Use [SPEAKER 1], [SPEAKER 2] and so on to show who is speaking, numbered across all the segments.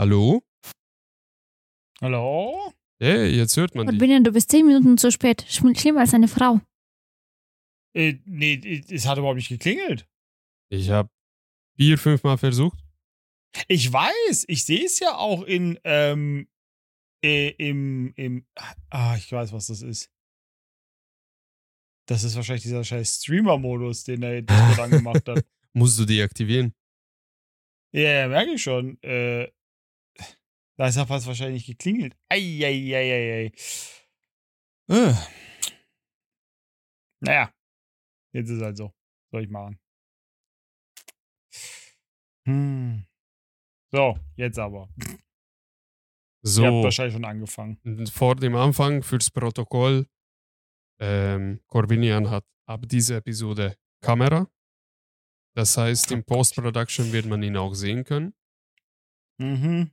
[SPEAKER 1] Hallo?
[SPEAKER 2] Hallo?
[SPEAKER 1] Hey, jetzt hört man dich.
[SPEAKER 3] Corbinian, du bist zehn Minuten zu spät. Schlimmer als eine Frau.
[SPEAKER 2] Äh, nee, äh, es hat überhaupt nicht geklingelt.
[SPEAKER 1] Ich habe vier, fünf Mal versucht.
[SPEAKER 2] Ich weiß, ich sehe es ja auch in, ähm, äh, im, im, ah, ich weiß, was das ist. Das ist wahrscheinlich dieser scheiß Streamer-Modus, den er Discord angemacht hat.
[SPEAKER 1] Musst du deaktivieren.
[SPEAKER 2] Ja, ja, merke ich schon. Äh, da ist hat es wahrscheinlich geklingelt. Eieieiei. Äh. Naja, jetzt ist halt so. Soll ich machen. Hm. So, jetzt aber.
[SPEAKER 1] So,
[SPEAKER 2] Ihr habt wahrscheinlich schon angefangen.
[SPEAKER 1] vor dem Anfang fürs Protokoll. Ähm, Corbinian hat ab dieser Episode Kamera. Das heißt, im Post-Production wird man ihn auch sehen können.
[SPEAKER 2] Mhm.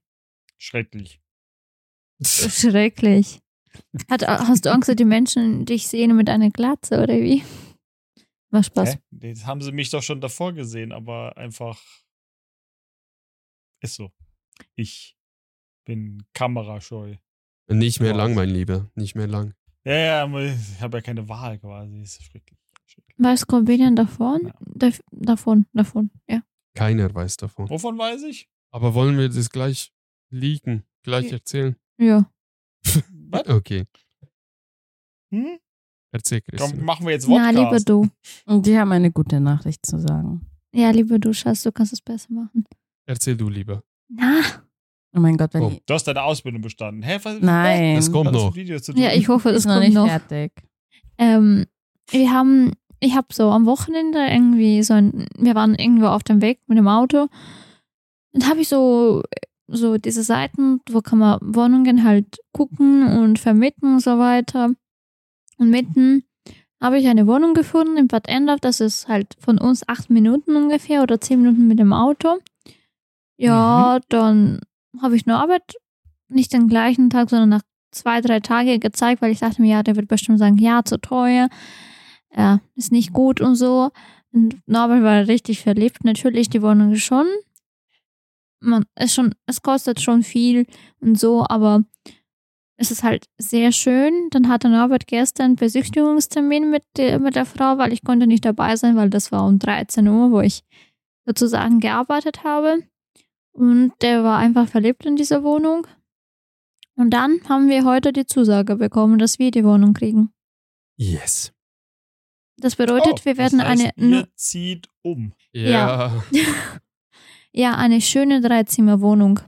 [SPEAKER 2] Schrecklich.
[SPEAKER 3] Schrecklich. Hat, hast du Angst, dass die Menschen dich sehen mit einer Glatze oder wie? War Spaß.
[SPEAKER 2] Hä? Das haben sie mich doch schon davor gesehen, aber einfach ist so. Ich bin kamerascheu.
[SPEAKER 1] Nicht mehr lang, mein Lieber. Nicht mehr lang.
[SPEAKER 2] Ja, ja, aber ich habe ja keine Wahl quasi. Das ist schrecklich. schrecklich.
[SPEAKER 3] Weiß Corbinian davon?
[SPEAKER 2] Ja.
[SPEAKER 3] Dav davon, davon, ja.
[SPEAKER 1] Keiner weiß davon.
[SPEAKER 2] Wovon weiß ich?
[SPEAKER 1] Aber wollen wir das gleich leaken? Gleich
[SPEAKER 3] Ja.
[SPEAKER 1] erzählen?
[SPEAKER 3] Ja.
[SPEAKER 2] Was?
[SPEAKER 1] Okay.
[SPEAKER 2] Hm?
[SPEAKER 1] Erzähl,
[SPEAKER 2] Komm,
[SPEAKER 1] Christian.
[SPEAKER 2] machen wir jetzt
[SPEAKER 3] Na, lieber
[SPEAKER 2] Podcast.
[SPEAKER 3] du.
[SPEAKER 4] Und die haben eine gute Nachricht zu sagen.
[SPEAKER 3] Ja, lieber du, Schatz, du kannst es besser machen.
[SPEAKER 1] Erzähl du lieber.
[SPEAKER 3] Na,
[SPEAKER 4] Oh mein Gott, wenn
[SPEAKER 1] Oh.
[SPEAKER 4] die.
[SPEAKER 2] Du hast deine Ausbildung bestanden. Hä? Was,
[SPEAKER 4] Nein,
[SPEAKER 1] Das kommt noch.
[SPEAKER 2] mit Video zu tun?
[SPEAKER 3] ja, ich hoffe, das
[SPEAKER 4] ist noch nicht
[SPEAKER 3] noch.
[SPEAKER 4] fertig.
[SPEAKER 3] Ähm, wir haben, ich habe so am Wochenende irgendwie so ein, wir waren irgendwo auf dem Weg mit dem Auto. Dann habe ich so, so diese Seiten, wo kann man Wohnungen halt gucken und vermieten und so weiter. Und mitten habe ich eine Wohnung gefunden in Bad Endorf. Das ist halt von uns acht Minuten ungefähr oder zehn Minuten mit dem Auto. Ja, dann habe ich nur Arbeit, nicht den gleichen Tag, sondern nach zwei, drei Tage gezeigt, weil ich dachte mir, ja, der wird bestimmt sagen, ja, zu teuer, ja, ist nicht gut und so. Und Norbert war richtig verliebt. Natürlich, die Wohnung schon, man, ist schon, es kostet schon viel und so, aber es ist halt sehr schön. Dann hatte Norbert gestern einen Besichtigungstermin mit der, mit der Frau, weil ich konnte nicht dabei sein, weil das war um 13 Uhr, wo ich sozusagen gearbeitet habe. Und der war einfach verliebt in diese Wohnung. Und dann haben wir heute die Zusage bekommen, dass wir die Wohnung kriegen.
[SPEAKER 1] Yes.
[SPEAKER 3] Das bedeutet,
[SPEAKER 2] Oh,
[SPEAKER 3] wir werden
[SPEAKER 2] das heißt,
[SPEAKER 3] eine,
[SPEAKER 2] Ihr zieht um.
[SPEAKER 1] Ja.
[SPEAKER 3] ja, eine schöne Dreizimmerwohnung.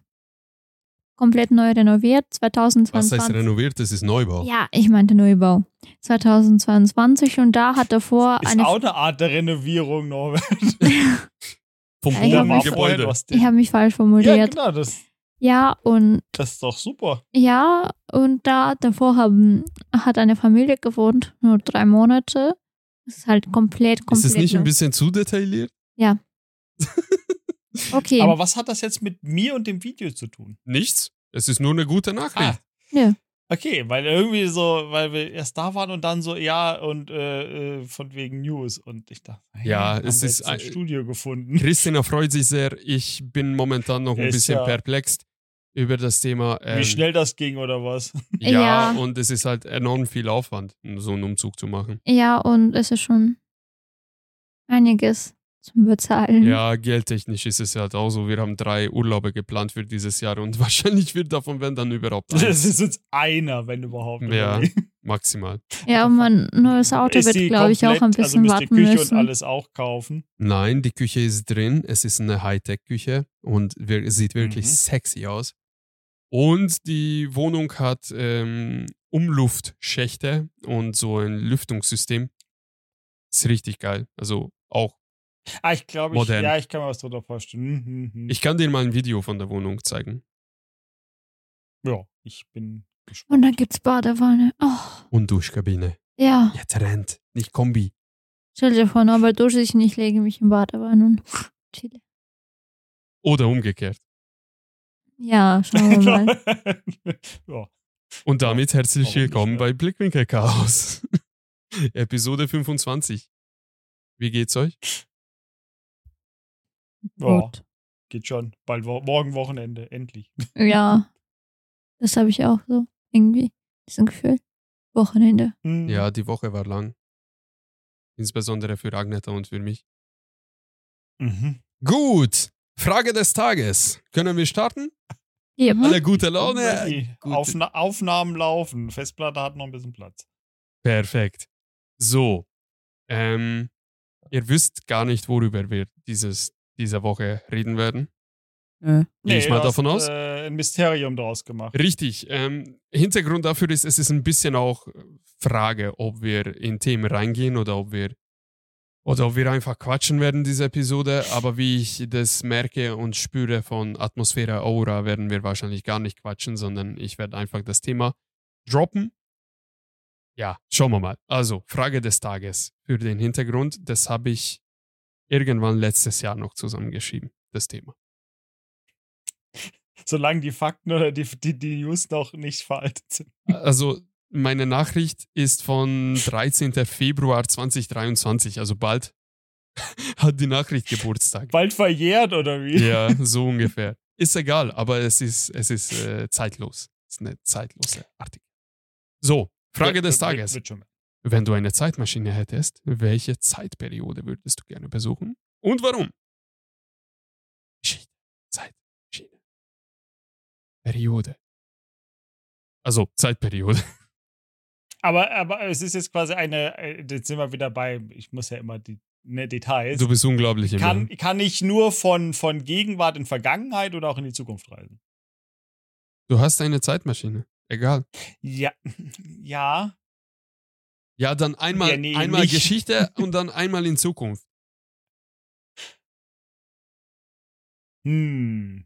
[SPEAKER 3] Komplett neu renoviert,
[SPEAKER 1] Was
[SPEAKER 3] 2022.
[SPEAKER 1] heißt renoviert? Das ist Neubau.
[SPEAKER 3] Ja, ich meinte Neubau. 2022 und da hat davor
[SPEAKER 2] Ist
[SPEAKER 3] eine.
[SPEAKER 2] auch eine Art der Renovierung, Norbert.
[SPEAKER 1] Vom
[SPEAKER 3] Ja, ich
[SPEAKER 1] Boden
[SPEAKER 3] hab
[SPEAKER 1] Gebäude.
[SPEAKER 2] was
[SPEAKER 3] Ich habe mich falsch
[SPEAKER 2] Ja,
[SPEAKER 3] formuliert.
[SPEAKER 2] genau, das,
[SPEAKER 3] Ja, und
[SPEAKER 2] das ist doch super.
[SPEAKER 3] ja, und da davor haben, hat eine Familie gewohnt, nur drei Monate. Das ist halt komplett, komplett.
[SPEAKER 1] Ist es nicht ein bisschen zu detailliert?
[SPEAKER 3] Okay.
[SPEAKER 2] Aber was hat das jetzt mit mir und dem Video zu tun?
[SPEAKER 1] Nichts. Es ist nur eine gute Nachricht.
[SPEAKER 3] Ja.
[SPEAKER 2] Okay, weil irgendwie so, weil wir erst da waren und dann so, ja, und äh, äh, von wegen News. Und ich dachte, hey,
[SPEAKER 1] Ja,
[SPEAKER 2] haben
[SPEAKER 1] es
[SPEAKER 2] wir
[SPEAKER 1] ist
[SPEAKER 2] ein- Studio gefunden.
[SPEAKER 1] Christina freut sich sehr. Ich bin momentan noch ein
[SPEAKER 2] Ist
[SPEAKER 1] bisschen
[SPEAKER 2] ja-
[SPEAKER 1] perplex über das Thema. ähm,
[SPEAKER 2] Wie schnell das ging oder was?
[SPEAKER 1] Ja,
[SPEAKER 3] Ja.
[SPEAKER 1] und es ist halt enorm viel Aufwand, so einen Umzug zu machen.
[SPEAKER 3] Ja, und es ist schon einiges zum Bezahlen.
[SPEAKER 1] Ja, geldtechnisch ist es halt auch so. Wir haben drei Urlaube geplant für dieses Jahr und wahrscheinlich wird davon, wenn dann überhaupt
[SPEAKER 2] Das
[SPEAKER 1] eins.
[SPEAKER 2] ist jetzt einer, wenn überhaupt.
[SPEAKER 1] Ja. maximal.
[SPEAKER 3] Ja, und mein neues Auto
[SPEAKER 2] Ist
[SPEAKER 3] wird,
[SPEAKER 2] die
[SPEAKER 3] glaube ich, auch ein bisschen
[SPEAKER 2] also
[SPEAKER 3] warten
[SPEAKER 2] ihr Küche
[SPEAKER 3] müssen.
[SPEAKER 2] und alles auch kaufen.
[SPEAKER 1] Nein, die Küche ist drin. Es ist eine Hightech-Küche und sieht wirklich
[SPEAKER 2] Mhm.
[SPEAKER 1] sexy aus. Und die Wohnung hat ähm, Umluftschächte und so ein Lüftungssystem. Ist richtig geil. Also auch.
[SPEAKER 2] Ah, ich glaube, ich,
[SPEAKER 1] Modern.
[SPEAKER 2] ja, ich kann mir was drunter vorstellen. Mhm, mhm.
[SPEAKER 1] Ich kann dir mal ein Video von der Wohnung zeigen.
[SPEAKER 2] ja, ich bin
[SPEAKER 3] Und
[SPEAKER 2] gespannt.
[SPEAKER 3] dann gibt's Badewanne. Oh,
[SPEAKER 1] Und Duschkabine.
[SPEAKER 3] ja.
[SPEAKER 1] Ja, Trend, nicht Kombi.
[SPEAKER 3] Stell dir vor, aber dusche ich nicht, lege mich in Badewanne und chille.
[SPEAKER 1] Oder umgekehrt.
[SPEAKER 3] Ja, schauen wir mal.
[SPEAKER 2] ja.
[SPEAKER 1] Und damit herzlich willkommen bei Blickwinkel Chaos. Episode 25. Wie geht's euch?
[SPEAKER 2] Ja.
[SPEAKER 4] Gut.
[SPEAKER 2] geht schon. Bald wo morgen Wochenende, endlich.
[SPEAKER 3] Ja, das habe ich auch so irgendwie, diesen Gefühl. Wochenende.
[SPEAKER 2] Hm.
[SPEAKER 1] Ja, die Woche war lang. Insbesondere für Agneta und für mich.
[SPEAKER 2] Mhm.
[SPEAKER 1] Gut. Frage des Tages. Können wir starten?
[SPEAKER 3] Ja,
[SPEAKER 1] Alle gute Laune? Gute-
[SPEAKER 2] Aufna Aufnahmen laufen. Festplatte hat noch ein bisschen Platz.
[SPEAKER 1] Perfekt. So. Ähm, ihr wisst gar nicht, worüber wir dieses, diese Woche reden werden.
[SPEAKER 4] Nö.
[SPEAKER 1] Gehe ich mal davon
[SPEAKER 2] hast,
[SPEAKER 1] aus?
[SPEAKER 2] Äh, ein Mysterium draus gemacht.
[SPEAKER 1] Richtig. Ähm, Hintergrund dafür ist, es ist ein bisschen auch Frage, ob wir in Themen reingehen oder ob wir oder ob wir einfach quatschen werden diese Episode. Aber wie ich das merke und spüre von Atmosphäre Aura, werden wir wahrscheinlich gar nicht quatschen, sondern ich werde einfach das Thema droppen. Ja, schauen wir mal. Also, Frage des Tages für den Hintergrund, das habe ich irgendwann letztes Jahr noch zusammengeschrieben, das Thema.
[SPEAKER 2] Solange die Fakten oder die, die, die News noch nicht veraltet sind.
[SPEAKER 1] Also meine Nachricht ist von 13. Februar 2023, also bald hat die Nachricht Geburtstag.
[SPEAKER 2] Bald verjährt oder wie?
[SPEAKER 1] Ja, so ungefähr. Ist egal, aber es ist, es ist äh, zeitlos. Es ist eine zeitlose Artikel. So, Frage
[SPEAKER 2] Wird-
[SPEAKER 1] des
[SPEAKER 2] wird-
[SPEAKER 1] Tages.
[SPEAKER 2] Wird schon.
[SPEAKER 1] Wenn du eine Zeitmaschine hättest, welche Zeitperiode würdest du gerne besuchen und warum? Geschichte, Zeitmaschine, Periode. Also Zeitperiode.
[SPEAKER 2] Aber, aber es ist jetzt quasi eine, äh, jetzt sind wir wieder bei, ich muss ja immer die ne, Details.
[SPEAKER 1] Du bist unglaublich im
[SPEAKER 2] kann, kann ich nur von, von Gegenwart in Vergangenheit oder auch in die Zukunft reisen?
[SPEAKER 1] Du hast eine Zeitmaschine. Egal.
[SPEAKER 2] Ja, ja.
[SPEAKER 1] Ja, dann einmal,
[SPEAKER 2] Ja, nee,
[SPEAKER 1] einmal
[SPEAKER 2] nicht.
[SPEAKER 1] Geschichte und dann einmal in Zukunft.
[SPEAKER 2] Hm.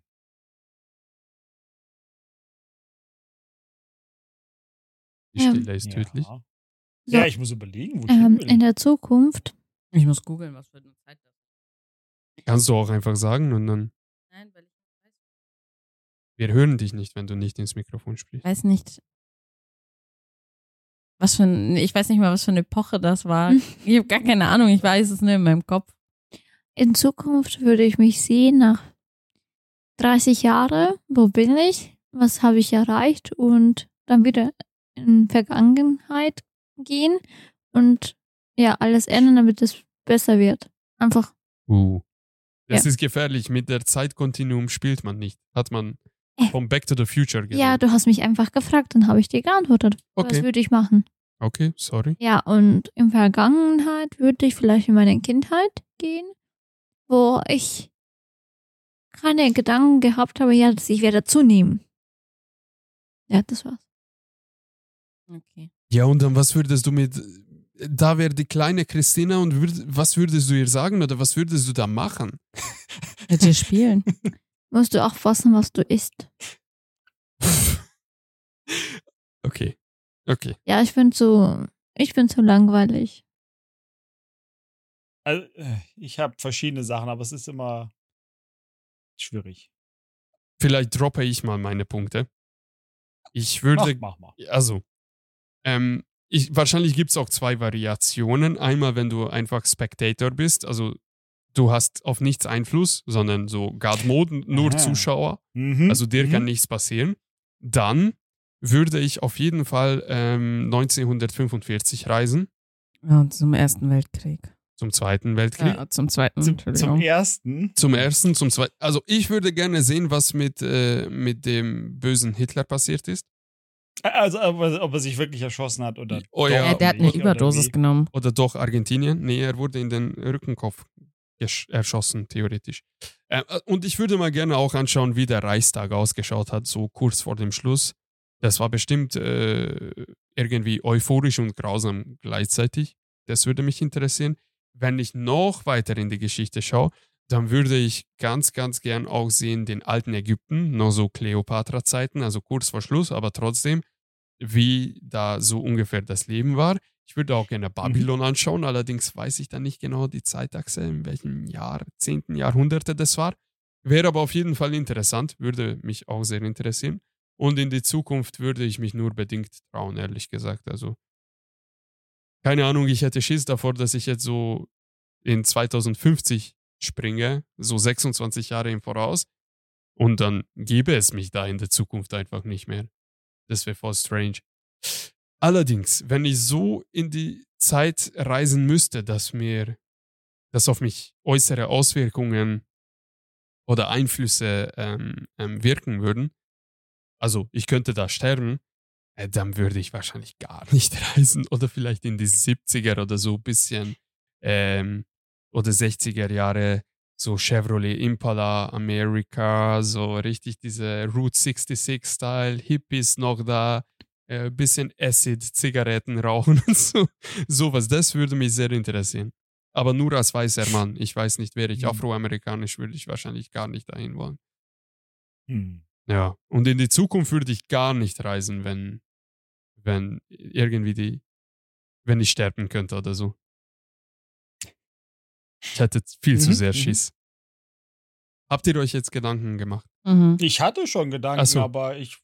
[SPEAKER 1] Die. Stille ist tödlich.
[SPEAKER 2] Ja.
[SPEAKER 3] So,
[SPEAKER 2] ja, ich muss überlegen, wo ich
[SPEAKER 3] ähm,
[SPEAKER 2] hin will.
[SPEAKER 3] in der Zukunft,
[SPEAKER 4] Ich muss googeln, was für eine Zeit das ist.
[SPEAKER 1] Kannst du auch einfach sagen und dann.
[SPEAKER 4] Nein, weil ich weiß,
[SPEAKER 1] Wir hören dich nicht, wenn du nicht ins Mikrofon sprichst.
[SPEAKER 4] weiß nicht. Was für ein, ich weiß nicht mal, was für eine Epoche das war.
[SPEAKER 3] Hm.
[SPEAKER 4] Ich habe gar keine Ahnung, ich weiß es nur in meinem Kopf.
[SPEAKER 3] in Zukunft würde ich mich sehen nach 30 Jahren, wo bin ich, was habe ich erreicht und dann wieder in Vergangenheit gehen und ja, alles ändern, damit es besser wird. Einfach,
[SPEAKER 1] Uh. Das
[SPEAKER 3] Ja.
[SPEAKER 1] ist gefährlich. Mit der Zeitkontinuum spielt man nicht. Hat man. Vom Back to the Future gelernt.
[SPEAKER 3] ja, du hast mich einfach gefragt, dann habe ich dir geantwortet. Was
[SPEAKER 1] Okay.
[SPEAKER 3] würde ich machen?
[SPEAKER 1] Okay, sorry.
[SPEAKER 3] Ja, und in Vergangenheit würde ich vielleicht in meine Kindheit gehen, wo ich keine Gedanken gehabt habe, ja, dass ich werde zunehmen. Ja, das war's.
[SPEAKER 4] Okay.
[SPEAKER 1] Ja, und dann was würdest du mit. Da wäre die kleine Christina und würd, was würdest du ihr sagen oder was würdest du da machen?
[SPEAKER 4] Mit dir spielen.
[SPEAKER 3] Musst du aufpassen, was du isst.
[SPEAKER 1] Okay. Okay.
[SPEAKER 3] Ja, ich bin zu, ich bin zu langweilig.
[SPEAKER 2] Also, ich habe verschiedene Sachen, aber es ist immer schwierig.
[SPEAKER 1] Vielleicht droppe ich mal meine Punkte. Ich
[SPEAKER 2] Mach,
[SPEAKER 1] würde.
[SPEAKER 2] mach mal.
[SPEAKER 1] Also, ähm, ich, wahrscheinlich gibt es auch zwei Variationen. Einmal, wenn du einfach Spectator bist, also du hast auf nichts Einfluss, sondern so God Mode, nur
[SPEAKER 2] Aha.
[SPEAKER 1] Zuschauer.
[SPEAKER 2] Mhm.
[SPEAKER 1] Also dir kann
[SPEAKER 2] Mhm.
[SPEAKER 1] nichts passieren. Dann würde ich auf jeden Fall ähm, 1945 reisen,
[SPEAKER 4] Ja, zum Ersten Weltkrieg.
[SPEAKER 1] zum Zweiten Weltkrieg.
[SPEAKER 4] Ja, zum Zweiten,
[SPEAKER 2] zum, zum ersten.
[SPEAKER 1] Zum ersten, zum zweiten. Also ich würde gerne sehen, was mit, äh, mit dem bösen Hitler passiert ist.
[SPEAKER 2] Also, ob er, ob er sich wirklich erschossen hat oder.
[SPEAKER 1] Oh ja,
[SPEAKER 4] ja, der hat eine Überdosis genommen.
[SPEAKER 1] Oder doch Argentinien? Nee, er wurde in den Rückenkopf gesch- erschossen, theoretisch. Äh, und ich würde mal gerne auch anschauen, wie der Reichstag ausgeschaut hat, so kurz vor dem Schluss. Das war bestimmt äh, irgendwie euphorisch und grausam gleichzeitig. Das würde mich interessieren. Wenn ich noch weiter in die Geschichte schaue, dann würde ich ganz, ganz gern auch sehen den alten Ägypten, noch so Kleopatra-Zeiten, also kurz vor Schluss, aber trotzdem, wie da so ungefähr das Leben war. Ich würde auch gerne Babylon anschauen, allerdings weiß ich dann nicht genau die Zeitachse, in welchem Jahr, 10. Jahrhunderte das war. Wäre aber auf jeden Fall interessant, würde mich auch sehr interessieren. Und in die Zukunft würde ich mich nur bedingt trauen, ehrlich gesagt. Also, keine Ahnung, ich hätte Schiss davor, dass ich jetzt so in 2050 springe, so 26 Jahre im Voraus, und dann gäbe es mich da in der Zukunft einfach nicht mehr. Das wäre voll strange. Allerdings, wenn ich so in die Zeit reisen müsste, dass mir das auf mich äußere Auswirkungen oder Einflüsse ähm, ähm, wirken würden, also ich könnte da sterben, äh, dann würde ich wahrscheinlich gar nicht reisen oder vielleicht in die 70er oder so ein bisschen ähm, oder 60er Jahre so Chevrolet Impala America, so richtig diese Route 66 Style, Hippies noch da, äh, bisschen Acid, Zigaretten rauchen und so. Sowas, das würde mich sehr interessieren. Aber nur als weißer Mann. Ich weiß nicht, wäre ich
[SPEAKER 2] Hm.
[SPEAKER 1] afroamerikanisch, würde ich wahrscheinlich gar nicht dahin wollen.
[SPEAKER 2] Hm.
[SPEAKER 1] Ja. Und in die Zukunft würde ich gar nicht reisen, wenn, wenn irgendwie die, wenn ich sterben könnte oder so. Ich hätte viel zu
[SPEAKER 2] Mhm,
[SPEAKER 1] sehr
[SPEAKER 2] mhm.
[SPEAKER 1] Schiss. Habt ihr euch jetzt Gedanken gemacht?
[SPEAKER 4] Mhm.
[SPEAKER 2] Ich hatte schon Gedanken,
[SPEAKER 1] so.
[SPEAKER 2] aber ich,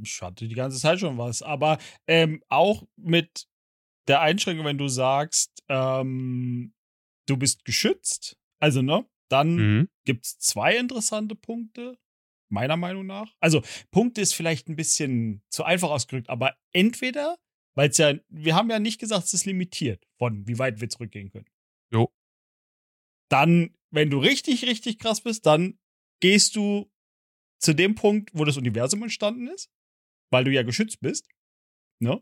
[SPEAKER 2] ich hatte die ganze Zeit schon was. Aber ähm, auch mit der Einschränkung, wenn du sagst, ähm, du bist geschützt, also ne, dann
[SPEAKER 1] Mhm.
[SPEAKER 2] gibt es zwei interessante Punkte, meiner Meinung nach. Also, Punkte ist vielleicht ein bisschen zu einfach ausgedrückt, aber entweder, weil es ja, wir haben ja nicht gesagt, es ist limitiert, von wie weit wir zurückgehen können.
[SPEAKER 1] Jo.
[SPEAKER 2] Dann, wenn du richtig, richtig krass bist, dann gehst du zu dem Punkt, wo das Universum entstanden ist, weil du ja geschützt bist. Ne?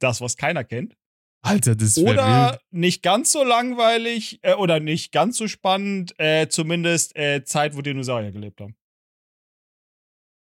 [SPEAKER 2] Das, was keiner kennt.
[SPEAKER 1] Alter, das wäre
[SPEAKER 2] Oder
[SPEAKER 1] wild.
[SPEAKER 2] nicht ganz so langweilig äh, oder nicht ganz so spannend, äh, zumindest äh, Zeit, wo Dinosaurier gelebt haben.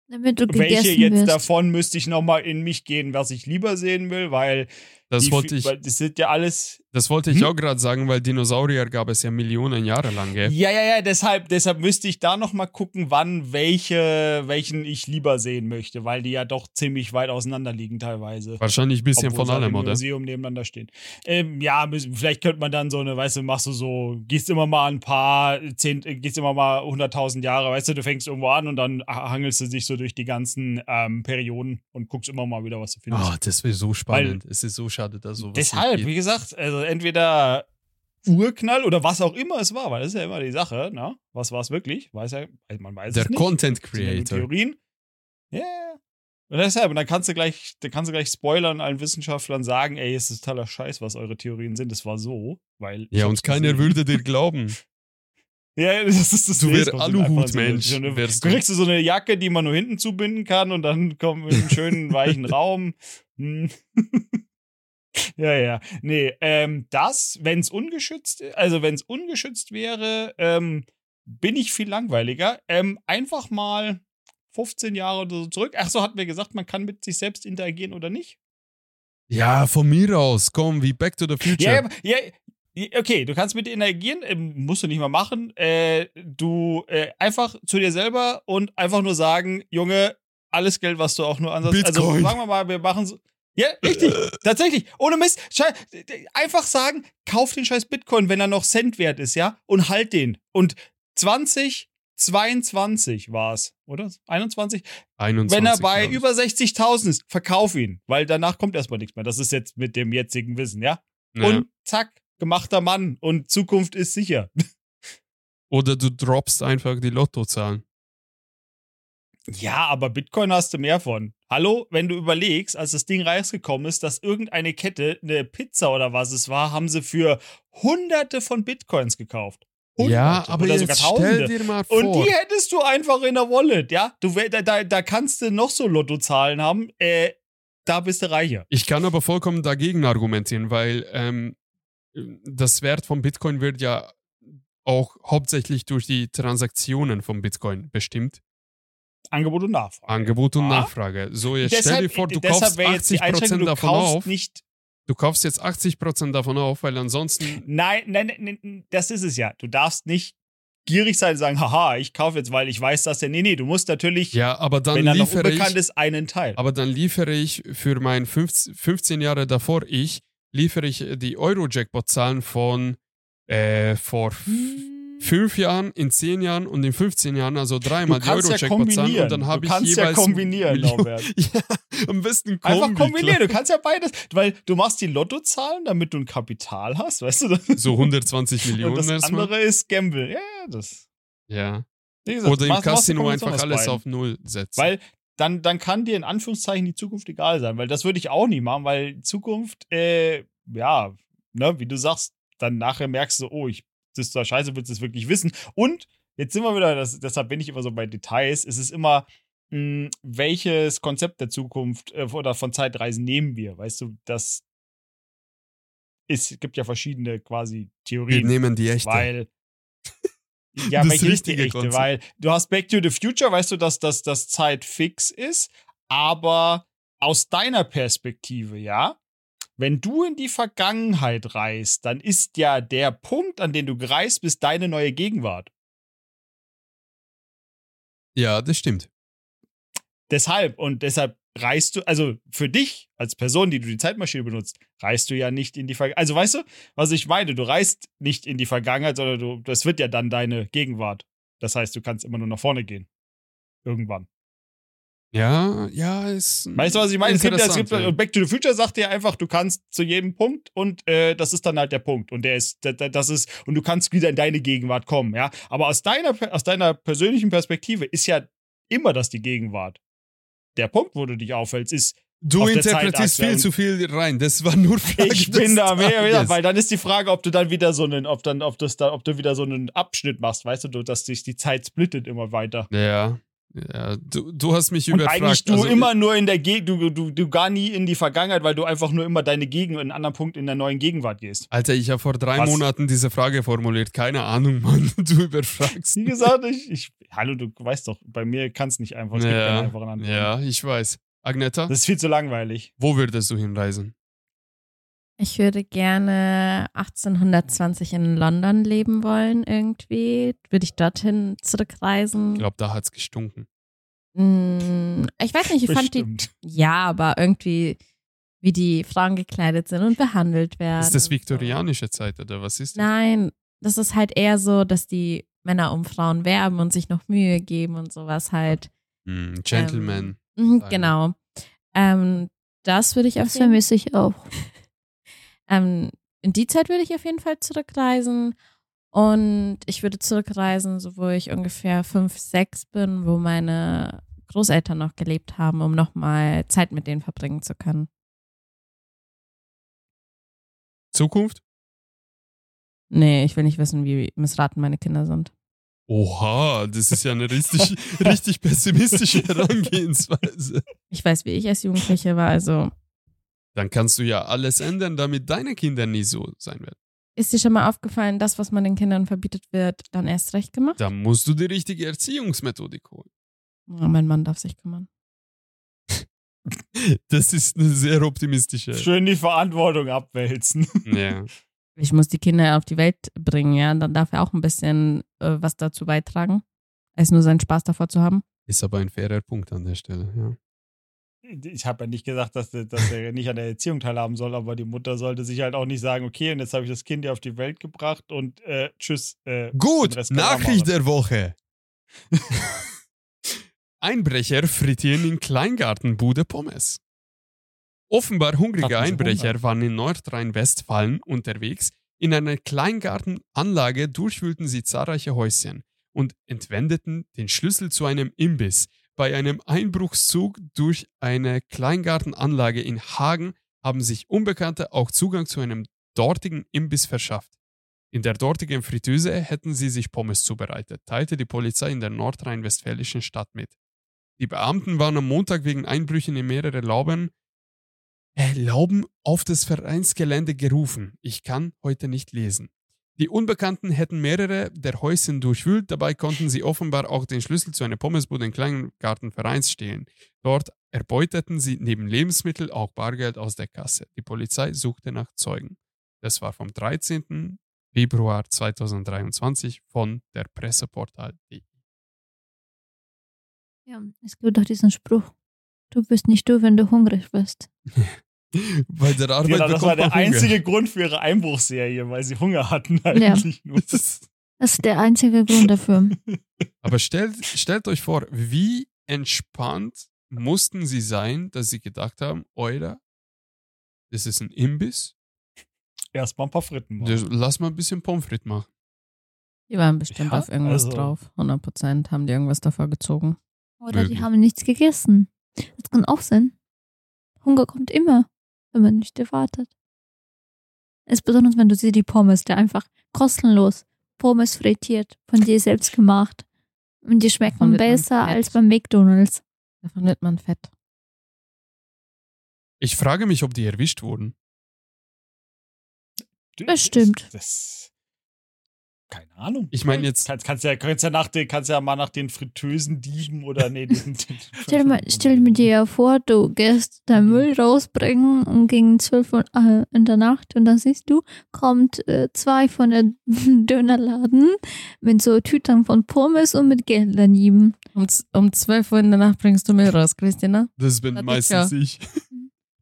[SPEAKER 3] Damit du
[SPEAKER 2] Welche jetzt
[SPEAKER 3] wirst.
[SPEAKER 2] davon müsste ich nochmal in mich gehen, was ich lieber sehen will, weil,
[SPEAKER 1] Das
[SPEAKER 2] die,
[SPEAKER 1] wollte ich,
[SPEAKER 2] weil das sind ja alles.
[SPEAKER 1] das wollte ich
[SPEAKER 2] Hm?
[SPEAKER 1] auch gerade sagen, weil Dinosaurier gab es ja Millionen Jahre lang, gell?
[SPEAKER 2] Ja, ja, ja, deshalb, deshalb müsste ich da nochmal gucken, wann welche, welchen ich lieber sehen möchte, weil die ja doch ziemlich weit auseinander liegen teilweise.
[SPEAKER 1] Wahrscheinlich ein bisschen
[SPEAKER 2] Obwohl
[SPEAKER 1] von allem,
[SPEAKER 2] im
[SPEAKER 1] oder?
[SPEAKER 2] Museum nebeneinander stehen. Ähm, ja, vielleicht könnte man dann so eine, weißt du, machst du so, gehst immer mal ein paar, zehn, gehst immer mal 100.000 Jahre, weißt du, du fängst irgendwo an und dann hangelst du dich so durch die ganzen ähm, Perioden und guckst immer mal wieder, was du findest.
[SPEAKER 1] Ah, das wäre so spannend. es ist so schade, dass sowas
[SPEAKER 2] Deshalb, wie gesagt, also entweder Urknall oder was auch immer es war, weil das ist ja immer die Sache, ne? Was war es wirklich? Weiß ja, also man weiß
[SPEAKER 1] Der
[SPEAKER 2] es nicht.
[SPEAKER 1] Content
[SPEAKER 2] ja nur
[SPEAKER 1] Creator.
[SPEAKER 2] Theorien. Ja. Yeah. Und deshalb, und dann kannst du gleich, dann kannst du gleich spoilern allen Wissenschaftlern sagen, ey, es ist totaler Scheiß, was eure Theorien sind. Das war so, weil.
[SPEAKER 1] Ja, und keiner würde dir glauben.
[SPEAKER 2] Ja, das ist das
[SPEAKER 1] Du
[SPEAKER 2] Nächste.
[SPEAKER 1] wär
[SPEAKER 2] Kommt einfach
[SPEAKER 1] Aluhutmensch,
[SPEAKER 2] So
[SPEAKER 1] wärst
[SPEAKER 2] du kriegst du so eine Jacke, die man nur hinten zubinden kann und dann kommt mit einem schönen, weichen Raum. Hm. ja, ja. Nee, ähm, das, wenn es ungeschützt, also wenn es ungeschützt wäre, ähm, bin ich viel langweiliger. Ähm, einfach mal 15 Jahre oder so zurück. Ach so, hatten wir gesagt, man kann mit sich selbst interagieren oder nicht?
[SPEAKER 1] Ja, von mir aus. Komm, wie Back to the Future.
[SPEAKER 2] Ja, ja, okay, du kannst mit interagieren, ähm, musst du nicht mal machen. Äh, du äh, einfach zu dir selber und einfach nur sagen, Junge, alles Geld, was du auch nur ansatz. Also sagen wir mal, wir machen so. Ja, richtig, tatsächlich. Ohne Mist. Einfach sagen, kauf den scheiß Bitcoin, wenn er noch Cent wert ist, ja? Und halt den. Und 2022 war es, oder? 21?
[SPEAKER 1] 21,
[SPEAKER 2] Wenn er bei über 60.000 ist, verkauf ihn, weil danach kommt erstmal nichts mehr. Das ist jetzt mit dem jetzigen Wissen, ja?
[SPEAKER 1] Ja.
[SPEAKER 2] Und zack, gemachter Mann und Zukunft ist sicher.
[SPEAKER 1] Oder du droppst einfach die Lottozahlen.
[SPEAKER 2] Ja, aber Bitcoin hast du mehr von. Hallo, wenn du überlegst, als das Ding rausgekommen ist, dass irgendeine Kette, eine Pizza oder was es war, haben sie für hunderte von Bitcoins gekauft. Hunderte
[SPEAKER 1] Ja, aber
[SPEAKER 2] oder
[SPEAKER 1] jetzt
[SPEAKER 2] sogar
[SPEAKER 1] stell dir mal
[SPEAKER 2] Und
[SPEAKER 1] vor.
[SPEAKER 2] die hättest du einfach in der Wallet, ja? Du, da, da kannst du noch so Lottozahlen haben, äh, da bist du reicher.
[SPEAKER 1] Ich kann aber vollkommen dagegen argumentieren, weil ähm, das Wert von Bitcoin wird ja auch hauptsächlich durch die Transaktionen von Bitcoin bestimmt.
[SPEAKER 2] Angebot und Nachfrage.
[SPEAKER 1] Angebot und
[SPEAKER 2] Ja.
[SPEAKER 1] Nachfrage. So, jetzt stell dir vor, du
[SPEAKER 2] deshalb
[SPEAKER 1] kaufst
[SPEAKER 2] wäre jetzt die
[SPEAKER 1] 80%
[SPEAKER 2] Einschränkung, du
[SPEAKER 1] davon
[SPEAKER 2] kaufst
[SPEAKER 1] auf.
[SPEAKER 2] nicht
[SPEAKER 1] Du kaufst jetzt 80% davon auf, weil ansonsten.
[SPEAKER 2] Nein, nein, nein, nein, das ist es ja. Du darfst nicht gierig sein und sagen, haha, ich kaufe jetzt, weil ich weiß, dass der. Nee, nee, du musst natürlich,
[SPEAKER 1] Ja, aber dann
[SPEAKER 2] wenn er noch
[SPEAKER 1] liefere
[SPEAKER 2] unbekannt
[SPEAKER 1] ich.
[SPEAKER 2] ist, einen Teil.
[SPEAKER 1] Aber dann liefere ich für mein 15, 15 Jahre davor ich, liefere ich die Euro-Jackpot-Zahlen von äh, vor f- fünf Jahren, in zehn Jahren und in 15 Jahren, also dreimal
[SPEAKER 2] Du
[SPEAKER 1] die
[SPEAKER 2] kannst ja
[SPEAKER 1] Euro-Checkpot zahlen
[SPEAKER 2] kombinieren.
[SPEAKER 1] und dann habe
[SPEAKER 2] du
[SPEAKER 1] ich
[SPEAKER 2] kannst ja
[SPEAKER 1] jeweils
[SPEAKER 2] kombinieren, Norbert.
[SPEAKER 1] Ja, am besten Kombi,
[SPEAKER 2] Einfach kombinieren.
[SPEAKER 1] klar.
[SPEAKER 2] Du kannst ja beides, weil du machst die Lottozahlen, damit du ein Kapital hast, weißt du? Das,
[SPEAKER 1] So 120
[SPEAKER 2] und
[SPEAKER 1] Millionen
[SPEAKER 2] das
[SPEAKER 1] erstmal.
[SPEAKER 2] andere ist Gamble. Ja, ja, das.
[SPEAKER 1] Ja.
[SPEAKER 2] Gesagt,
[SPEAKER 1] Oder im Casino einfach alles
[SPEAKER 2] beiden.
[SPEAKER 1] auf Null setzen.
[SPEAKER 2] Weil dann, dann kann dir in Anführungszeichen die Zukunft egal sein, weil das würde ich auch nie machen, weil Zukunft, äh, ja, ne, wie du sagst, dann nachher merkst du, oh, ich, das zwar scheiße, willst du es wirklich wissen. Und jetzt sind wir wieder, das, deshalb bin ich immer so bei Details, es ist immer, mh, welches Konzept der Zukunft äh, oder von Zeitreisen nehmen wir? Weißt du, das ist, gibt ja verschiedene quasi
[SPEAKER 1] wir
[SPEAKER 2] Theorien.
[SPEAKER 1] nehmen die echte.
[SPEAKER 2] Weil. Ja,
[SPEAKER 1] Das
[SPEAKER 2] welche ist die
[SPEAKER 1] richtige
[SPEAKER 2] echte?
[SPEAKER 1] Konzept.
[SPEAKER 2] Weil du hast Back to the Future, weißt du, dass das, das Zeit fix ist, aber aus deiner Perspektive, ja, wenn du in die Vergangenheit reist, dann ist ja der Punkt, an den du gereist bist, deine neue Gegenwart.
[SPEAKER 1] ja, das stimmt.
[SPEAKER 2] Deshalb und deshalb reist du, also für dich als Person, die du die Zeitmaschine benutzt, reist du ja nicht in die Vergangenheit. Also weißt du, was ich meine? Du reist nicht in die Vergangenheit, sondern du, das wird ja dann deine Gegenwart. Das heißt, du kannst immer nur nach vorne gehen. Irgendwann.
[SPEAKER 1] Ja, ja, ist.
[SPEAKER 2] Weißt du, was ich meine? Es gibt, ja- es gibt, und Back to the Future sagt dir einfach, du kannst zu jedem Punkt und äh, das ist dann halt der Punkt. Und der ist, da- da- das ist, und du kannst wieder in deine Gegenwart kommen, ja. Aber aus deiner, aus deiner persönlichen Perspektive ist ja immer das die Gegenwart. Der Punkt, wo du dich aufhältst, ist,
[SPEAKER 1] Du interpretierst viel zu viel rein. Das war nur Frage
[SPEAKER 2] ich bin da mehr, wieder, weil dann ist die Frage, ob du dann wieder so einen, ob dann, ob das da, ob du wieder so einen Abschnitt machst, weißt du, dass sich die Zeit splittet immer weiter.
[SPEAKER 1] Ja, ja du, du hast mich
[SPEAKER 2] Und
[SPEAKER 1] überfragt.
[SPEAKER 2] eigentlich du
[SPEAKER 1] also,
[SPEAKER 2] immer nur in der Gegend, du, du, du gar nie in die Vergangenheit, weil du einfach nur immer deine Gegend, in einen anderen Punkt in der neuen Gegenwart gehst.
[SPEAKER 1] Alter, ich habe vor drei
[SPEAKER 2] Was?
[SPEAKER 1] Monaten diese Frage formuliert. Keine Ahnung, Mann. Du überfragst.
[SPEAKER 2] Wie gesagt, ich, ich hallo, du weißt doch, bei mir kann es nicht einfach, es gibt keine
[SPEAKER 1] ja,
[SPEAKER 2] einfachen Antworten.
[SPEAKER 1] ja, ich weiß. Agneta,
[SPEAKER 2] Das ist viel zu langweilig.
[SPEAKER 1] wo würdest du hinreisen?
[SPEAKER 4] Ich würde gerne 1820 in London leben wollen, irgendwie. Würde ich dorthin zurückreisen?
[SPEAKER 1] Ich glaube, da hat's gestunken.
[SPEAKER 4] Mm, Ich weiß nicht, ich fand die.
[SPEAKER 2] Bestimmt.
[SPEAKER 4] Ja, aber irgendwie, wie die Frauen gekleidet sind und behandelt werden.
[SPEAKER 1] Ist das viktorianische Zeit oder was ist
[SPEAKER 4] So.
[SPEAKER 1] das?
[SPEAKER 4] Nein, das ist halt eher so, dass die Männer um Frauen werben und sich noch Mühe geben und sowas halt.
[SPEAKER 1] Hm, Gentleman. Sagen.
[SPEAKER 4] genau. Ähm, das würde ich auf
[SPEAKER 3] Das vermisse ich auch.
[SPEAKER 4] Ähm, in die Zeit würde ich auf jeden Fall zurückreisen. Und ich würde zurückreisen, so wo ich ungefähr fünf, sechs bin, wo meine Großeltern noch gelebt haben, um nochmal Zeit mit denen verbringen zu können.
[SPEAKER 1] Zukunft?
[SPEAKER 4] Nee, ich will nicht wissen, wie missraten meine Kinder sind.
[SPEAKER 1] Oha, das ist ja eine richtig, richtig pessimistische Herangehensweise.
[SPEAKER 4] Ich weiß, wie ich als Jugendliche war, also
[SPEAKER 1] Dann kannst du ja alles ändern, damit deine Kinder nie so sein werden.
[SPEAKER 4] ist dir schon mal aufgefallen, das, was man den Kindern verbietet wird, dann erst recht gemacht?
[SPEAKER 1] Da musst du die richtige Erziehungsmethodik holen.
[SPEAKER 4] Ja, mein Mann darf sich kümmern.
[SPEAKER 1] Das ist eine sehr optimistische.
[SPEAKER 2] Schön die Verantwortung abwälzen.
[SPEAKER 1] Ja.
[SPEAKER 4] Ich muss die Kinder auf die Welt bringen, ja, dann darf er auch ein bisschen äh, was dazu beitragen, als nur seinen Spaß davor zu haben.
[SPEAKER 1] Ist aber ein fairer Punkt an der Stelle, ja.
[SPEAKER 2] Ich habe ja nicht gesagt, dass, dass er nicht an der Erziehung teilhaben soll, aber die Mutter sollte sich halt auch nicht sagen, okay, und jetzt habe ich das Kind ja auf die Welt gebracht und äh, tschüss. Äh,
[SPEAKER 1] Gut, Nachricht der Woche. Einbrecher frittieren in Kleingartenbude Pommes. Offenbar hungrige Einbrecher
[SPEAKER 2] Hunger?
[SPEAKER 1] waren in Nordrhein-Westfalen unterwegs. In einer Kleingartenanlage durchwühlten sie zahlreiche Häuschen und entwendeten den Schlüssel zu einem Imbiss. Bei einem Einbruchszug durch eine Kleingartenanlage in Hagen haben sich Unbekannte auch Zugang zu einem dortigen Imbiss verschafft. In der dortigen Fritteuse hätten sie sich Pommes zubereitet, teilte die Polizei in der nordrhein-westfälischen Stadt mit. Die Beamten waren am Montag wegen Einbrüchen in mehrere Lauben, äh, Lauben auf das Vereinsgelände gerufen. Ich kann heute nicht lesen. Die Unbekannten hätten mehrere der Häuschen durchwühlt, dabei konnten sie offenbar auch den Schlüssel zu einer Pommesbude im Kleingartenvereins stehlen. Dort erbeuteten sie neben Lebensmittel auch Bargeld aus der Kasse. Die Polizei suchte nach Zeugen. Das war vom 13. Februar 2023 von der Presseportal.de.
[SPEAKER 3] Ja, es gibt doch diesen Spruch. Du bist nicht du, wenn du hungrig bist.
[SPEAKER 1] Bei der Arbeit
[SPEAKER 2] Genau, das war der
[SPEAKER 1] Hunger.
[SPEAKER 2] einzige Grund für ihre Einbruchsserie, weil sie Hunger hatten eigentlich nur.
[SPEAKER 1] Das-
[SPEAKER 3] ist der einzige Grund dafür.
[SPEAKER 1] Aber stellt, stellt euch vor, wie entspannt mussten sie sein, dass sie gedacht haben, Euer, das ist ein Imbiss,
[SPEAKER 2] Erstmal ein paar Fritten machen.
[SPEAKER 1] lass mal ein bisschen Pommes frites machen.
[SPEAKER 4] Die waren bestimmt
[SPEAKER 2] Ja,
[SPEAKER 4] auf irgendwas
[SPEAKER 2] also-
[SPEAKER 4] drauf. 100 Prozent haben die irgendwas davor gezogen.
[SPEAKER 3] Oder
[SPEAKER 1] Möglich.
[SPEAKER 3] die haben nichts gegessen. Das kann auch sein. Hunger kommt immer, wenn man nicht erwartet. Es ist besonders, wenn du siehst die Pommes, der einfach kostenlos Pommes frittiert, von dir selbst gemacht. Und die schmecken
[SPEAKER 4] Davon
[SPEAKER 3] besser als beim McDonalds.
[SPEAKER 4] Davon wird man fett.
[SPEAKER 1] Ich frage mich, ob die erwischt wurden.
[SPEAKER 3] Bestimmt.
[SPEAKER 2] Das, das, keine Ahnung.
[SPEAKER 1] Ich meine jetzt,
[SPEAKER 2] Kannst, kannst, ja, kannst, ja nach den, kannst ja mal nach den fritösen Dieben oder nee, den, den
[SPEAKER 3] Stell, mal, stell mir dir ja vor, du gehst deinen Müll rausbringen um gegen 12 Uhr äh, in der Nacht und dann siehst du, kommt äh, zwei von der Dönerladen mit so Tütern von Pommes und mit Geld daneben.
[SPEAKER 4] Um, um 12 Uhr in der Nacht bringst du Müll raus, Christina.
[SPEAKER 1] das bin
[SPEAKER 4] Hat
[SPEAKER 1] meistens
[SPEAKER 4] sicher.
[SPEAKER 1] ich.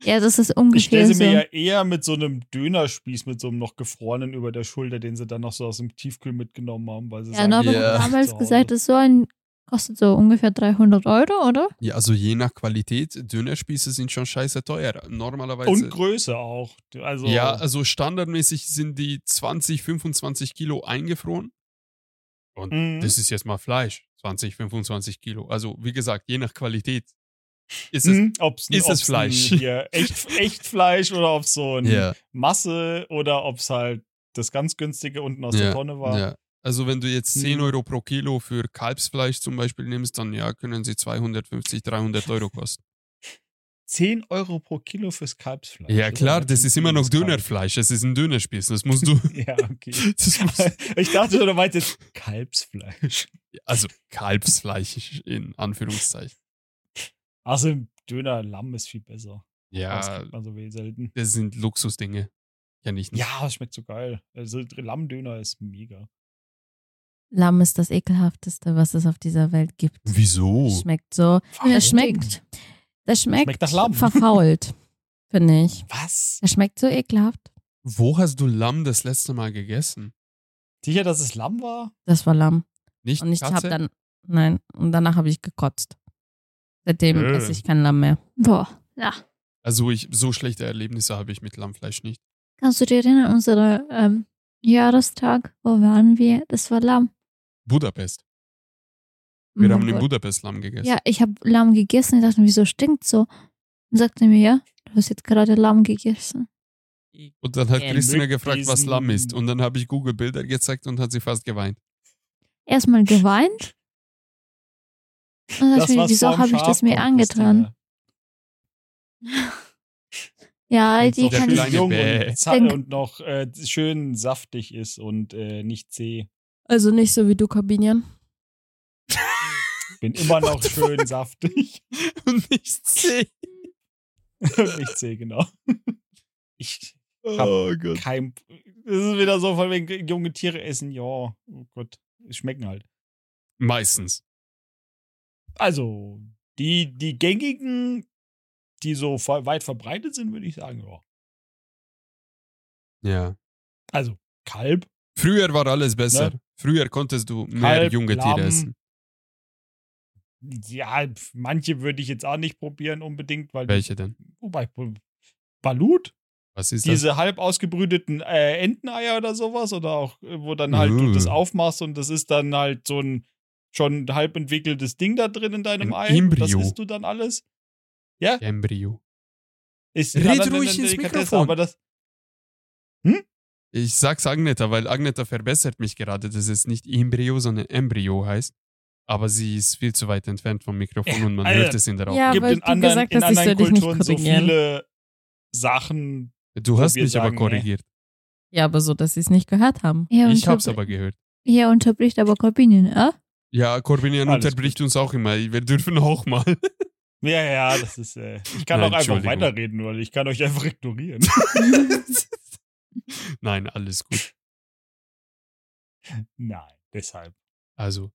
[SPEAKER 3] Ja, das ist
[SPEAKER 2] Ich
[SPEAKER 3] ungefähr
[SPEAKER 2] stelle sie
[SPEAKER 3] so.
[SPEAKER 2] mir ja eher mit so einem Dönerspieß, mit so einem noch gefrorenen über der Schulter, den sie dann noch so aus dem Tiefkühl mitgenommen haben. Weil sie
[SPEAKER 3] Ja,
[SPEAKER 2] sagen,
[SPEAKER 3] Norbert
[SPEAKER 1] Ja.
[SPEAKER 3] hat damals gesagt, das so ein kostet so ungefähr 300 Euro, oder?
[SPEAKER 1] Ja, also je nach Qualität, Dönerspieße sind schon scheiße teuer. Normalerweise.
[SPEAKER 2] Und Größe auch. Also,
[SPEAKER 1] ja, also standardmäßig sind die 20, 25 Kilo eingefroren. Und
[SPEAKER 2] Mhm.
[SPEAKER 1] das ist jetzt mal Fleisch. 20, 25 Kilo. Also, wie gesagt, je nach Qualität ist es.
[SPEAKER 2] Mhm, ob's,
[SPEAKER 1] ist es
[SPEAKER 2] ob's
[SPEAKER 1] Fleisch?
[SPEAKER 2] Ein, hier, echt, echt Fleisch oder ob es so ein
[SPEAKER 1] Ja,
[SPEAKER 2] Masse oder ob es halt das ganz günstige unten aus
[SPEAKER 1] Ja,
[SPEAKER 2] der Tonne war.
[SPEAKER 1] ja. Also, wenn du jetzt 10
[SPEAKER 2] Mhm.
[SPEAKER 1] Euro pro Kilo für Kalbsfleisch zum Beispiel nimmst, dann ja, können sie 250, 300 Euro kosten.
[SPEAKER 2] 10 Euro pro Kilo fürs Kalbsfleisch.
[SPEAKER 1] Ja, klar, das ist immer noch. Dönerfleisch. Es ist ein Dönerspieß. Das musst du.
[SPEAKER 2] Ja, okay.
[SPEAKER 1] Das
[SPEAKER 2] Ich dachte du meinst jetzt Kalbsfleisch.
[SPEAKER 1] also, Kalbsfleisch in Anführungszeichen.
[SPEAKER 2] Also Döner Lamm ist viel besser. Das
[SPEAKER 1] Ja,
[SPEAKER 2] kriegt man so weh selten.
[SPEAKER 1] das sind Luxusdinge. Ja, nicht.
[SPEAKER 2] Ja, es schmeckt so geil. Also Lammdöner ist mega.
[SPEAKER 4] Lamm ist das ekelhafteste, was es auf dieser Welt gibt.
[SPEAKER 1] Wieso?
[SPEAKER 4] Schmeckt so. Das schmeckt. Das schmeckt,
[SPEAKER 2] Schmeckt nach Lamm.
[SPEAKER 4] verfault, finde ich.
[SPEAKER 2] Was?
[SPEAKER 4] Das schmeckt so ekelhaft.
[SPEAKER 1] Wo hast du Lamm das letzte Mal gegessen?
[SPEAKER 2] Sicher, dass es Lamm war?
[SPEAKER 4] Das war Lamm.
[SPEAKER 1] Nicht
[SPEAKER 4] Und ich habe dann, nein, und danach habe ich gekotzt. Seitdem
[SPEAKER 1] Äh.
[SPEAKER 4] esse ich kein Lamm mehr.
[SPEAKER 3] Boah, ja.
[SPEAKER 1] Also ich, so schlechte Erlebnisse habe ich mit Lammfleisch nicht.
[SPEAKER 3] Kannst du dir erinnern, unser ähm, Jahrestag, wo waren wir? Das war Lamm.
[SPEAKER 1] Budapest. Wir
[SPEAKER 3] Mhm.
[SPEAKER 1] haben in Budapest Lamm gegessen.
[SPEAKER 3] Ja, ich habe Lamm gegessen. Ich dachte, wieso stinkt so? Und sagte mir, ja, du hast jetzt gerade Lamm gegessen.
[SPEAKER 1] Und dann hat Christina gefragt, was Lamm ist. Und dann habe ich Google Bilder gezeigt und hat sie fast geweint.
[SPEAKER 3] Erstmal geweint. Ich mir, wieso habe ich das mir
[SPEAKER 2] kommt,
[SPEAKER 3] angetan? Ja, die kann ich.
[SPEAKER 2] jung
[SPEAKER 1] Bäh.
[SPEAKER 2] und, za-
[SPEAKER 3] Denk-
[SPEAKER 2] und noch äh, schön saftig ist und äh, nicht zäh.
[SPEAKER 4] Also nicht so wie du, Corbinian.
[SPEAKER 2] Bin immer noch schön saftig.
[SPEAKER 1] Und nicht zäh.
[SPEAKER 2] nicht zäh, genau. Ich
[SPEAKER 1] Oh Gott.
[SPEAKER 2] kein. Das ist wieder so von wegen junge Tiere essen, ja, oh Gott, schmecken halt.
[SPEAKER 1] Meistens.
[SPEAKER 2] Also, die, die gängigen, die so weit verbreitet sind, würde ich sagen, ja.
[SPEAKER 1] Ja.
[SPEAKER 2] Also, Kalb,
[SPEAKER 1] Früher war alles besser.
[SPEAKER 2] Ne?
[SPEAKER 1] Früher konntest du mehr
[SPEAKER 2] Kalb,
[SPEAKER 1] junge
[SPEAKER 2] Lamm.
[SPEAKER 1] Tiere essen.
[SPEAKER 2] ja, manche würde ich jetzt auch nicht probieren unbedingt, weil.
[SPEAKER 1] Welche denn?
[SPEAKER 2] Wobei, Balut?
[SPEAKER 1] Was ist das?
[SPEAKER 2] Diese halb ausgebrüteten äh, Enteneier oder sowas, oder auch, äh, wo dann halt du
[SPEAKER 1] Uh.
[SPEAKER 2] das aufmachst und das ist dann halt so ein schon halb entwickeltes Ding da drin in deinem
[SPEAKER 1] Ein
[SPEAKER 2] Ei. Und Das
[SPEAKER 1] Embryo.
[SPEAKER 2] isst du dann alles. Ja,
[SPEAKER 1] Embryo.
[SPEAKER 2] ist
[SPEAKER 1] Red
[SPEAKER 2] ja
[SPEAKER 1] ruhig ins Mikrofon.
[SPEAKER 2] Aber das,
[SPEAKER 1] Ich sag's Agneta, weil Agneta verbessert mich gerade, dass es nicht Embryo, sondern Embryo heißt. Aber sie ist viel zu weit entfernt vom Mikrofon
[SPEAKER 2] Ja,
[SPEAKER 1] und man
[SPEAKER 2] Alter.
[SPEAKER 1] hört es in der Aufnahme.
[SPEAKER 4] Ja,
[SPEAKER 2] gibt
[SPEAKER 4] weil
[SPEAKER 2] in
[SPEAKER 4] du
[SPEAKER 2] anderen,
[SPEAKER 4] gesagt
[SPEAKER 2] in
[SPEAKER 4] hast, ich
[SPEAKER 2] anderen
[SPEAKER 4] soll dich nicht
[SPEAKER 2] Kulturen so viele Sachen.
[SPEAKER 1] Du hast mich aber
[SPEAKER 2] sagen,
[SPEAKER 1] korrigiert.
[SPEAKER 4] Ja, aber so, dass sie es nicht gehört haben.
[SPEAKER 3] Hier,
[SPEAKER 1] Ich hab's aber gehört.
[SPEAKER 3] hier unterbricht aber Corbinian, ja?
[SPEAKER 1] Ja, Corbinian
[SPEAKER 2] Alles
[SPEAKER 1] unterbricht uns auch immer. Wir dürfen auch mal.
[SPEAKER 2] Ja, ja, das ist. Äh, ich kann
[SPEAKER 1] Nein,
[SPEAKER 2] auch einfach weiterreden, weil ich kann euch einfach ignorieren.
[SPEAKER 1] Nein, alles gut.
[SPEAKER 2] Nein, deshalb.
[SPEAKER 1] Also,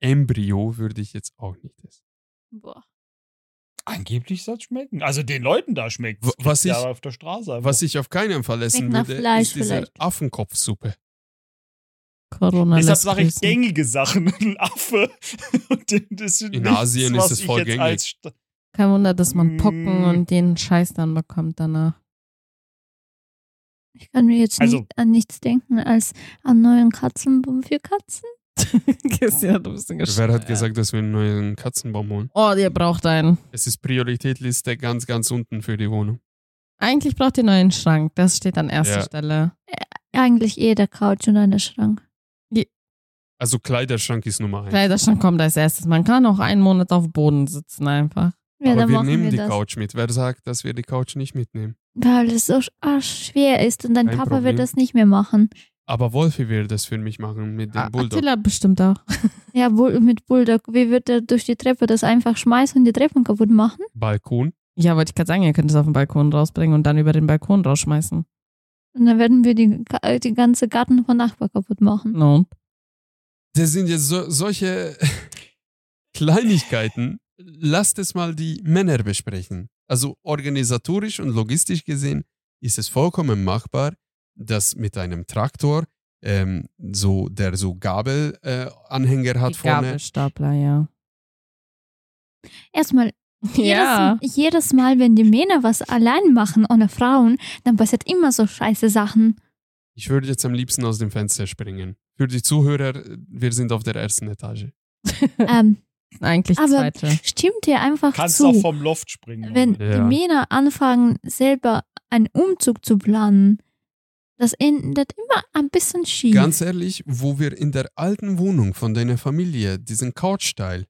[SPEAKER 1] Embryo würde ich jetzt auch nicht essen.
[SPEAKER 3] Boah.
[SPEAKER 2] Angeblich soll es schmecken. Also den Leuten da schmeckt
[SPEAKER 1] W- was ich-
[SPEAKER 2] ja auf der Straße. einfach.
[SPEAKER 1] Was ich auf keinen Fall essen würde,
[SPEAKER 3] Fleisch
[SPEAKER 1] ist diese
[SPEAKER 3] vielleicht.
[SPEAKER 1] Affenkopfsuppe.
[SPEAKER 4] Corona
[SPEAKER 2] Deshalb
[SPEAKER 4] lässt
[SPEAKER 2] sage ich
[SPEAKER 4] grüßen.
[SPEAKER 2] gängige Sachen. Ein Affe. Und das ist
[SPEAKER 1] In
[SPEAKER 2] nichts,
[SPEAKER 1] Asien ist es voll gängig.
[SPEAKER 4] Kein Wunder, dass man Pocken
[SPEAKER 2] Mm.
[SPEAKER 4] und den Scheiß dann bekommt danach.
[SPEAKER 3] Ich kann mir jetzt
[SPEAKER 2] Also-
[SPEAKER 3] nicht an nichts denken als an neuen Katzenbaum für Katzen.
[SPEAKER 4] Christina, du bist ein
[SPEAKER 1] Wer hat gesagt, dass wir einen neuen Katzenbaum holen?
[SPEAKER 4] Oh, ihr braucht einen.
[SPEAKER 1] Es ist Prioritätliste ganz, ganz unten für die Wohnung.
[SPEAKER 4] Eigentlich braucht ihr einen neuen Schrank. Das steht an erster
[SPEAKER 1] Ja.
[SPEAKER 4] Stelle.
[SPEAKER 3] Eigentlich eh der Couch und einer Schrank.
[SPEAKER 1] Also Kleiderschrank ist Nummer eins.
[SPEAKER 4] Kleiderschrank kommt als erstes. Man kann auch einen Monat auf dem Boden sitzen einfach.
[SPEAKER 3] Ja,
[SPEAKER 1] Aber
[SPEAKER 3] dann
[SPEAKER 1] wir nehmen
[SPEAKER 3] wir
[SPEAKER 1] die
[SPEAKER 3] das.
[SPEAKER 1] Couch mit. Wer sagt, dass wir die Couch nicht mitnehmen?
[SPEAKER 3] Weil es so ah, schwer ist und dein
[SPEAKER 1] Kein
[SPEAKER 3] Papa
[SPEAKER 1] Problem.
[SPEAKER 3] wird das nicht mehr machen.
[SPEAKER 1] Aber Wolfi will das für mich machen mit dem
[SPEAKER 4] Ah,
[SPEAKER 1] Bulldog.
[SPEAKER 4] Attila bestimmt auch.
[SPEAKER 3] Ja, mit Bulldog. Wie wird er durch die Treppe das einfach schmeißen und die Treppen kaputt machen?
[SPEAKER 1] Balkon.
[SPEAKER 4] Ja, wollte ich gerade sagen, ihr könnt es auf den Balkon rausbringen und dann über den Balkon rausschmeißen.
[SPEAKER 3] Und dann werden wir die, Ga- die ganze Garten von Nachbar kaputt machen.
[SPEAKER 4] No. und?
[SPEAKER 1] Das sind jetzt so, solche Kleinigkeiten. Lasst es mal die Männer besprechen. Also organisatorisch und logistisch gesehen ist es vollkommen machbar, dass mit einem Traktor, ähm, so, der so Gabelanhänger äh, Anhänger hat
[SPEAKER 4] Die
[SPEAKER 1] vorne,
[SPEAKER 4] Gabelstapler, ja.
[SPEAKER 3] Erstmal,
[SPEAKER 4] Ja.
[SPEAKER 3] jedes, jedes Mal, wenn die Männer was allein machen ohne Frauen, dann passiert immer so scheiße Sachen.
[SPEAKER 1] ich würde jetzt am liebsten aus dem Fenster springen. Für die Zuhörer, wir sind auf der ersten Etage.
[SPEAKER 3] ähm,
[SPEAKER 4] Eigentlich
[SPEAKER 3] Aber-
[SPEAKER 4] zweite.
[SPEAKER 3] stimmt dir einfach
[SPEAKER 2] Kannst
[SPEAKER 3] zu.
[SPEAKER 2] auch vom Loft springen.
[SPEAKER 3] wenn.
[SPEAKER 1] Ja.
[SPEAKER 3] die Männer anfangen, selber einen Umzug zu planen, das endet immer ein bisschen schief.
[SPEAKER 1] Ganz ehrlich, wo wir in der alten Wohnung von deiner Familie diesen Couchsteil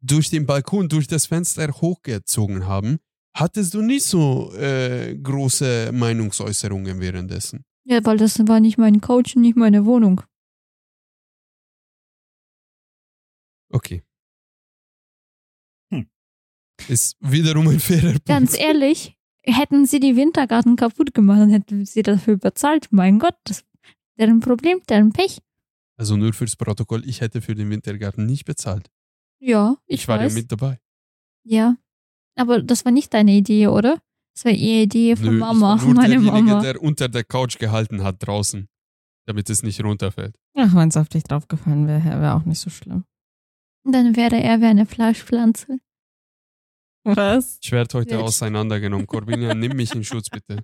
[SPEAKER 1] durch den Balkon, durch das Fenster hochgezogen haben, hattest du nicht so äh, große Meinungsäußerungen währenddessen.
[SPEAKER 3] ja, weil das war nicht mein Coach und nicht meine Wohnung.
[SPEAKER 1] Okay.
[SPEAKER 2] Hm.
[SPEAKER 1] Ist wiederum ein fairer Punkt.
[SPEAKER 3] Ganz ehrlich, hätten sie die Wintergarten kaputt gemacht, dann hätten sie dafür bezahlt. Mein Gott, das deren Problem, deren Pech.
[SPEAKER 1] Also nur fürs Protokoll, ich hätte für den Wintergarten nicht bezahlt.
[SPEAKER 3] Ja, ich,
[SPEAKER 1] Ich, war
[SPEAKER 3] weiß.
[SPEAKER 1] ja mit dabei.
[SPEAKER 3] Ja. Aber das war nicht deine Idee, oder? Das war ihre Idee von
[SPEAKER 1] Nö, ich
[SPEAKER 3] Mama,
[SPEAKER 1] war nur
[SPEAKER 3] meine
[SPEAKER 1] derjenige,
[SPEAKER 3] Mama.
[SPEAKER 1] der unter der Couch gehalten hat draußen, damit es nicht runterfällt.
[SPEAKER 4] Ach, wenn es auf dich draufgefallen wäre, wäre auch nicht so schlimm.
[SPEAKER 3] Dann wäre er wie eine Fleischpflanze.
[SPEAKER 4] Was?
[SPEAKER 1] Ich werde heute auseinandergenommen. Corbina, nimm mich in Schutz, bitte.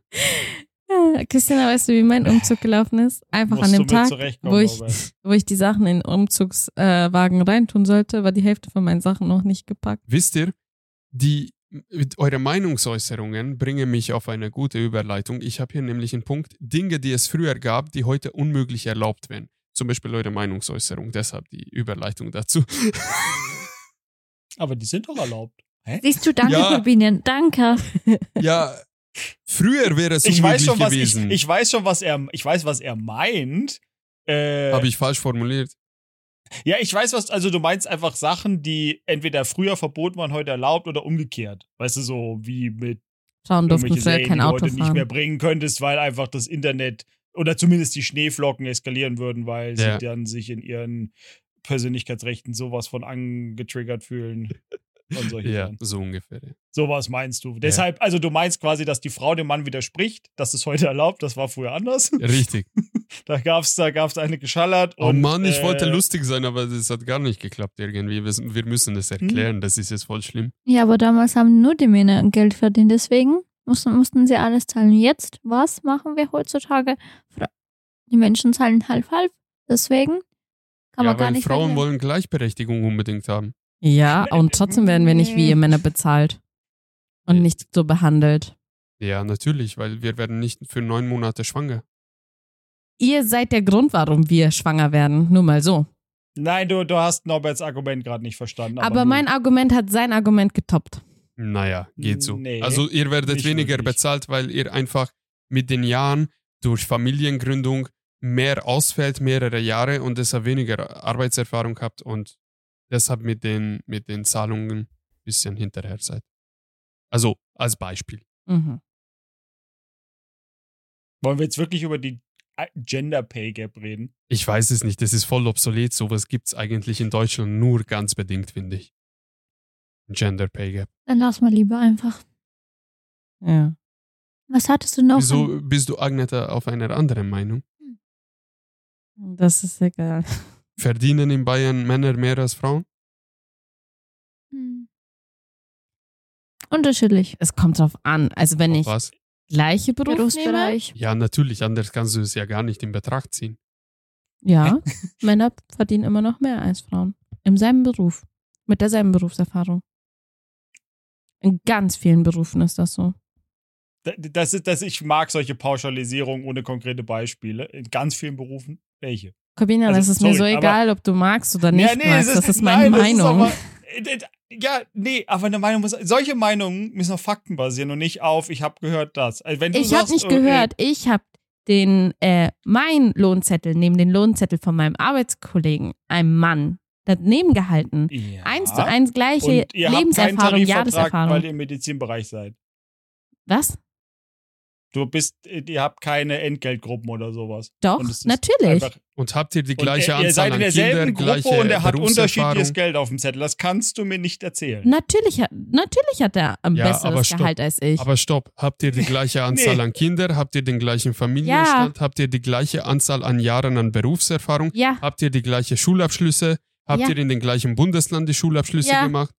[SPEAKER 4] Ja, Christina, weißt du, wie mein Umzug gelaufen ist? Einfach
[SPEAKER 2] Musst
[SPEAKER 4] an dem Tag, wo ich, wo ich die Sachen in den Umzugswagen reintun sollte, war die Hälfte von meinen Sachen noch nicht gepackt.
[SPEAKER 1] Wisst ihr, die, mit eure Meinungsäußerungen bringen mich auf eine gute Überleitung. Ich habe hier nämlich einen Punkt, Dinge, die es früher gab, die heute unmöglich erlaubt wären. Zum Beispiel eure Meinungsäußerung, deshalb die Überleitung dazu.
[SPEAKER 2] Aber die sind doch erlaubt. Hä?
[SPEAKER 3] Siehst du, danke,
[SPEAKER 1] Ja.
[SPEAKER 3] Corbinian, danke.
[SPEAKER 1] ja, früher wäre es
[SPEAKER 2] Ich
[SPEAKER 1] unmöglich
[SPEAKER 2] weiß schon, was ich,
[SPEAKER 1] gewesen.
[SPEAKER 2] ich weiß schon, was er, ich weiß, was er meint. Äh,
[SPEAKER 1] Habe ich falsch formuliert?
[SPEAKER 2] Ja, ich weiß was, also du meinst einfach Sachen, die entweder früher verboten waren, heute erlaubt oder umgekehrt. Weißt du, so wie mit
[SPEAKER 4] Frauen durften früher kein
[SPEAKER 2] die du
[SPEAKER 4] Auto
[SPEAKER 2] heute nicht mehr
[SPEAKER 4] fahren.
[SPEAKER 2] bringen könntest, weil einfach das Internet oder zumindest die Schneeflocken eskalieren würden, weil
[SPEAKER 1] Ja.
[SPEAKER 2] sie dann sich in ihren Persönlichkeitsrechten sowas von angetriggert fühlen. Und solche
[SPEAKER 1] Ja,
[SPEAKER 2] Sachen.
[SPEAKER 1] so ungefähr. ja.
[SPEAKER 2] Sowas meinst du. Deshalb, also du meinst quasi, dass die Frau dem Mann widerspricht, dass es heute erlaubt, das war früher anders.
[SPEAKER 1] Richtig.
[SPEAKER 2] Da gab's, da gab's eine geschallert.
[SPEAKER 1] Oh
[SPEAKER 2] und,
[SPEAKER 1] Mann, ich
[SPEAKER 2] äh,
[SPEAKER 1] wollte lustig sein, aber das hat gar nicht geklappt irgendwie. Wir, wir müssen das
[SPEAKER 2] Hm?
[SPEAKER 1] erklären, das ist jetzt voll schlimm.
[SPEAKER 3] Ja, aber damals haben nur die Männer Geld verdient, deswegen mussten, mussten sie alles zahlen. Jetzt, was machen wir heutzutage? Die Menschen zahlen halb-halb, deswegen kann
[SPEAKER 1] ja,
[SPEAKER 3] man gar
[SPEAKER 1] weil
[SPEAKER 3] nicht
[SPEAKER 1] Frauen
[SPEAKER 3] verlieren.
[SPEAKER 1] wollen Gleichberechtigung unbedingt haben.
[SPEAKER 4] Ja, und trotzdem werden wir nicht wie ihr Männer bezahlt. Und nicht so behandelt.
[SPEAKER 1] Ja, natürlich, weil wir werden nicht für neun Monate schwanger.
[SPEAKER 4] Ihr seid der Grund, warum wir schwanger werden. Nur mal so.
[SPEAKER 2] Nein, du, du hast Norberts Argument gerade nicht verstanden.
[SPEAKER 4] Aber,
[SPEAKER 2] Aber,
[SPEAKER 4] mein Argument hat sein Argument getoppt.
[SPEAKER 1] Naja, geht so.
[SPEAKER 2] Nee,
[SPEAKER 1] also ihr werdet weniger
[SPEAKER 2] wirklich.
[SPEAKER 1] bezahlt, weil ihr einfach mit den Jahren durch Familiengründung mehr ausfällt, mehrere Jahre und deshalb weniger Arbeitserfahrung habt und deshalb mit den, mit den Zahlungen ein bisschen hinterher seid. Also als Beispiel.
[SPEAKER 4] Mhm.
[SPEAKER 2] Wollen wir jetzt wirklich über die äh, Gender Pay Gap reden?
[SPEAKER 1] Ich weiß es nicht, das ist voll obsolet. Sowas gibt es eigentlich in Deutschland nur ganz bedingt, finde ich. Gender Pay Gap.
[SPEAKER 3] Dann lass mal lieber einfach.
[SPEAKER 4] Ja.
[SPEAKER 3] Was hattest du noch?
[SPEAKER 1] Wieso bist du, Agneta, auf einer anderen Meinung?
[SPEAKER 4] Das ist egal.
[SPEAKER 1] Verdienen in Bayern Männer mehr als Frauen?
[SPEAKER 3] Hm. Unterschiedlich.
[SPEAKER 4] Es kommt drauf an. Also wenn
[SPEAKER 1] Auf
[SPEAKER 4] ich
[SPEAKER 1] was?
[SPEAKER 4] gleiche Beruf nehme,
[SPEAKER 3] Berufsbereich.
[SPEAKER 1] Ja, natürlich, anders kannst du es ja gar nicht in Betracht ziehen.
[SPEAKER 4] ja, Männer verdienen immer noch mehr als Frauen. Im selben Beruf. Mit derselben Berufserfahrung. In ganz vielen Berufen ist das so.
[SPEAKER 2] Das ist, das, ich mag solche Pauschalisierungen ohne konkrete Beispiele. In ganz vielen Berufen. Welche?
[SPEAKER 4] Corbina,
[SPEAKER 2] Also,
[SPEAKER 4] das ist mir so
[SPEAKER 2] sorry,
[SPEAKER 4] egal, ob du magst oder nicht
[SPEAKER 2] Ja, nee,
[SPEAKER 4] magst.
[SPEAKER 2] es
[SPEAKER 4] Das ist meine
[SPEAKER 2] nein, das ist
[SPEAKER 4] Meinung.
[SPEAKER 2] aber- äh, ja, nee, aber eine Meinung muss. Solche Meinungen müssen auf Fakten basieren und nicht auf, ich habe gehört das. Also
[SPEAKER 4] ich habe nicht
[SPEAKER 2] okay,
[SPEAKER 4] gehört. Ich habe den, äh, mein Lohnzettel neben den Lohnzettel von meinem Arbeitskollegen, einem Mann, daneben gehalten.
[SPEAKER 2] Ja.
[SPEAKER 4] Eins zu eins gleiche
[SPEAKER 2] und ihr habt keinen
[SPEAKER 4] Lebenserfahrung, Jahreserfahrung.
[SPEAKER 2] weil ihr im Medizinbereich seid.
[SPEAKER 4] Was?
[SPEAKER 2] Du bist, ihr habt keine Entgeltgruppen oder sowas.
[SPEAKER 4] Doch,
[SPEAKER 2] Und
[SPEAKER 4] natürlich.
[SPEAKER 2] einfach-
[SPEAKER 1] Und habt ihr die
[SPEAKER 2] Und
[SPEAKER 1] gleiche
[SPEAKER 2] ihr, ihr
[SPEAKER 1] Anzahl
[SPEAKER 2] seid in
[SPEAKER 1] an
[SPEAKER 2] derselben
[SPEAKER 1] Kindern,
[SPEAKER 2] Gruppe und er hat unterschiedliches? Geld auf dem Zettel. Das kannst du mir nicht erzählen.
[SPEAKER 4] Natürlich, hat- natürlich hat er ein
[SPEAKER 1] Ja, aber
[SPEAKER 4] besseres
[SPEAKER 1] stopp.
[SPEAKER 4] Gehalt als ich.
[SPEAKER 1] Aber stopp, habt ihr die gleiche Anzahl
[SPEAKER 2] Nee.
[SPEAKER 1] an Kindern? Habt ihr den gleichen Familienstand? Habt ihr die gleiche Anzahl an Jahren an Berufserfahrung?
[SPEAKER 4] ja,
[SPEAKER 1] Habt ihr die gleiche Schulabschlüsse? Habt
[SPEAKER 4] Ja.
[SPEAKER 1] ihr in den gleichen Bundesland die Schulabschlüsse
[SPEAKER 4] Ja.
[SPEAKER 1] gemacht?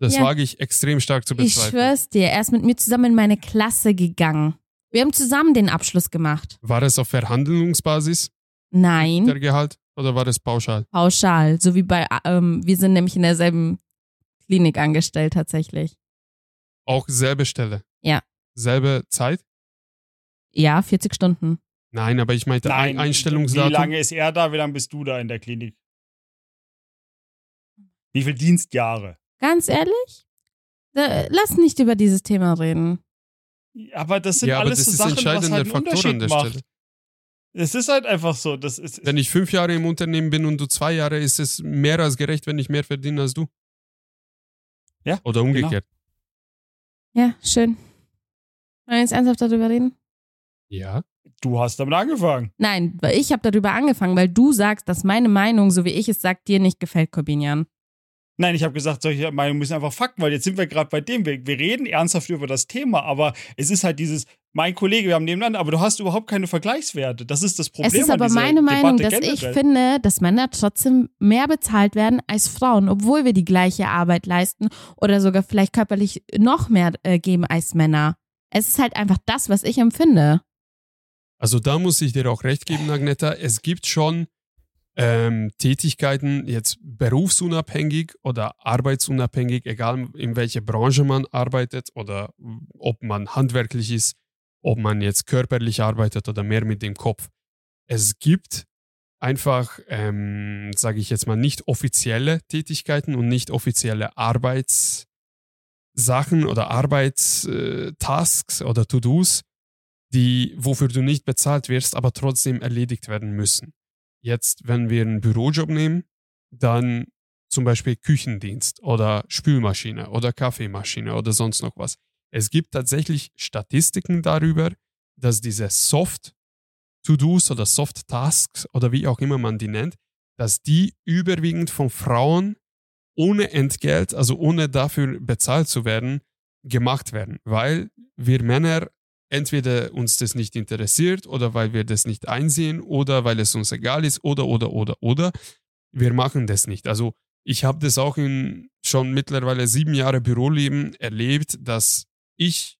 [SPEAKER 1] Das
[SPEAKER 4] Ja.
[SPEAKER 1] wage ich extrem stark zu
[SPEAKER 4] ich
[SPEAKER 1] bezweifeln.
[SPEAKER 4] schwör's dir, er ist mit mir zusammen in meine Klasse gegangen. Wir haben zusammen den Abschluss gemacht.
[SPEAKER 1] War es auf Verhandlungsbasis,
[SPEAKER 4] Nein,
[SPEAKER 1] der Gehalt, oder war es pauschal?
[SPEAKER 4] pauschal. So wie bei, ähm, wir sind nämlich in derselben Klinik angestellt tatsächlich.
[SPEAKER 1] Auch selbe Stelle?
[SPEAKER 4] Ja.
[SPEAKER 1] Selbe Zeit?
[SPEAKER 4] Ja, 40 Stunden.
[SPEAKER 1] Nein, aber ich meinte ein
[SPEAKER 2] Wie
[SPEAKER 1] Einstellungsdatum.
[SPEAKER 2] lange ist er da? Wie lange bist du da in der Klinik? Wie viele Dienstjahre?
[SPEAKER 4] Ganz ehrlich? Lass nicht über dieses Thema reden.
[SPEAKER 2] Aber das sind
[SPEAKER 1] ja, aber
[SPEAKER 2] alles
[SPEAKER 1] das
[SPEAKER 2] so
[SPEAKER 1] ist
[SPEAKER 2] Sachen, was
[SPEAKER 1] entscheidender
[SPEAKER 2] halt einen
[SPEAKER 1] Faktor an
[SPEAKER 2] Unterschied
[SPEAKER 1] der
[SPEAKER 2] macht.
[SPEAKER 1] Stelle.
[SPEAKER 2] Es ist halt einfach so. Das ist,
[SPEAKER 1] Wenn ich fünf Jahre im Unternehmen bin und du zwei Jahre, ist es mehr als gerecht, wenn ich mehr verdiene als du.
[SPEAKER 2] Ja,
[SPEAKER 1] Oder umgekehrt.
[SPEAKER 4] Ja, schön. Wollen wir jetzt ernsthaft darüber reden?
[SPEAKER 1] Ja.
[SPEAKER 2] du hast damit angefangen.
[SPEAKER 4] Nein, weil ich habe darüber angefangen, weil du sagst, dass meine Meinung, so wie ich es sag, dir nicht gefällt, Corbinian.
[SPEAKER 2] Nein, ich habe gesagt, solche Meinungen müssen einfach Fakten, weil jetzt sind wir gerade bei dem. Wir, wir reden ernsthaft über das Thema, aber es ist halt dieses, mein Kollege, wir haben nebeneinander, aber du hast überhaupt keine Vergleichswerte. Das ist das Problem.
[SPEAKER 4] Es ist aber meine Meinung,
[SPEAKER 2] Debatte
[SPEAKER 4] dass ich
[SPEAKER 2] generell.
[SPEAKER 4] finde, dass Männer trotzdem mehr bezahlt werden als Frauen, obwohl wir die gleiche Arbeit leisten oder sogar vielleicht körperlich noch mehr äh, geben als Männer. Es ist halt einfach das, was ich empfinde.
[SPEAKER 1] Also da muss ich dir auch recht geben, Agneta. Es gibt schon ähm, Tätigkeiten, jetzt berufsunabhängig oder arbeitsunabhängig, egal in welcher Branche man arbeitet oder ob man handwerklich ist, ob man jetzt körperlich arbeitet oder mehr mit dem Kopf. Es gibt einfach, ähm, sage ich jetzt mal, nicht offizielle Tätigkeiten und nicht offizielle Arbeitssachen oder Arbeitstasks oder To-Dos, die, wofür du nicht bezahlt wirst, aber trotzdem erledigt werden müssen. Jetzt, wenn wir einen Bürojob nehmen, dann zum Beispiel Küchendienst oder Spülmaschine oder Kaffeemaschine oder sonst noch was. Es gibt tatsächlich Statistiken darüber, dass diese Soft-To-Dos oder Soft-Tasks oder wie auch immer man die nennt, dass die überwiegend von Frauen ohne Entgelt, also ohne dafür bezahlt zu werden, gemacht werden, weil wir Männer entweder uns das nicht interessiert oder weil wir das nicht einsehen oder weil es uns egal ist oder oder oder oder wir machen das nicht. Also ich habe das auch in schon mittlerweile sieben Jahre Büroleben erlebt, dass ich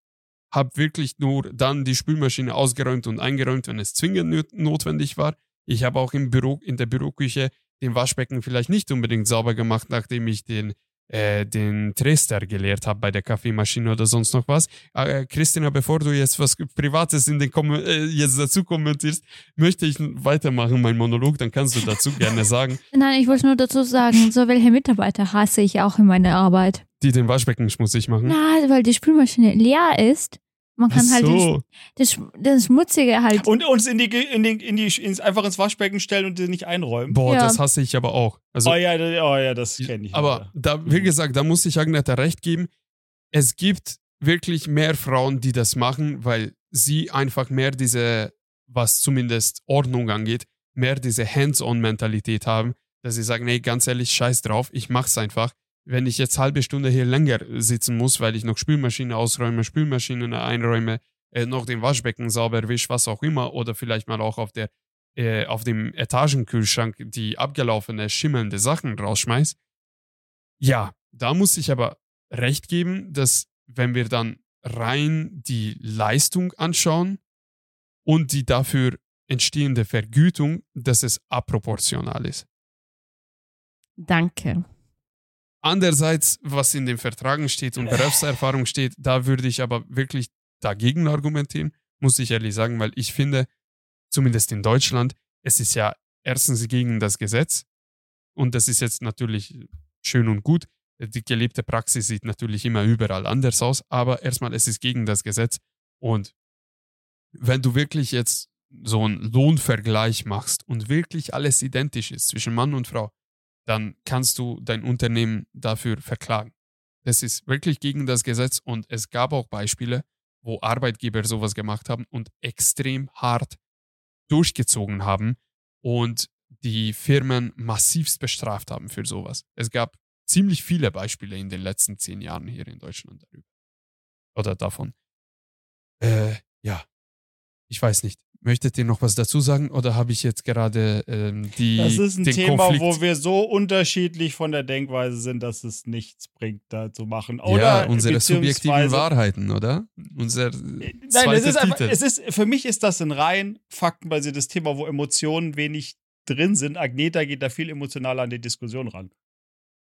[SPEAKER 1] habe wirklich nur dann die Spülmaschine ausgeräumt und eingeräumt, wenn es zwingend notwendig war. Ich habe auch im Büro, in der Büroküche den Waschbecken vielleicht nicht unbedingt sauber gemacht, nachdem ich den, äh, den Trester geleert habe bei der Kaffeemaschine oder sonst noch was. Äh, Christina, bevor du jetzt was Privates in den Kom äh, jetzt dazu kommentierst, möchte ich weitermachen, mein Monolog, dann kannst du dazu gerne sagen,
[SPEAKER 3] Nein, ich wollte nur dazu sagen, so welche Mitarbeiter hasse ich auch in meiner Arbeit.
[SPEAKER 1] die den Waschbecken schmutzig machen.
[SPEAKER 3] Na, weil die Spülmaschine leer ist. Man kann
[SPEAKER 1] Ach
[SPEAKER 3] halt den,
[SPEAKER 1] so.
[SPEAKER 3] das, das Schmutzige halt.
[SPEAKER 2] Und uns in die, in die, in die ins, einfach ins Waschbecken stellen und sie nicht einräumen.
[SPEAKER 1] Boah,
[SPEAKER 3] Ja.
[SPEAKER 1] das hasse ich aber auch. Also,
[SPEAKER 2] oh ja, oh ja, das kenne ich.
[SPEAKER 1] aber da, wie gesagt, da muss ich Agneta recht geben. Es gibt wirklich mehr Frauen, die das machen, weil sie einfach mehr diese, was zumindest Ordnung angeht, mehr diese Hands-on-Mentalität haben, dass sie sagen, nee, ganz ehrlich, scheiß drauf, ich mach's einfach. Wenn ich jetzt halbe Stunde hier länger sitzen muss, weil ich noch Spülmaschine ausräume, Spülmaschine einräume, äh, noch den Waschbecken sauber wisch, was auch immer, oder vielleicht mal auch auf der äh, auf dem Etagenkühlschrank die abgelaufene, schimmelnde Sachen rausschmeißt. Ja, da muss ich aber recht geben, dass wenn wir dann rein die Leistung anschauen und die dafür entstehende Vergütung, dass es aproportional ist.
[SPEAKER 4] Danke.
[SPEAKER 1] Andererseits, was in den Vertragen steht und Berufserfahrung steht, da würde ich aber wirklich dagegen argumentieren, muss ich ehrlich sagen, weil ich finde, zumindest in Deutschland, es ist ja erstens gegen das Gesetz und das ist jetzt natürlich schön und gut. Die gelebte Praxis sieht natürlich immer überall anders aus, aber erstmal, es ist gegen das Gesetz und wenn du wirklich jetzt so einen Lohnvergleich machst und wirklich alles identisch ist zwischen Mann und Frau, dann kannst du dein Unternehmen dafür verklagen. Das ist wirklich gegen das Gesetz und es gab auch Beispiele, wo Arbeitgeber sowas gemacht haben und extrem hart durchgezogen haben und die Firmen massivst bestraft haben für sowas. Es gab ziemlich viele Beispiele in den letzten zehn Jahren hier in Deutschland darüber. Oder davon. Äh, ja, ich weiß nicht. Möchtet ihr noch was dazu sagen oder habe ich jetzt gerade ähm, die.
[SPEAKER 2] Das ist ein
[SPEAKER 1] den
[SPEAKER 2] Thema,
[SPEAKER 1] Konflikt
[SPEAKER 2] wo wir so unterschiedlich von der Denkweise sind, dass es nichts bringt, da zu machen. Oder
[SPEAKER 1] ja, unsere subjektiven Wahrheiten, oder? Unser
[SPEAKER 2] Nein, es ist einfach, es ist, für mich ist das ein rein faktenbasiertes Thema, wo Emotionen wenig drin sind. Agneta geht da viel emotionaler an die Diskussion ran.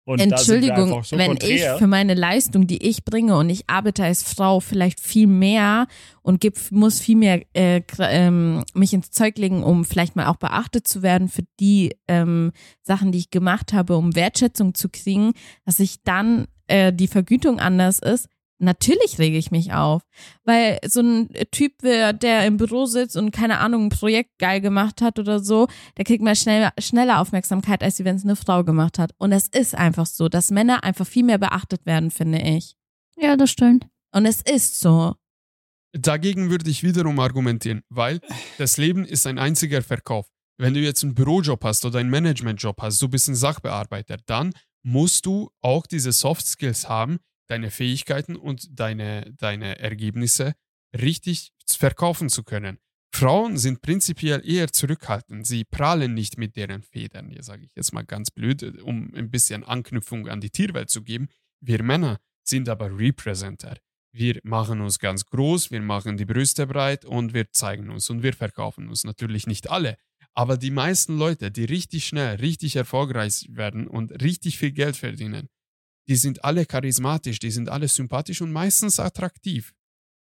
[SPEAKER 2] Und
[SPEAKER 4] Entschuldigung,
[SPEAKER 2] so
[SPEAKER 4] wenn
[SPEAKER 2] konträr.
[SPEAKER 4] ich für meine Leistung, die ich bringe und ich arbeite als Frau vielleicht viel mehr und geb, muss viel mehr äh, ähm, mich ins Zeug legen, um vielleicht mal auch beachtet zu werden für die ähm, Sachen, die ich gemacht habe, um Wertschätzung zu kriegen, dass ich dann äh, die Vergütung anders ist. Natürlich rege ich mich auf, weil so ein Typ, der im Büro sitzt und keine Ahnung, ein Projekt geil gemacht hat oder so, der kriegt mal schnell, schneller Aufmerksamkeit, als wenn es eine Frau gemacht hat. Und es ist einfach so, dass Männer einfach viel mehr beachtet werden, finde ich.
[SPEAKER 3] Ja, das stimmt.
[SPEAKER 4] Und es ist so.
[SPEAKER 1] Dagegen würde ich wiederum argumentieren, weil das Leben ist ein einziger Verkauf. Wenn du jetzt einen Bürojob hast oder einen Managementjob hast, du bist ein Sachbearbeiter, dann musst du auch diese Soft Skills haben, deine Fähigkeiten und deine, deine Ergebnisse richtig verkaufen zu können. Frauen sind prinzipiell eher zurückhaltend. Sie prahlen nicht mit deren Federn, hier sage ich jetzt mal ganz blöd, um ein bisschen Anknüpfung an die Tierwelt zu geben. Wir Männer sind aber Representer. Wir machen uns ganz groß, wir machen die Brüste breit und wir zeigen uns und wir verkaufen uns. Natürlich nicht alle, aber die meisten Leute, die richtig schnell, richtig erfolgreich werden und richtig viel Geld verdienen, die sind alle charismatisch, die sind alle sympathisch und meistens attraktiv.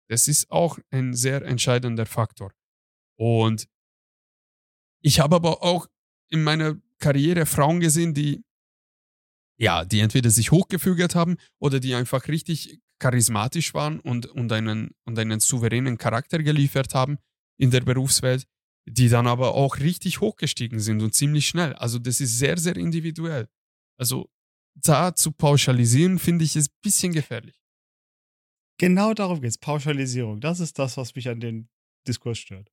[SPEAKER 1] Das ist auch ein sehr entscheidender Faktor. Und ich habe aber auch in meiner Karriere Frauen gesehen, die ja, die entweder sich hochgefügert haben oder die einfach richtig charismatisch waren und, und, einen, und einen souveränen Charakter geliefert haben in der Berufswelt, die dann aber auch richtig hochgestiegen sind und ziemlich schnell. Also das ist sehr, sehr individuell. Also da zu pauschalisieren, finde ich, ist ein bisschen gefährlich.
[SPEAKER 2] Genau darum geht's. Pauschalisierung. Das ist das, was mich an den Diskurs stört.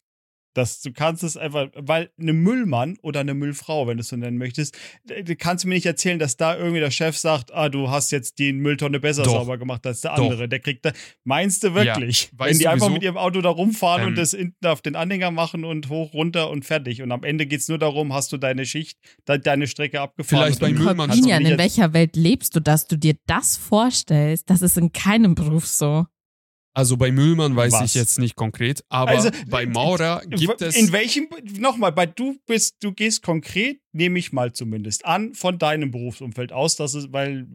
[SPEAKER 2] Dass du kannst es einfach, weil eine Müllmann oder eine Müllfrau, wenn du es so nennen möchtest, du kannst du mir nicht erzählen, dass da irgendwie der Chef sagt, ah, du hast jetzt die Mülltonne besser
[SPEAKER 1] Doch.
[SPEAKER 2] sauber gemacht als der
[SPEAKER 1] Doch.
[SPEAKER 2] andere. Der kriegt da. Meinst du wirklich?
[SPEAKER 1] weißt
[SPEAKER 2] wenn die einfach
[SPEAKER 1] wieso?
[SPEAKER 2] mit ihrem Auto da rumfahren
[SPEAKER 1] Ähm.
[SPEAKER 2] und das hinten auf den Anhänger machen und hoch, runter und fertig. Und am Ende geht's nur darum, hast du deine Schicht, de deine Strecke abgefahren.
[SPEAKER 1] Vielleicht bei Müllmann
[SPEAKER 2] mich
[SPEAKER 4] in welcher Welt lebst du, dass du dir das vorstellst? Das ist in keinem Beruf so.
[SPEAKER 1] Also bei Müllmann weiß
[SPEAKER 2] Was?
[SPEAKER 1] ich jetzt nicht konkret, aber
[SPEAKER 2] Also,
[SPEAKER 1] bei
[SPEAKER 2] äh,
[SPEAKER 1] Maurer gibt es.
[SPEAKER 2] In welchem, nochmal, bei du bist, du gehst konkret, nehme ich mal zumindest an, von deinem Berufsumfeld aus, dass es, weil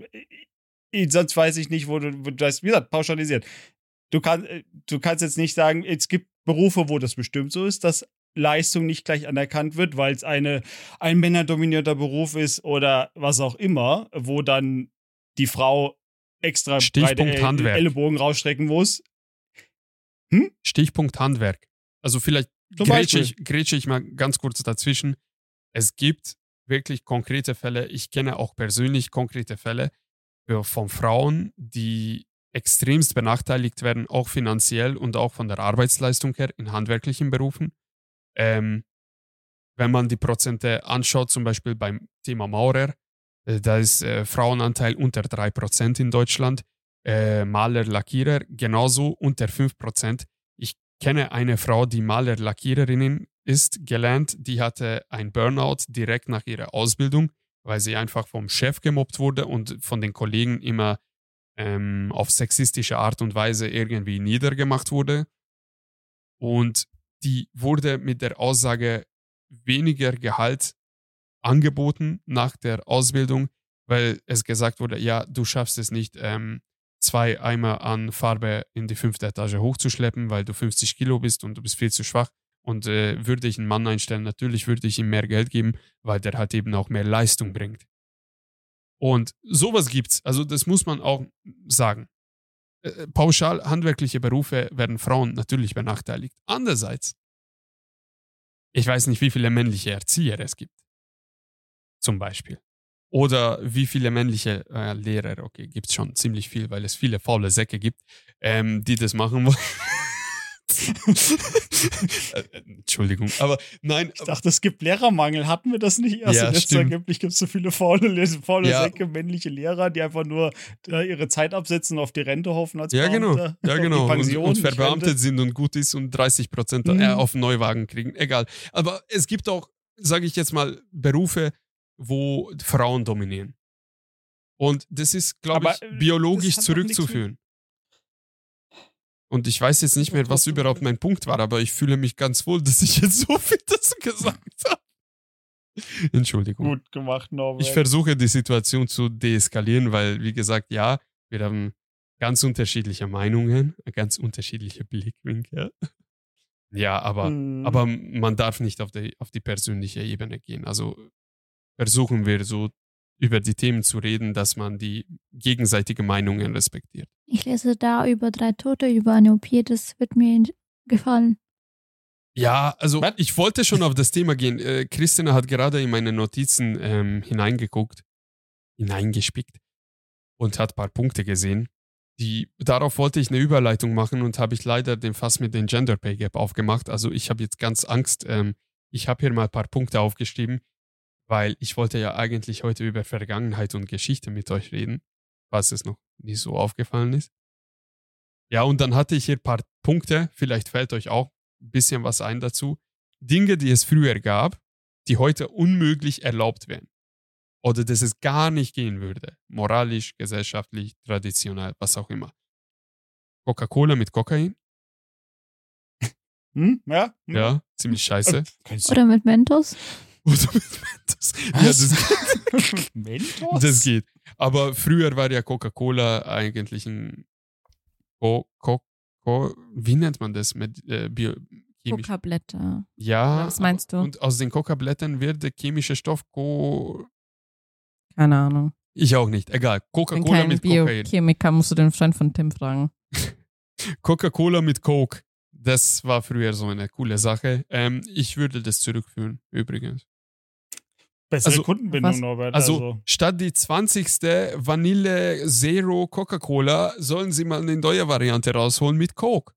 [SPEAKER 2] äh, sonst weiß ich nicht, wo du, wo du das, wie gesagt, pauschalisiert. Du, kann, äh, du kannst jetzt nicht sagen, es gibt Berufe, wo das bestimmt so ist, dass Leistung nicht gleich anerkannt wird, weil es eine, ein männerdominierter Beruf ist oder was auch immer, wo dann die Frau extra
[SPEAKER 1] Stichpunkt
[SPEAKER 2] breite El-
[SPEAKER 1] Handwerk.
[SPEAKER 2] Ellenbogen rausstrecken muss.
[SPEAKER 1] Stichpunkt Handwerk. Also vielleicht grätsche ich, grätsche ich mal ganz kurz dazwischen. Es gibt wirklich konkrete Fälle. Ich kenne auch persönlich konkrete Fälle für- von Frauen, die extremst benachteiligt werden, auch finanziell und auch von der Arbeitsleistung her in handwerklichen Berufen. Ähm, wenn man die Prozente anschaut, zum Beispiel beim Thema Maurer, äh, da ist äh, Frauenanteil unter 3% in Deutschland, äh, Maler, Lackierer genauso unter 5%. Ich kenne eine Frau, die Maler, Lackiererinnen ist gelernt, die hatte ein Burnout direkt nach ihrer Ausbildung, weil sie einfach vom Chef gemobbt wurde und von den Kollegen immer ähm, auf sexistische Art und Weise irgendwie niedergemacht wurde. Und die wurde mit der Aussage weniger Gehalt angeboten nach der Ausbildung, weil es gesagt wurde, ja, du schaffst es nicht, ähm, zwei Eimer an Farbe in die fünfte Etage hochzuschleppen, weil du 50 Kilo bist und du bist viel zu schwach. Und äh, würde ich einen Mann einstellen, natürlich würde ich ihm mehr Geld geben, weil der halt eben auch mehr Leistung bringt. Und sowas gibt's. Also das muss man auch sagen. Äh, pauschal handwerkliche Berufe werden Frauen natürlich benachteiligt. Andererseits, ich weiß nicht, wie viele männliche Erzieher es gibt. Zum Beispiel. Oder wie viele männliche äh, Lehrer, okay, gibt es schon ziemlich viel, weil es viele faule Säcke gibt, ähm, die das machen wollen. Entschuldigung, aber nein.
[SPEAKER 2] Ich dachte, es gibt Lehrermangel. Hatten wir das nicht erst?
[SPEAKER 1] Ja,
[SPEAKER 2] jetzt angeblich gibt es so viele faule, faule
[SPEAKER 1] Ja.
[SPEAKER 2] Säcke, männliche Lehrer, die einfach nur äh, ihre Zeit absetzen und auf die Rente hoffen als
[SPEAKER 1] Ja, genau.
[SPEAKER 2] Beamter.
[SPEAKER 1] Ja,
[SPEAKER 2] Auf
[SPEAKER 1] genau. Und,
[SPEAKER 2] Pension,
[SPEAKER 1] und
[SPEAKER 2] nicht
[SPEAKER 1] verbeamtet sind und gut ist und 30 Prozent
[SPEAKER 2] Mhm.
[SPEAKER 1] äh, auf den Neuwagen kriegen. Egal. Aber es gibt auch, sage ich jetzt mal, Berufe, wo Frauen dominieren. Und das ist, glaube ich,
[SPEAKER 2] äh,
[SPEAKER 1] biologisch zurückzuführen. Und ich weiß jetzt nicht mehr, was überhaupt mein Punkt war, aber ich fühle mich ganz wohl, dass ich jetzt so viel dazu gesagt habe. Entschuldigung.
[SPEAKER 2] Gut gemacht, Norbert.
[SPEAKER 1] Ich versuche die Situation zu deeskalieren, weil, wie gesagt, ja, wir haben ganz unterschiedliche Meinungen, ganz unterschiedliche Blickwinkel. Ja, aber,
[SPEAKER 2] Mhm.
[SPEAKER 1] aber man darf nicht auf die, auf die persönliche Ebene gehen. Also versuchen wir so über die Themen zu reden, dass man die gegenseitige Meinungen respektiert.
[SPEAKER 3] Ich lese da über drei Tote, über eine OP, das wird mir gefallen.
[SPEAKER 1] Ja, also
[SPEAKER 2] Was?
[SPEAKER 1] ich wollte schon auf das Thema gehen. Äh, Christina hat gerade in meine Notizen ähm, hineingeguckt, hineingespickt und hat ein paar Punkte gesehen. Die, darauf wollte ich eine Überleitung machen und habe ich leider den Fass mit dem Gender Pay Gap aufgemacht. Also ich habe jetzt ganz Angst. Ähm, ich habe hier mal ein paar Punkte aufgeschrieben, weil ich wollte ja eigentlich heute über Vergangenheit und Geschichte mit euch reden, falls es noch nicht so aufgefallen ist. Ja, und dann hatte ich hier ein paar Punkte, vielleicht fällt euch auch ein bisschen was ein dazu. Dinge, die es früher gab, die heute unmöglich erlaubt wären. Oder dass es gar nicht gehen würde. Moralisch, gesellschaftlich, traditionell, was auch immer. Coca-Cola mit Kokain,
[SPEAKER 2] Hm? Ja? Hm?
[SPEAKER 1] ja, ziemlich scheiße.
[SPEAKER 2] Du-
[SPEAKER 3] Oder mit Mentos.
[SPEAKER 1] Oder mit Mentos. Ja, das,
[SPEAKER 2] Mentos?
[SPEAKER 1] das geht. Aber früher war ja Coca-Cola eigentlich ein Co Co Co wie nennt man das mit äh, Bio chemisch?
[SPEAKER 4] Coca-Blätter.
[SPEAKER 1] Ja.
[SPEAKER 4] Was meinst du?
[SPEAKER 1] Und aus den Coca-Blättern wird der chemische Stoff Co
[SPEAKER 4] Keine Ahnung.
[SPEAKER 1] Ich auch nicht. Egal. Coca-Cola mit Kokain.
[SPEAKER 4] Biochemiker, musst du den Freund von Tim fragen.
[SPEAKER 1] Coca-Cola mit Coke. Das war früher so eine coole Sache. Ähm, ich würde das zurückführen, übrigens.
[SPEAKER 2] Bessere
[SPEAKER 1] Also-
[SPEAKER 2] Kundenbindung,
[SPEAKER 4] Was?
[SPEAKER 2] Norbert.
[SPEAKER 1] Also,
[SPEAKER 2] Also,
[SPEAKER 1] statt die 20. Vanille Zero Coca-Cola sollen sie mal eine neue Variante rausholen mit Coke.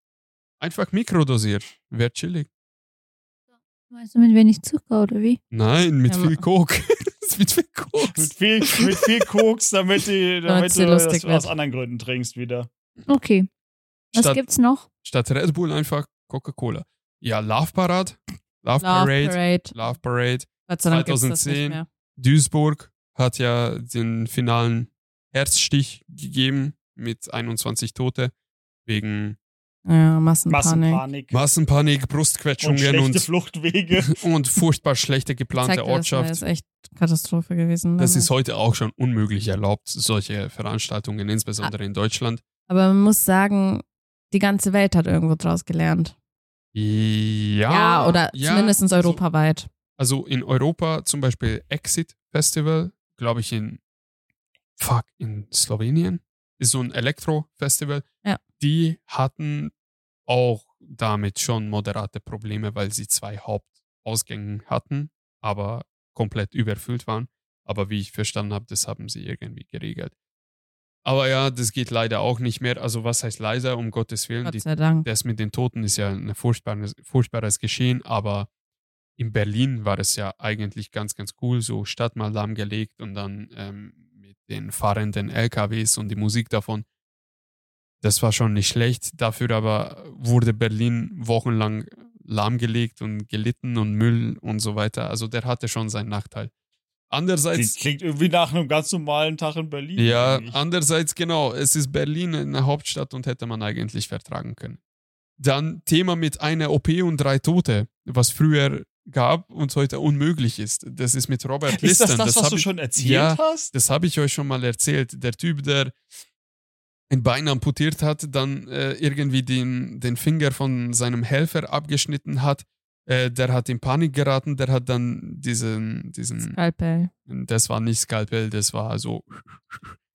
[SPEAKER 1] Einfach mikrodosiert. Wäre chillig.
[SPEAKER 3] Meinst du mit wenig Zucker oder wie?
[SPEAKER 1] Nein, mit
[SPEAKER 4] Ja,
[SPEAKER 1] viel Coke. mit viel
[SPEAKER 2] mit
[SPEAKER 1] Koks.
[SPEAKER 2] viel, mit viel Koks, damit, die, damit du das
[SPEAKER 4] lustig
[SPEAKER 2] aus
[SPEAKER 4] wird.
[SPEAKER 2] anderen Gründen trinkst wieder.
[SPEAKER 3] Okay. Was
[SPEAKER 1] Statt,
[SPEAKER 3] gibt's noch?
[SPEAKER 1] statt Red Bull einfach Coca-Cola. Ja, Love Parade. Love,
[SPEAKER 4] Love
[SPEAKER 1] Parade.
[SPEAKER 4] Parade.
[SPEAKER 1] Love Parade.
[SPEAKER 4] Gott sei Dank gibt's das
[SPEAKER 1] 2010.
[SPEAKER 4] nicht mehr.
[SPEAKER 1] Duisburg hat ja den finalen Herzstich gegeben mit 21 Tote wegen
[SPEAKER 4] Ja, Massenpanik.
[SPEAKER 2] Massenpanik.
[SPEAKER 1] Massenpanik,
[SPEAKER 2] und
[SPEAKER 1] Brustquetschungen
[SPEAKER 2] schlechte
[SPEAKER 1] und,
[SPEAKER 2] Fluchtwege.
[SPEAKER 1] und furchtbar schlechte geplante
[SPEAKER 4] Zeigt dir, das
[SPEAKER 1] Ortschaft.
[SPEAKER 4] ist echt Katastrophe gewesen.
[SPEAKER 1] Das ist heute auch schon unmöglich erlaubt, solche Veranstaltungen, insbesondere in Deutschland.
[SPEAKER 4] Aber man muss sagen, die ganze Welt hat irgendwo draus gelernt.
[SPEAKER 1] Ja,
[SPEAKER 4] Ja, oder
[SPEAKER 1] ja,
[SPEAKER 4] zumindest europaweit.
[SPEAKER 1] Also in Europa zum Beispiel Exit Festival, glaube ich in fuck, in Slowenien ist so ein Elektro-Festival.
[SPEAKER 4] Ja.
[SPEAKER 1] Die hatten auch damit schon moderate Probleme, weil sie zwei Hauptausgänge hatten, aber komplett überfüllt waren. Aber wie ich verstanden habe, das haben sie irgendwie geregelt. Aber ja, das geht leider auch nicht mehr. Also was heißt leider, um Gottes Willen?
[SPEAKER 4] Gott sei Dank.
[SPEAKER 1] das mit den Toten ist ja ein furchtbares, furchtbares Geschehen, aber in Berlin war es ja eigentlich ganz, ganz cool, so Stadt mal lahmgelegt und dann ähm, mit den fahrenden LKWs und die Musik davon. Das war schon nicht schlecht. Dafür aber wurde Berlin wochenlang lahmgelegt und gelitten und Müll und so weiter. Also der hatte schon seinen Nachteil. Andererseits.
[SPEAKER 2] Das klingt irgendwie nach einem ganz normalen Tag in Berlin.
[SPEAKER 1] Ja,
[SPEAKER 2] eigentlich.
[SPEAKER 1] andererseits genau, es ist Berlin eine Hauptstadt und hätte man eigentlich vertragen können. Dann Thema mit einer OP und drei Tote, was früher gab und heute unmöglich ist. Das ist mit Robert
[SPEAKER 2] Ist das
[SPEAKER 1] Liston.
[SPEAKER 2] das, was
[SPEAKER 1] hab
[SPEAKER 2] du
[SPEAKER 1] ich-
[SPEAKER 2] schon erzählt
[SPEAKER 1] Ja.
[SPEAKER 2] hast?
[SPEAKER 1] Das habe ich euch schon mal erzählt. Der Typ, der ein Bein amputiert hat, dann äh, irgendwie den, den Finger von seinem Helfer abgeschnitten hat, äh, der hat in Panik geraten, der hat dann diesen, diesen,
[SPEAKER 4] Skalpell.
[SPEAKER 1] das war nicht Skalpell, das war so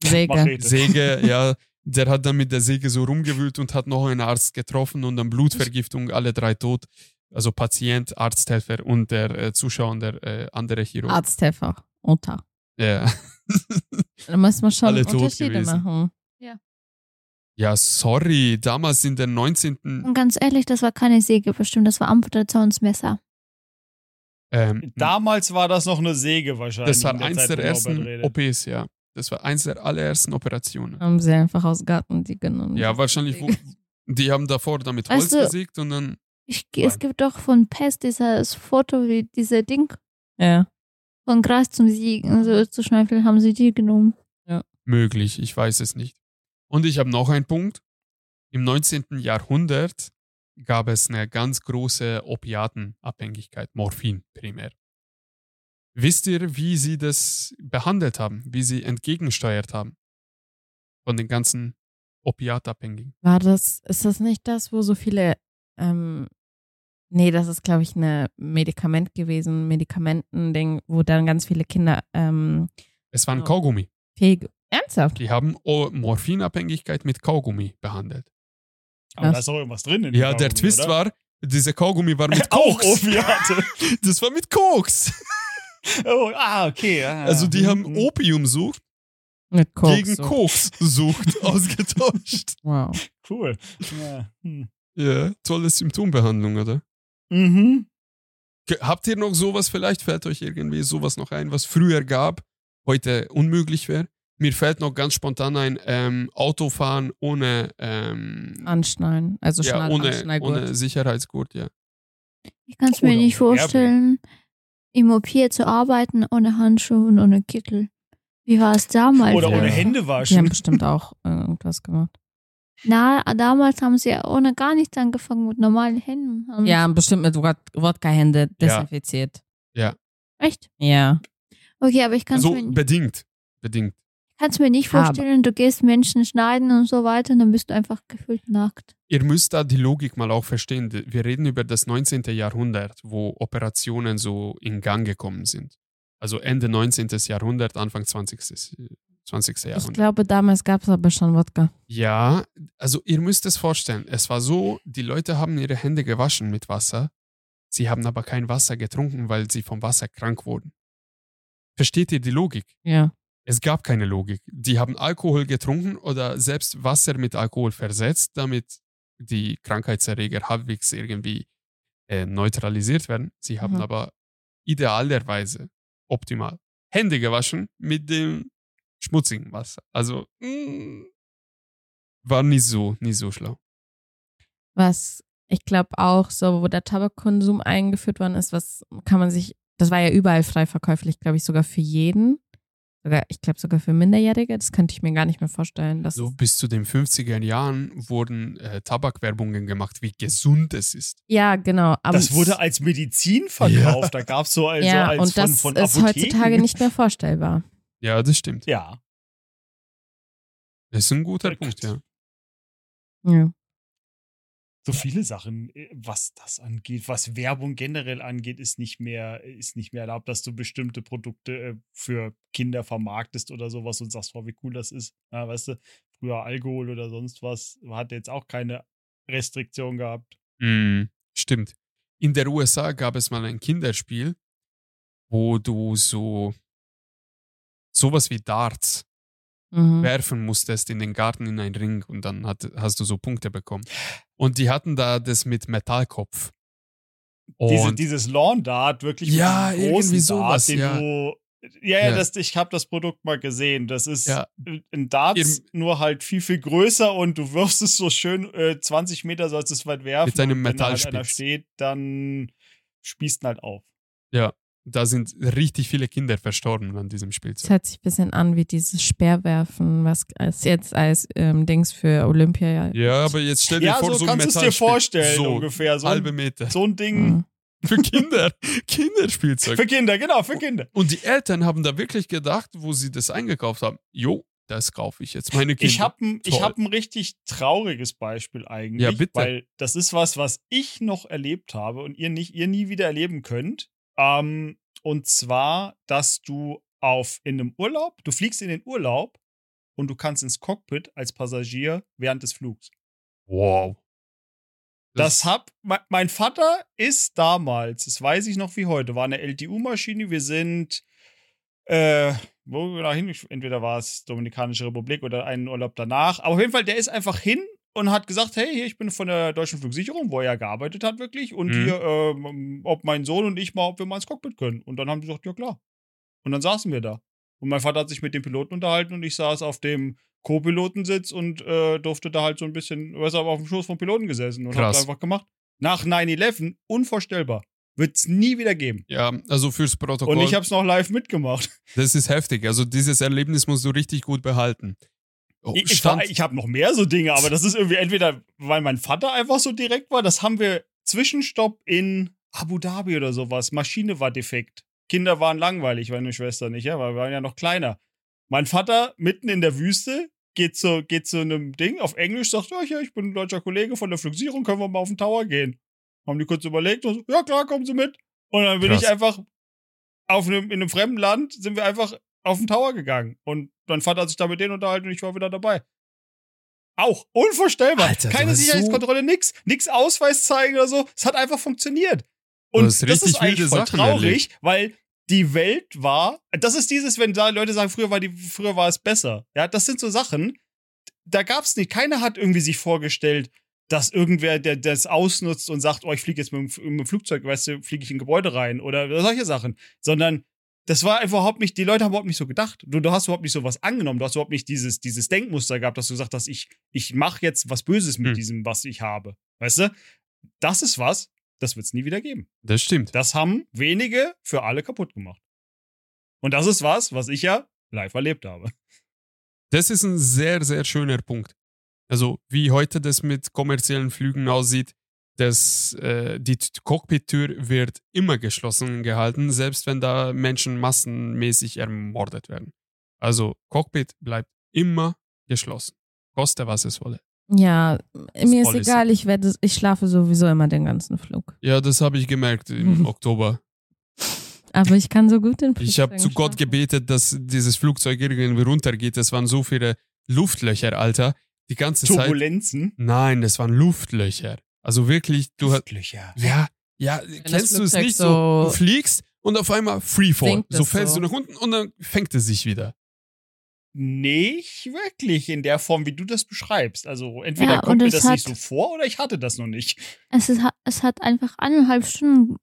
[SPEAKER 4] Säge.
[SPEAKER 1] Säge, ja. Der hat dann mit der Säge so rumgewühlt und hat noch einen Arzt getroffen und dann Blutvergiftung, alle drei tot. Also Patient, Arzthelfer und der äh, Zuschauer und der äh, andere Chirurg.
[SPEAKER 4] Arzthelfer. Unter.
[SPEAKER 1] Ja.
[SPEAKER 4] Da muss man schon
[SPEAKER 1] Alle
[SPEAKER 4] Unterschiede machen.
[SPEAKER 1] ja, sorry, damals in den 19.
[SPEAKER 3] Und ganz ehrlich, das war keine Säge bestimmt, das war Amputationsmesser.
[SPEAKER 1] Ähm,
[SPEAKER 2] Damals war das noch eine Säge wahrscheinlich.
[SPEAKER 1] das war
[SPEAKER 2] der
[SPEAKER 1] eins
[SPEAKER 2] Zeit,
[SPEAKER 1] der ersten. OPs, ja. Das war eins der allerersten Operationen.
[SPEAKER 4] Haben sie einfach aus Garten die genommen.
[SPEAKER 1] Ja, wahrscheinlich, wo, die haben davor damit
[SPEAKER 3] Weißt
[SPEAKER 1] Holz
[SPEAKER 3] du-
[SPEAKER 1] gesägt und dann,
[SPEAKER 3] Ich, es gibt doch von Pest dieses Foto, wie diese Ding
[SPEAKER 4] Ja.
[SPEAKER 3] von Gras zum Siegen, also zu schmeicheln, haben sie die genommen.
[SPEAKER 1] möglich, ich weiß es nicht. Und ich habe noch einen Punkt. Im 19. Jahrhundert gab es eine ganz große Opiatenabhängigkeit, Morphin primär. Wisst ihr, wie sie das behandelt haben, wie sie entgegensteuert haben von den ganzen Opiatabhängigen?
[SPEAKER 4] War das, ist das nicht das, wo so viele, ähm, nee, das ist, glaube ich, ein Medikament gewesen, Medikamentending, wo dann ganz viele Kinder, ähm,
[SPEAKER 1] Es war ein
[SPEAKER 4] Ja.
[SPEAKER 1] Kaugummi.
[SPEAKER 4] fähig, ernsthaft?
[SPEAKER 1] Die haben O- Morphinabhängigkeit mit Kaugummi behandelt.
[SPEAKER 2] Aber
[SPEAKER 4] Was?
[SPEAKER 2] da ist doch irgendwas drin. In
[SPEAKER 1] Ja,
[SPEAKER 2] dem
[SPEAKER 1] der
[SPEAKER 2] Kaugummi,
[SPEAKER 1] Twist
[SPEAKER 2] oder?
[SPEAKER 1] war, dieser Kaugummi war mit
[SPEAKER 2] Auch
[SPEAKER 1] Koks.
[SPEAKER 2] Opiate.
[SPEAKER 1] Das war mit Koks.
[SPEAKER 2] oh, ah, okay. Ja,
[SPEAKER 1] Also die
[SPEAKER 2] ja.
[SPEAKER 1] haben
[SPEAKER 2] Mhm.
[SPEAKER 1] Opiumsucht
[SPEAKER 4] Mit Koks.
[SPEAKER 1] gegen
[SPEAKER 4] so.
[SPEAKER 1] Kokssucht ausgetauscht.
[SPEAKER 4] Wow.
[SPEAKER 2] Cool. Ja. Hm.
[SPEAKER 1] Ja, tolle Symptombehandlung, oder?
[SPEAKER 2] Mhm.
[SPEAKER 1] Habt ihr noch sowas, vielleicht fällt euch irgendwie sowas noch ein, was früher gab, heute unmöglich wäre? Mir fällt noch ganz spontan ein, ähm, Autofahren ohne, ähm,
[SPEAKER 4] Anschnallen. Also
[SPEAKER 1] ja,
[SPEAKER 4] Schnall,
[SPEAKER 1] ohne,
[SPEAKER 4] Anschnallgurt.
[SPEAKER 1] ohne Sicherheitsgurt, ja.
[SPEAKER 3] Ich kann es mir
[SPEAKER 2] Oder
[SPEAKER 3] nicht vorstellen, im OP zu arbeiten ohne Handschuhe und ohne Kittel. Wie war es damals?
[SPEAKER 2] Oder ohne. Hände
[SPEAKER 4] Die haben
[SPEAKER 2] waschen.
[SPEAKER 4] bestimmt auch irgendwas gemacht.
[SPEAKER 3] Na, damals haben sie ja ohne gar nichts angefangen mit normalen Händen. Haben
[SPEAKER 4] Ja, bestimmt mit Wod- Wodka-Hände desinfiziert.
[SPEAKER 3] Echt?
[SPEAKER 4] Ja.
[SPEAKER 3] Okay, aber ich kann es
[SPEAKER 1] Also
[SPEAKER 3] mir,
[SPEAKER 1] bedingt. Bedingt.
[SPEAKER 3] kann's mir nicht
[SPEAKER 4] Aber-
[SPEAKER 3] vorstellen, du gehst Menschen schneiden und so weiter und dann bist du einfach gefühlt nackt.
[SPEAKER 1] Ihr müsst da die Logik mal auch verstehen. Wir reden über das 19. Jahrhundert, wo Operationen so in Gang gekommen sind. Also Ende 19. Jahrhundert, Anfang 20. 20.
[SPEAKER 4] Ich
[SPEAKER 1] Jahrhundert.
[SPEAKER 4] glaube, damals gab es aber schon Wodka.
[SPEAKER 1] Ja, also ihr müsst es vorstellen. Es war so, die Leute haben ihre Hände gewaschen mit Wasser. Sie haben aber kein Wasser getrunken, weil sie vom Wasser krank wurden. Versteht ihr die Logik?
[SPEAKER 4] Ja.
[SPEAKER 1] Es gab keine Logik. Die haben Alkohol getrunken oder selbst Wasser mit Alkohol versetzt, damit die Krankheitserreger halbwegs irgendwie äh, neutralisiert werden. Sie haben
[SPEAKER 4] Mhm.
[SPEAKER 1] aber idealerweise optimal Hände gewaschen mit dem schmutzigen Wasser. Also mh, war nicht so, nicht so schlau.
[SPEAKER 4] Was ich glaube auch so, wo der Tabakkonsum eingeführt worden ist, was kann man sich, das war ja überall frei verkäuflich, glaube ich, sogar für jeden. Sogar, ich glaube sogar für Minderjährige, das könnte ich mir gar nicht mehr vorstellen. Dass
[SPEAKER 1] So bis zu den 50er Jahren wurden äh, Tabakwerbungen gemacht, wie gesund es ist.
[SPEAKER 4] ja, genau. Aber
[SPEAKER 2] Das wurde als Medizin verkauft. Da gab es so also
[SPEAKER 4] ja,
[SPEAKER 2] als
[SPEAKER 4] und
[SPEAKER 2] von,
[SPEAKER 4] das
[SPEAKER 2] von
[SPEAKER 4] ist
[SPEAKER 2] Apotheken.
[SPEAKER 4] heutzutage nicht mehr vorstellbar.
[SPEAKER 1] Ja, das stimmt.
[SPEAKER 2] Ja.
[SPEAKER 1] Das ist ein guter
[SPEAKER 2] Verrückt.
[SPEAKER 1] Punkt, ja.
[SPEAKER 4] Ja.
[SPEAKER 2] So viele Sachen, äh, was das angeht, was Werbung generell angeht, ist nicht mehr, ist nicht mehr erlaubt, dass du bestimmte Produkte äh, für Kinder vermarktest oder sowas und sagst, wow, wie cool das ist. Ja, weißt du, früher Alkohol oder sonst was, hat jetzt auch keine Restriktion gehabt.
[SPEAKER 1] Mm, stimmt. In der USA gab es mal ein Kinderspiel, wo du so sowas wie Darts
[SPEAKER 4] Mhm.
[SPEAKER 1] werfen musstest in den Garten in einen Ring und dann hat, hast du so Punkte bekommen. Und die hatten da das mit Metallkopf.
[SPEAKER 2] Diese, dieses Lawn Dart, wirklich
[SPEAKER 1] Ja, irgendwie sowas,
[SPEAKER 2] Dart, den
[SPEAKER 1] ja.
[SPEAKER 2] du Ja, ja,
[SPEAKER 1] Ja.
[SPEAKER 2] Das, ich habe das Produkt mal gesehen. Das ist
[SPEAKER 1] Ja.
[SPEAKER 2] ein Darts,
[SPEAKER 1] Eben-
[SPEAKER 2] nur halt viel, viel größer und du wirfst es so schön äh, 20 Meter, sollst es weit werfen.
[SPEAKER 1] Mit einem
[SPEAKER 2] und wenn da halt einer
[SPEAKER 1] Metallspitz.
[SPEAKER 2] steht, dann spießt ihn halt auf.
[SPEAKER 1] Ja, da sind richtig viele Kinder verstorben an diesem
[SPEAKER 4] Es
[SPEAKER 1] Spielzeug.
[SPEAKER 4] hört sich ein bisschen an wie dieses Speerwerfen, was als jetzt als ähm, Dings für Olympia.
[SPEAKER 1] Ja, aber jetzt stell dir
[SPEAKER 2] Ja,
[SPEAKER 1] vor,
[SPEAKER 2] so
[SPEAKER 1] so ein
[SPEAKER 2] kannst du es dir vorstellen,
[SPEAKER 1] so
[SPEAKER 2] ungefähr. So
[SPEAKER 1] halbe
[SPEAKER 2] ein,
[SPEAKER 1] Meter.
[SPEAKER 2] so ein Ding
[SPEAKER 4] Mhm.
[SPEAKER 1] Für Kinder. Kinderspielzeug.
[SPEAKER 2] für Kinder, genau, für Kinder.
[SPEAKER 1] Und die Eltern haben da wirklich gedacht, wo sie das eingekauft haben, jo, das kaufe ich jetzt meine Kinder.
[SPEAKER 2] Ich habe ein, ich hab ein richtig trauriges Beispiel eigentlich.
[SPEAKER 1] Ja, bitte.
[SPEAKER 2] Weil das ist was, was ich noch erlebt habe und ihr nicht, ihr nie wieder erleben könnt. Ähm, und zwar, dass du auf in einem Urlaub, du fliegst in den Urlaub und du kannst ins Cockpit als Passagier während des Flugs.
[SPEAKER 1] wow.
[SPEAKER 2] Das hab, me- mein Vater ist damals, das weiß ich noch wie heute, war eine LTU-Maschine. Wir sind, äh, wo genau hin? Entweder war es Dominikanische Republik oder einen Urlaub danach. Aber auf jeden Fall, der ist einfach hin und hat gesagt: Hey, hier, ich bin von der Deutschen Flugsicherung, wo er ja gearbeitet hat, wirklich. Und
[SPEAKER 1] Mhm.
[SPEAKER 2] hier, ähm, ob mein Sohn und ich mal, ob wir mal ins Cockpit können. Und dann haben die gesagt: Ja, klar. Und dann saßen wir da. Und mein Vater hat sich mit dem Piloten unterhalten und ich saß auf dem Co-Pilotensitz und äh, durfte da halt so ein bisschen, was aber auf dem Schoß vom Piloten gesessen und
[SPEAKER 1] Krass.
[SPEAKER 2] hab einfach gemacht. Nach 9-11, unvorstellbar. Wird's nie wieder geben.
[SPEAKER 1] Ja, also fürs Protokoll.
[SPEAKER 2] Und ich hab's noch live mitgemacht.
[SPEAKER 1] das ist heftig. Also dieses Erlebnis musst du richtig gut behalten. Oh,
[SPEAKER 2] Ich, ich,
[SPEAKER 1] stand,
[SPEAKER 2] war- ich habe noch mehr so Dinge, aber das ist irgendwie entweder, weil mein Vater einfach so direkt war, das haben wir Zwischenstopp in Abu Dhabi oder sowas. Maschine war defekt. Kinder waren langweilig, meine Schwester nicht, ja, weil wir waren ja noch kleiner. Mein Vater mitten in der Wüste geht zu, geht zu einem Ding auf Englisch, sagt, ja, ja, ich bin ein deutscher Kollege von der Flugsicherung, können wir mal auf den Tower gehen? Haben die kurz überlegt und so, ja klar, kommen Sie mit. Und dann bin
[SPEAKER 1] Krass.
[SPEAKER 2] ich einfach auf einem, in einem fremden Land, sind wir einfach auf den Tower gegangen. Und mein Vater hat sich da mit denen unterhalten und ich war wieder dabei. Auch unvorstellbar.
[SPEAKER 1] Alter,
[SPEAKER 2] Keine
[SPEAKER 1] hast so-
[SPEAKER 2] Sicherheitskontrolle, nix. Nix Ausweis zeigen oder so. Es hat einfach funktioniert. Und das
[SPEAKER 1] richtig
[SPEAKER 2] ist eigentlich voll
[SPEAKER 1] Sachen
[SPEAKER 2] traurig,
[SPEAKER 1] erlebt.
[SPEAKER 2] weil die Welt war, das ist dieses, wenn da Leute sagen, früher war die, früher war es besser. Ja, das sind so Sachen, da gab's nicht, keiner hat irgendwie sich vorgestellt, dass irgendwer, der das ausnutzt und sagt, oh, ich fliege jetzt mit dem, mit dem Flugzeug, weißt du, fliege ich in ein Gebäude rein oder solche Sachen, sondern das war überhaupt nicht, die Leute haben überhaupt nicht so gedacht. Du, du hast überhaupt nicht so was angenommen, du hast überhaupt nicht dieses, dieses Denkmuster gehabt, dass du gesagt hast, ich, ich mache jetzt was Böses mit
[SPEAKER 1] Hm.
[SPEAKER 2] diesem, was ich habe. Weißt du? Das ist was, das wird's nie wieder geben.
[SPEAKER 1] das stimmt.
[SPEAKER 2] Das haben wenige für alle kaputt gemacht. Und das ist was, was ich ja live erlebt habe.
[SPEAKER 1] Das ist ein sehr, sehr schöner Punkt. Also, wie heute das mit kommerziellen Flügen aussieht, das, äh, die Cockpit-Tür wird immer geschlossen gehalten, selbst wenn da Menschen massenmäßig ermordet werden. Also, Cockpit bleibt immer geschlossen. Koste, was es wolle.
[SPEAKER 4] Ja, mir ist
[SPEAKER 1] Policy.
[SPEAKER 4] egal, ich, werde, ich schlafe sowieso immer den ganzen Flug.
[SPEAKER 1] Ja, das habe ich gemerkt im. Oktober.
[SPEAKER 4] Aber ich kann so gut den
[SPEAKER 1] Ich habe zu Gott gebetet, dass dieses Flugzeug irgendwie runtergeht. Es waren so viele Luftlöcher, Alter. Die ganze Zeit.
[SPEAKER 2] Turbulenzen.
[SPEAKER 1] Nein, das waren Luftlöcher. Also wirklich, du hast. Ja, ja,
[SPEAKER 4] das
[SPEAKER 1] kennst du es nicht so,
[SPEAKER 4] so-
[SPEAKER 1] Du fliegst und auf einmal Freefall. So
[SPEAKER 4] es
[SPEAKER 1] fällst
[SPEAKER 4] so.
[SPEAKER 1] du nach unten und dann fängt es sich wieder.
[SPEAKER 2] Nicht wirklich in der Form, wie du das beschreibst. Also entweder
[SPEAKER 3] Ja,
[SPEAKER 2] kommt mir
[SPEAKER 3] es
[SPEAKER 2] das
[SPEAKER 3] hat-
[SPEAKER 2] nicht so vor oder ich hatte das noch nicht.
[SPEAKER 3] Es, ist, es hat einfach eineinhalb Stunden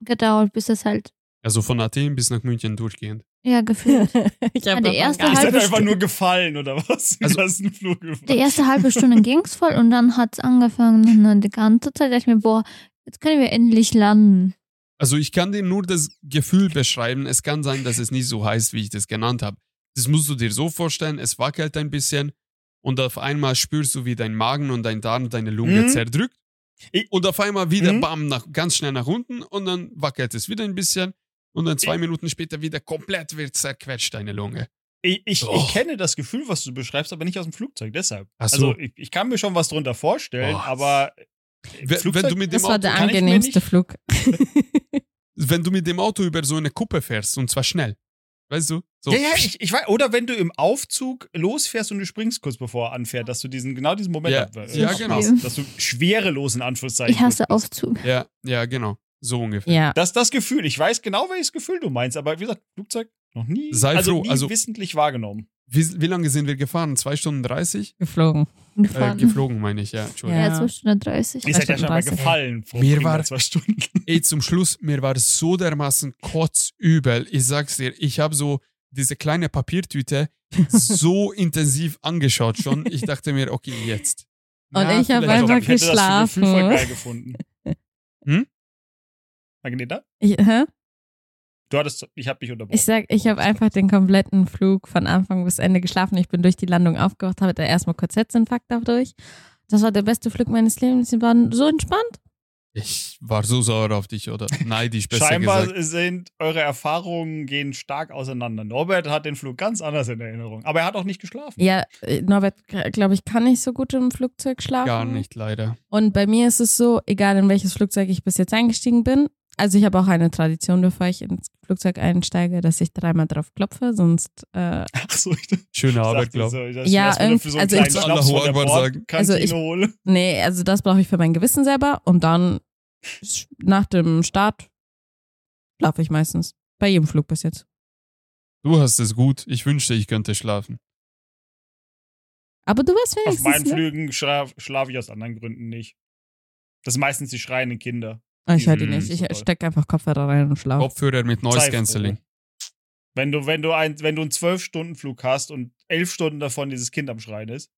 [SPEAKER 3] gedauert, bis es halt,
[SPEAKER 1] Also von Athen bis nach München durchgehend.
[SPEAKER 3] Ja, gefühlt.
[SPEAKER 4] ich
[SPEAKER 3] Ja,
[SPEAKER 4] habe
[SPEAKER 3] der erste halbe
[SPEAKER 2] das einfach nur gefallen oder was?
[SPEAKER 1] Also-
[SPEAKER 2] das ist ein Flug
[SPEAKER 3] Die erste halbe Stunde ging's voll und dann hat's angefangen, und dann die ganze Zeit dachte ich mir, boah, jetzt können wir endlich landen.
[SPEAKER 1] Also ich kann dir nur das Gefühl beschreiben. Es kann sein, dass es nicht so heißt, wie ich das genannt habe. Das musst du dir so vorstellen, es wackelt ein bisschen und auf einmal spürst du, wie dein Magen und dein Darm deine Lunge
[SPEAKER 2] Mhm.
[SPEAKER 1] zerdrückt.
[SPEAKER 2] Ich-
[SPEAKER 1] Und auf einmal wieder
[SPEAKER 2] Mhm.
[SPEAKER 1] bam, nach, ganz schnell nach unten und dann wackelt es wieder ein bisschen und dann zwei
[SPEAKER 2] Ich-
[SPEAKER 1] Minuten später wieder komplett wird zerquetscht deine Lunge.
[SPEAKER 2] Ich, ich,
[SPEAKER 1] Oh.
[SPEAKER 2] ich kenne das Gefühl, was du beschreibst, aber nicht aus dem Flugzeug, deshalb.
[SPEAKER 1] Ach so.
[SPEAKER 2] Also ich, ich kann mir schon was drunter vorstellen,
[SPEAKER 1] Oh.
[SPEAKER 2] aber
[SPEAKER 1] Wenn, wenn,
[SPEAKER 2] Flugzeug-
[SPEAKER 1] du mit dem
[SPEAKER 4] Das war
[SPEAKER 1] Auto,
[SPEAKER 4] der
[SPEAKER 2] ich mir
[SPEAKER 4] angenehmste Flug.
[SPEAKER 1] wenn du mit dem Auto über so eine Kuppe fährst und zwar schnell. Weißt du? So.
[SPEAKER 2] Ja, ja, ich, ich weiß. Oder wenn du im Aufzug losfährst und du springst kurz bevor er anfährt, dass du diesen, genau diesen Moment
[SPEAKER 1] Ja,
[SPEAKER 2] ab- äh,
[SPEAKER 1] ja,
[SPEAKER 2] hast,
[SPEAKER 1] genau.
[SPEAKER 2] Dass du schwerelos in Anführungszeichen.
[SPEAKER 3] Ich hasse. Aufzug.
[SPEAKER 1] ja, ja, genau. So ungefähr.
[SPEAKER 4] Ja.
[SPEAKER 2] Das das Gefühl. Ich weiß genau, welches Gefühl du meinst, aber wie gesagt, Flugzeug noch nie,
[SPEAKER 1] Sei
[SPEAKER 2] also
[SPEAKER 1] froh,
[SPEAKER 2] nie
[SPEAKER 1] also-
[SPEAKER 2] wissentlich wahrgenommen.
[SPEAKER 1] Wie, wie lange sind wir gefahren? Zwei Stunden 30?
[SPEAKER 4] Geflogen.
[SPEAKER 1] Äh, geflogen, meine ich, ja. Entschuldigung.
[SPEAKER 3] ja. 2 Stunden 30.
[SPEAKER 2] Ihr seid ja schon mal
[SPEAKER 4] 30.
[SPEAKER 2] gefallen vor
[SPEAKER 1] Mir war-
[SPEAKER 2] zwei Stunden.
[SPEAKER 1] Ey, zum Schluss, mir war es so dermaßen kotzübel. Ich sag's dir, ich habe so diese kleine Papiertüte so intensiv angeschaut schon. Ich dachte mir, okay, jetzt.
[SPEAKER 4] Und ich hab
[SPEAKER 1] vielleicht
[SPEAKER 4] einfach
[SPEAKER 1] doch
[SPEAKER 2] ich hätte das
[SPEAKER 4] geschlafen.
[SPEAKER 2] Gefühl voll geil gefunden.
[SPEAKER 1] Hm?
[SPEAKER 2] Magneta?
[SPEAKER 4] Ich, hä?
[SPEAKER 2] Du hattest, ich habe dich unterbrochen.
[SPEAKER 4] ich sag, ich habe einfach den kompletten Flug von Anfang bis Ende geschlafen. Ich bin durch die Landung aufgewacht, habe da erstmal kurz Herzinfarkt dadurch. Das war der beste Flug meines Lebens. Sie waren so entspannt.
[SPEAKER 1] Ich war so sauer auf dich, oder? Neidisch, besser
[SPEAKER 2] Scheinbar
[SPEAKER 1] gesagt.
[SPEAKER 2] sind eure Erfahrungen gehen stark auseinander. Norbert hat den Flug ganz anders in Erinnerung. Aber er hat auch nicht geschlafen.
[SPEAKER 4] Ja, äh, Norbert, glaube ich, kann nicht so gut im Flugzeug schlafen.
[SPEAKER 1] Gar nicht, leider.
[SPEAKER 4] Und bei mir ist es so, egal in welches Flugzeug ich bis jetzt eingestiegen bin, also ich habe auch eine Tradition, bevor ich ins Flugzeug einsteige, dass ich dreimal drauf klopfe, sonst äh,
[SPEAKER 2] Ach so, ich
[SPEAKER 1] Schöne Arbeit, glaube
[SPEAKER 2] so,
[SPEAKER 1] ich.
[SPEAKER 2] ich
[SPEAKER 4] Ja,
[SPEAKER 2] so
[SPEAKER 4] irgendwie-
[SPEAKER 2] kleinen
[SPEAKER 1] also
[SPEAKER 2] der
[SPEAKER 1] Akbar sagen.
[SPEAKER 4] Also ich- nee, also das brauche ich für mein Gewissen selber und dann nach dem Start schlafe ich meistens. Bei jedem Flug bis jetzt.
[SPEAKER 1] Du hast es gut. Ich wünschte, ich könnte schlafen.
[SPEAKER 4] Aber du weißt
[SPEAKER 2] Auf
[SPEAKER 4] wenigstens,
[SPEAKER 2] meinen
[SPEAKER 4] ne?
[SPEAKER 2] Flügen schlaf, schlafe ich aus anderen Gründen nicht. Das sind meistens die schreienden Kinder.
[SPEAKER 4] Ah, ich höre die
[SPEAKER 1] Mm,
[SPEAKER 4] nicht. Ich stecke einfach Kopfhörer rein und schlafe.
[SPEAKER 1] Kopfhörer mit Noise Cancelling.
[SPEAKER 2] Wenn du, wenn du ein, wenn du einen Zwölf-Stunden-Flug hast und elf Stunden davon dieses Kind am Schreien ist,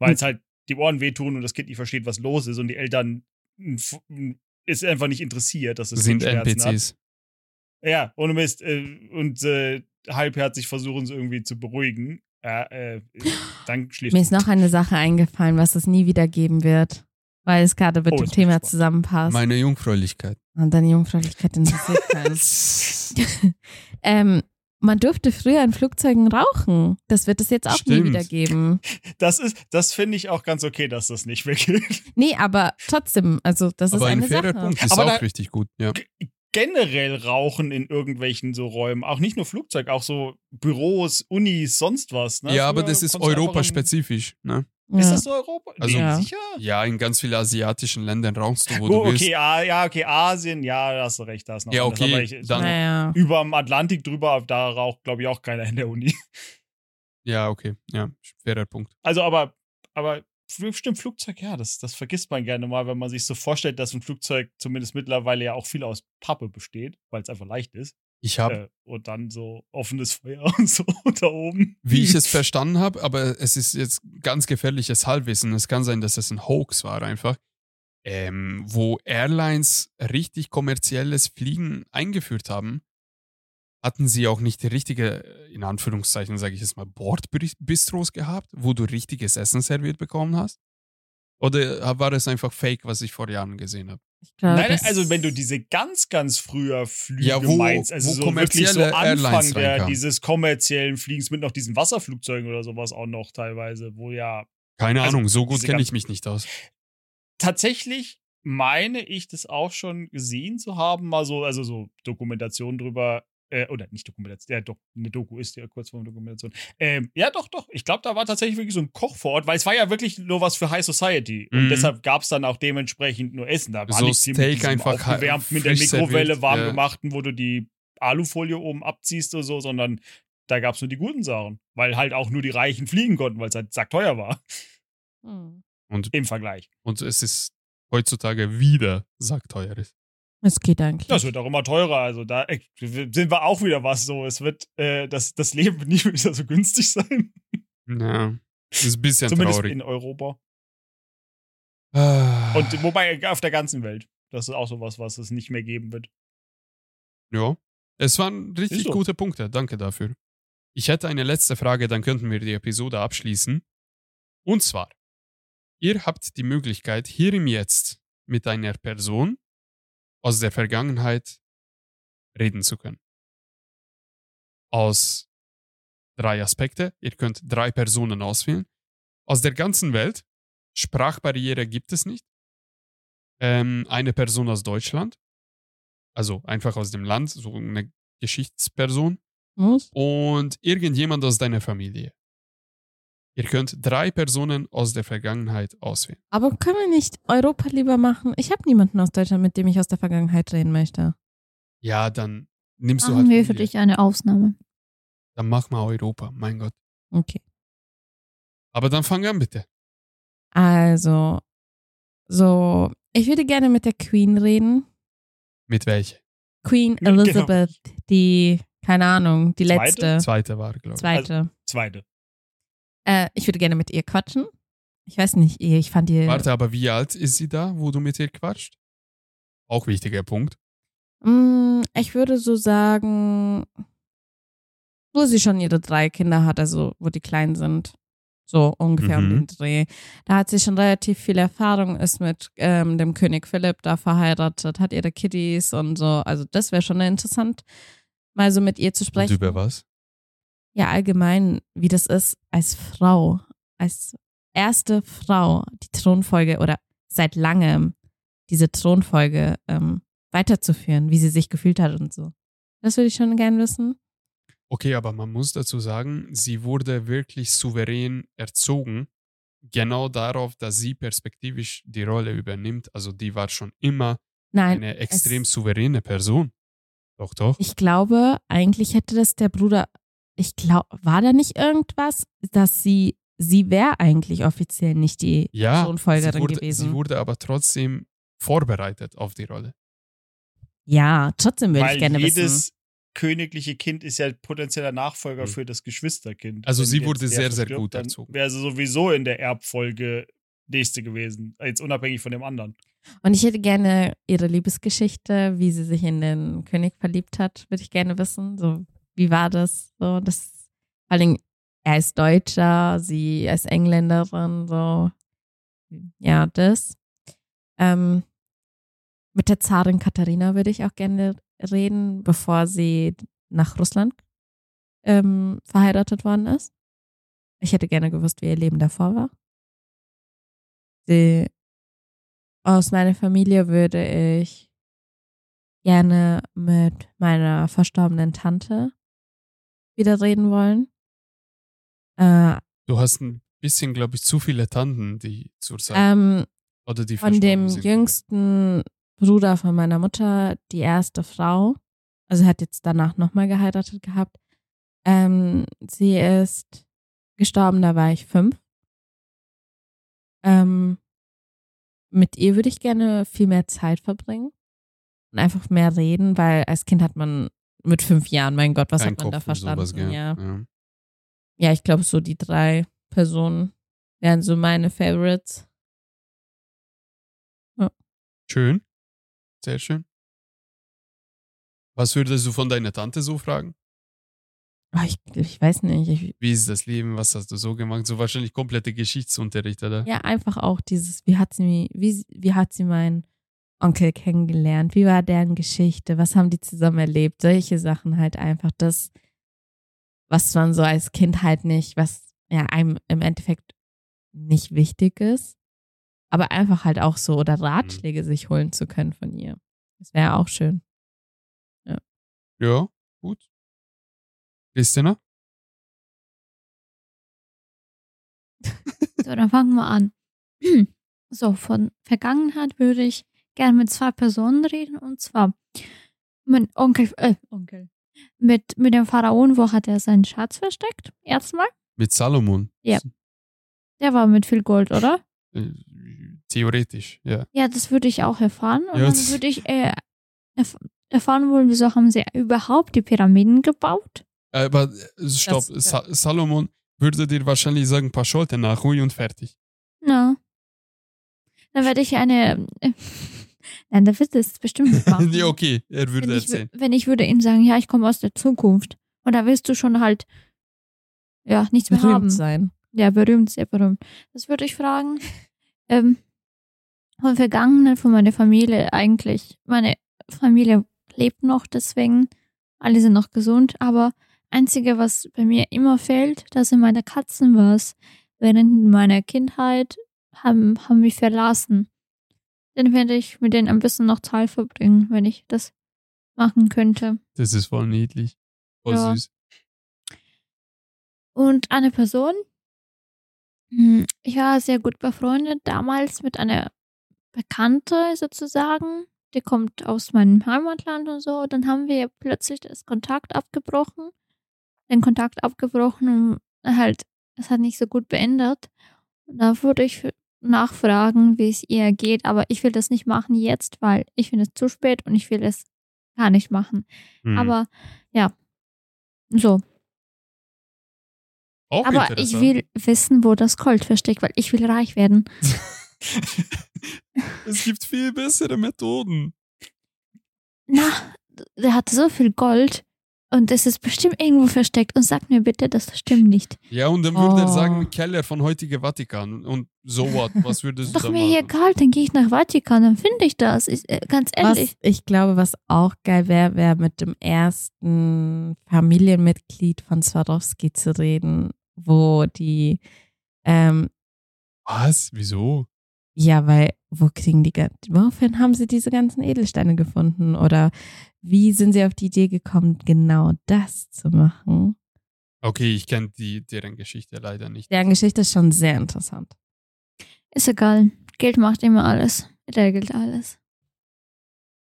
[SPEAKER 2] weil
[SPEAKER 1] Hm.
[SPEAKER 2] es halt die Ohren wehtun und das Kind nicht versteht, was los ist und die Eltern ist einfach nicht interessiert, dass das
[SPEAKER 1] Sind
[SPEAKER 2] Schmerzen hat.
[SPEAKER 1] NPCs.
[SPEAKER 2] Ja, ohne Mist. Äh, und äh, halbherzig versuchen sie irgendwie zu beruhigen. Äh, äh, dann schläft
[SPEAKER 4] Mir ist noch eine Sache eingefallen, was es nie wieder geben wird, weil es gerade mit
[SPEAKER 2] Oh,
[SPEAKER 4] dem Thema zusammenpasst.
[SPEAKER 1] Meine Jungfräulichkeit.
[SPEAKER 4] Und deine Jungfräulichkeit interessiert keinen. ähm, man durfte früher in Flugzeugen rauchen. Das wird es jetzt auch nie
[SPEAKER 1] Stimmt.
[SPEAKER 4] wieder geben.
[SPEAKER 2] Das ist, das finde ich auch ganz okay, dass das nicht mehr gilt.
[SPEAKER 4] Nee, aber trotzdem, also das
[SPEAKER 1] Aber
[SPEAKER 4] ist
[SPEAKER 1] ein
[SPEAKER 4] eine
[SPEAKER 1] fairer
[SPEAKER 4] Sache.
[SPEAKER 1] Punkt ist
[SPEAKER 2] Aber
[SPEAKER 1] auch richtig gut. Ja.
[SPEAKER 2] Generell Rauchen in irgendwelchen so Räumen, auch nicht nur Flugzeug, auch so Büros, Unis, sonst was. Ne?
[SPEAKER 1] ja, aber
[SPEAKER 2] Früher
[SPEAKER 1] das ist europaspezifisch. Ne?
[SPEAKER 2] Im- Ist
[SPEAKER 4] Ja.
[SPEAKER 2] das so Europa?
[SPEAKER 1] Also-
[SPEAKER 4] Ja.
[SPEAKER 2] sicher?
[SPEAKER 1] Ja, in ganz vielen asiatischen Ländern rauchst du, wo
[SPEAKER 2] Oh,
[SPEAKER 1] du willst.
[SPEAKER 2] okay, ah, ja, okay, Asien, ja, da hast du recht, da ist noch
[SPEAKER 1] Ja, okay,
[SPEAKER 2] Aber ich,
[SPEAKER 1] dann-
[SPEAKER 4] Naja.
[SPEAKER 2] über dem Atlantik drüber, da raucht, glaube ich, auch keiner in der Uni.
[SPEAKER 1] Ja, okay. Ja, fairer Punkt.
[SPEAKER 2] Also, aber, aber Fl- stimmt, Flugzeug, ja, das, das vergisst man gerne mal, wenn man sich so vorstellt, dass ein Flugzeug zumindest mittlerweile ja auch viel aus Pappe besteht, weil es einfach leicht ist.
[SPEAKER 1] Ich habe,
[SPEAKER 2] Äh, und dann so offenes Feuer und so da oben.
[SPEAKER 1] wie ich es verstanden habe, aber es ist jetzt ganz gefährliches Halbwissen. Es kann sein, dass es ein Hoax war einfach, ähm, wo Airlines richtig kommerzielles Fliegen eingeführt haben, hatten sie auch nicht die richtige, in Anführungszeichen sage ich jetzt mal, Bordbistros gehabt, wo du richtiges Essen serviert bekommen hast? Oder war es einfach Fake, was ich vor Jahren gesehen habe?
[SPEAKER 4] Glaube,
[SPEAKER 2] Nein,
[SPEAKER 4] das-
[SPEAKER 2] also wenn du diese ganz, ganz früher Flüge
[SPEAKER 1] Ja, wo-
[SPEAKER 2] meinst, also
[SPEAKER 1] wo
[SPEAKER 2] so wirklich so Anfang der, dieses kommerziellen Fliegens mit noch diesen Wasserflugzeugen oder sowas auch noch teilweise, wo ja
[SPEAKER 1] Keine
[SPEAKER 2] Also,
[SPEAKER 1] Ahnung, so gut kenne ich mich nicht aus.
[SPEAKER 2] tatsächlich meine ich das auch schon gesehen zu haben, mal so, also so Dokumentation drüber, äh, oder nicht Dokumentation, ja doch, eine Doku ist ja kurz vor der Dokumentation. Ähm, ja, doch, doch. Ich glaube, da war tatsächlich wirklich so ein Koch vor Ort, weil es war ja wirklich nur was für High Society. Und
[SPEAKER 1] Mhm.
[SPEAKER 2] deshalb gab es dann auch dementsprechend nur Essen. Da war
[SPEAKER 1] So
[SPEAKER 2] nichts
[SPEAKER 1] Steak einfach
[SPEAKER 2] aufgewärmt mit der Mikrowelle
[SPEAKER 1] serviert,
[SPEAKER 2] warm
[SPEAKER 1] ja.
[SPEAKER 2] gemachten, wo du die Alufolie oben abziehst oder so, sondern da gab es nur die guten Sachen. Weil halt auch nur die Reichen fliegen konnten, weil es halt sackteuer war
[SPEAKER 4] Hm.
[SPEAKER 1] Und,
[SPEAKER 2] im Vergleich.
[SPEAKER 1] und es ist heutzutage wieder sackteuer ist.
[SPEAKER 4] Es geht eigentlich.
[SPEAKER 2] Das wird auch immer teurer. Also da äh, sind wir auch wieder was so. Es wird, äh, das, das Leben wird nicht wieder so günstig sein.
[SPEAKER 1] Ja, das ist ein bisschen
[SPEAKER 2] Zumindest
[SPEAKER 1] traurig.
[SPEAKER 2] in Europa.
[SPEAKER 1] Ah,
[SPEAKER 2] Und wobei auf der ganzen Welt. Das ist auch sowas, was es nicht mehr geben wird.
[SPEAKER 1] ja, es waren richtig
[SPEAKER 2] so.
[SPEAKER 1] gute Punkte. Danke dafür. Ich hätte eine letzte Frage, dann könnten wir die Episode abschließen. Und zwar, ihr habt die Möglichkeit, hier im Jetzt mit einer Person aus der Vergangenheit reden zu können. Aus drei Aspekte. Ihr könnt drei Personen auswählen. Aus der ganzen Welt. Sprachbarriere gibt es nicht. Ähm, eine Person aus Deutschland. Also einfach aus dem Land, so eine Geschichtsperson.
[SPEAKER 4] Muss?
[SPEAKER 1] Und irgendjemand aus deiner Familie. Ihr könnt drei Personen aus der Vergangenheit auswählen.
[SPEAKER 4] Aber können wir nicht Europa lieber machen? Ich habe niemanden aus Deutschland, mit dem ich aus der Vergangenheit reden möchte.
[SPEAKER 1] Ja, dann nimmst du
[SPEAKER 3] Machen
[SPEAKER 1] halt.
[SPEAKER 3] wir für dich eine Ausnahme.
[SPEAKER 1] Dann mach mal Europa, mein Gott.
[SPEAKER 4] Okay.
[SPEAKER 1] Aber dann fang an, bitte.
[SPEAKER 4] Also, so, ich würde gerne mit der Queen reden.
[SPEAKER 1] Mit welcher?
[SPEAKER 4] Queen
[SPEAKER 2] Genau.
[SPEAKER 4] Elizabeth, die, keine Ahnung, die
[SPEAKER 2] Zweite?
[SPEAKER 4] letzte.
[SPEAKER 1] Zweite war, glaube ich.
[SPEAKER 4] Zweite.
[SPEAKER 2] Zweite.
[SPEAKER 4] Äh, ich würde gerne mit ihr quatschen. Ich weiß nicht, ich fand ihr.
[SPEAKER 1] Warte, aber wie alt ist sie da, wo du mit ihr quatscht? Auch wichtiger Punkt.
[SPEAKER 4] Mm, ich würde so sagen, wo sie schon ihre drei Kinder hat, also wo die klein sind. So ungefähr um
[SPEAKER 1] Mhm.
[SPEAKER 4] den Dreh. Da hat sie schon relativ viel Erfahrung, ist mit ähm, dem König Philipp da verheiratet, hat ihre Kiddies und so. Also das wäre schon interessant, mal so mit ihr zu
[SPEAKER 1] Und
[SPEAKER 4] sprechen.
[SPEAKER 1] über was?
[SPEAKER 4] Ja, allgemein, wie das ist, als Frau, als erste Frau die Thronfolge oder seit langem diese Thronfolge ähm, weiterzuführen, wie sie sich gefühlt hat und so. Das würde ich schon gern wissen.
[SPEAKER 1] Okay, aber man muss dazu sagen, sie wurde wirklich souverän erzogen. Genau darauf, dass sie perspektivisch die Rolle übernimmt. Also die war schon immer
[SPEAKER 4] Nein,
[SPEAKER 1] eine extrem souveräne Person. Doch, doch.
[SPEAKER 4] ich glaube, eigentlich hätte das der Bruder, ich glaube, war da nicht irgendwas, dass sie, sie wäre eigentlich offiziell nicht die
[SPEAKER 1] Ja, sie
[SPEAKER 4] Thronfolgerin
[SPEAKER 1] wurde,
[SPEAKER 4] gewesen.
[SPEAKER 1] sie wurde aber trotzdem vorbereitet auf die Rolle.
[SPEAKER 4] ja, trotzdem würde ich
[SPEAKER 2] Weil
[SPEAKER 4] gerne
[SPEAKER 2] jedes
[SPEAKER 4] wissen.
[SPEAKER 2] königliche Kind ist ja potenzieller Nachfolger
[SPEAKER 1] Mhm.
[SPEAKER 2] für das Geschwisterkind.
[SPEAKER 1] Also
[SPEAKER 2] Wenn
[SPEAKER 1] sie wurde sehr, sehr gut erzogen.
[SPEAKER 2] Wäre sie sowieso in der Erbfolge nächste gewesen. Jetzt unabhängig von dem anderen.
[SPEAKER 4] Und ich hätte gerne ihre Liebesgeschichte, wie sie sich in den König verliebt hat, würde ich gerne wissen. So, wie war das? So, das, vor allem, er ist Deutscher, sie ist Engländerin, so. Ja, das. Ähm, mit der Zarin Katharina würde ich auch gerne reden, bevor sie nach Russland ähm, verheiratet worden ist. Ich hätte gerne gewusst, wie ihr Leben davor war. Sie aus meiner Familie würde ich gerne mit meiner verstorbenen Tante wieder reden wollen. Äh,
[SPEAKER 1] Du hast ein bisschen, glaube ich, zu viele Tanten, die zurzeit
[SPEAKER 4] ähm,
[SPEAKER 1] oder die
[SPEAKER 4] von dem
[SPEAKER 1] sind.
[SPEAKER 4] jüngsten Bruder von meiner Mutter, die erste Frau, also hat jetzt danach nochmal geheiratet gehabt. Ähm, sie ist gestorben, da war ich fünf. Ähm, mit ihr würde ich gerne viel mehr Zeit verbringen und einfach mehr reden, weil als Kind hat man mit fünf Jahren, mein Gott, was
[SPEAKER 1] Kein
[SPEAKER 4] hat man da
[SPEAKER 1] Kopf für
[SPEAKER 4] verstanden?
[SPEAKER 1] sowas,
[SPEAKER 4] ja.
[SPEAKER 1] ja.
[SPEAKER 4] ja, ich glaube, so die drei Personen wären so meine Favorites.
[SPEAKER 1] Schön. Sehr schön. Was würdest du von deiner Tante so fragen?
[SPEAKER 4] Ah, ich, ich weiß nicht, ich,
[SPEAKER 1] Wie ist das Leben? Was hast du so gemacht? So wahrscheinlich komplette Geschichtsunterricht, oder?
[SPEAKER 4] Ja, einfach auch dieses, wie hat sie, wie, wie hat sie meinen Onkel kennengelernt? Wie war deren Geschichte? Was haben die zusammen erlebt? Solche Sachen halt einfach das, was man so als Kind halt nicht, was ja einem im Endeffekt nicht wichtig ist, aber einfach halt auch so oder Ratschläge sich holen zu können von ihr. Das wäre auch schön.
[SPEAKER 1] Ja, gut. Christina?
[SPEAKER 3] So, dann fangen wir an. So, von Vergangenheit würde ich gerne mit zwei Personen reden und zwar mein Onkel, äh, Onkel. Mit, mit dem Pharaon, wo hat er seinen Schatz versteckt? Erstmal.
[SPEAKER 1] Mit Salomon?
[SPEAKER 3] Ja. Der war mit viel Gold, oder?
[SPEAKER 1] Äh, Theoretisch, ja.
[SPEAKER 3] Ja, das würde ich auch erfahren. Und
[SPEAKER 1] Ja,
[SPEAKER 3] dann würde ich äh, erf erfahren wollen, wieso haben sie überhaupt die Pyramiden gebaut?
[SPEAKER 1] Aber äh, stopp,
[SPEAKER 4] Das-
[SPEAKER 1] Sa Salomon würde dir wahrscheinlich sagen, paar Schultern nach, hui und fertig.
[SPEAKER 3] Na. Dann werde ich eine. Äh, nein, der wird das bestimmt nicht machen.
[SPEAKER 1] nee, okay, er würde
[SPEAKER 3] wenn, ich,
[SPEAKER 1] erzählen.
[SPEAKER 3] wü- wenn ich würde ihm sagen, ja, ich komme aus der Zukunft. Und da willst du schon halt, ja, nichts mehr
[SPEAKER 4] Berühmt
[SPEAKER 3] haben.
[SPEAKER 4] sein.
[SPEAKER 3] Ja, berühmt, sehr berühmt. Das würde ich fragen. Ähm, von Vergangenheit, von meiner Familie eigentlich. Meine Familie lebt noch, deswegen alle sind noch gesund. Aber einzige, was bei mir immer fehlt, das sind meine Katzen was. Während meiner Kindheit haben, haben mich verlassen. Dann werde ich mit denen ein bisschen noch Zeit verbringen, wenn ich das machen könnte.
[SPEAKER 1] Das ist voll niedlich. Voll
[SPEAKER 3] Ja.
[SPEAKER 1] süß.
[SPEAKER 3] Und eine Person, hm, ich war sehr gut befreundet damals mit einer Bekannte sozusagen, die kommt aus meinem Heimatland und so. Dann haben wir plötzlich das Kontakt abgebrochen, den Kontakt abgebrochen und halt, es hat nicht so gut beendet. Und da würde ich nachfragen, wie es ihr geht, aber ich will das nicht machen jetzt, weil ich finde es zu spät und ich will es gar nicht machen.
[SPEAKER 1] Hm.
[SPEAKER 3] Aber ja, so.
[SPEAKER 1] Auch
[SPEAKER 3] aber ich will wissen, wo das Gold versteckt, weil ich will reich werden.
[SPEAKER 1] es gibt viel bessere Methoden.
[SPEAKER 3] Na, der hat so viel Gold und es ist bestimmt irgendwo versteckt und sag mir bitte, das stimmt nicht.
[SPEAKER 1] Ja, und dann würde er
[SPEAKER 4] Oh.
[SPEAKER 1] sagen, Keller von heutige Vatikan. Und so what? Was würdest du
[SPEAKER 3] Doch mir
[SPEAKER 1] machen?
[SPEAKER 3] egal, dann gehe ich nach Vatikan, dann finde ich das. Ich, äh, ganz ehrlich.
[SPEAKER 4] Was ich glaube, was auch geil wäre, wäre mit dem ersten Familienmitglied von Swarovski zu reden, wo die, ähm,
[SPEAKER 1] Was? Wieso?
[SPEAKER 4] ja, weil, wo kriegen die, woraufhin haben sie diese ganzen Edelsteine gefunden? Oder wie sind sie auf die Idee gekommen, genau das zu machen?
[SPEAKER 1] Okay, ich kenne die, deren Geschichte leider nicht.
[SPEAKER 4] Deren Geschichte ist schon sehr interessant.
[SPEAKER 3] Ist egal. Geld macht immer alles. Regelt alles.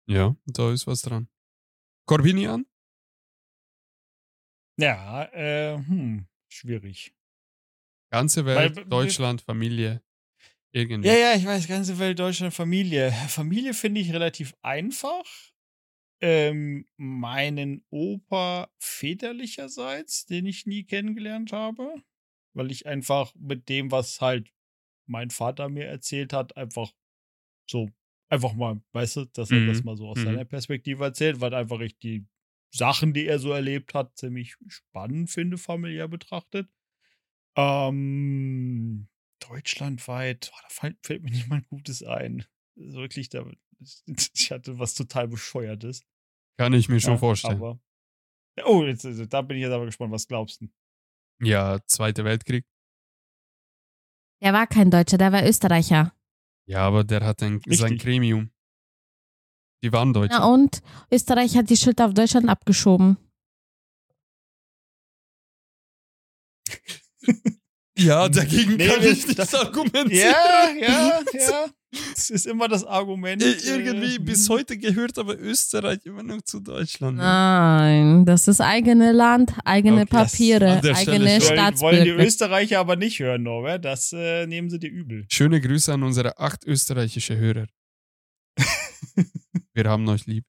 [SPEAKER 1] Ja, da ist was dran. Corbinian?
[SPEAKER 2] Ja, äh, hm, schwierig.
[SPEAKER 1] Ganze Welt,
[SPEAKER 2] Weil-
[SPEAKER 1] Deutschland, Familie. Irgendwie.
[SPEAKER 2] Ja, ja, ich weiß, ganze Welt, Deutschland, Familie. Familie finde ich relativ einfach. Ähm, meinen Opa väterlicherseits, den ich nie kennengelernt habe, weil ich einfach mit dem, was halt mein Vater mir erzählt hat, einfach so, einfach mal, weißt du, dass er
[SPEAKER 1] Mhm,
[SPEAKER 2] das mal so aus
[SPEAKER 1] mhm.
[SPEAKER 2] seiner Perspektive erzählt, weil einfach ich die Sachen, die er so erlebt hat, ziemlich spannend finde, familiär betrachtet. Ähm, deutschlandweit, oh, da fällt, fällt mir nicht mal ein Gutes ein. Ist Wirklich, da, ich hatte was total Bescheuertes.
[SPEAKER 1] Kann ich mir schon
[SPEAKER 2] Ja,
[SPEAKER 1] vorstellen.
[SPEAKER 2] Aber, oh, jetzt, also, da bin ich jetzt aber gespannt, was glaubst du?
[SPEAKER 1] ja, Zweiter Weltkrieg.
[SPEAKER 4] Der war kein Deutscher, der war Österreicher.
[SPEAKER 1] Ja, aber der hat ein, sein. Gremium. Die waren Deutsche.
[SPEAKER 4] Na und Österreich hat die Schuld auf Deutschland abgeschoben.
[SPEAKER 1] ja, dagegen
[SPEAKER 2] Nee,
[SPEAKER 1] kann ich nichts argumentieren.
[SPEAKER 2] Ja, ja, ja. Es ist immer das Argument.
[SPEAKER 1] I- Irgendwie
[SPEAKER 2] äh,
[SPEAKER 1] bis heute gehört aber Österreich immer noch zu Deutschland. ne?
[SPEAKER 4] Nein, das ist eigene Land, eigene
[SPEAKER 1] Okay,
[SPEAKER 4] Papiere, eigene
[SPEAKER 1] schon.
[SPEAKER 2] wollen, wollen die
[SPEAKER 4] Staatsbürger.
[SPEAKER 2] Österreicher aber nicht hören, Norbert. Das äh, nehmen sie dir übel.
[SPEAKER 1] Schöne Grüße an unsere acht österreichische Hörer. Wir haben euch lieb.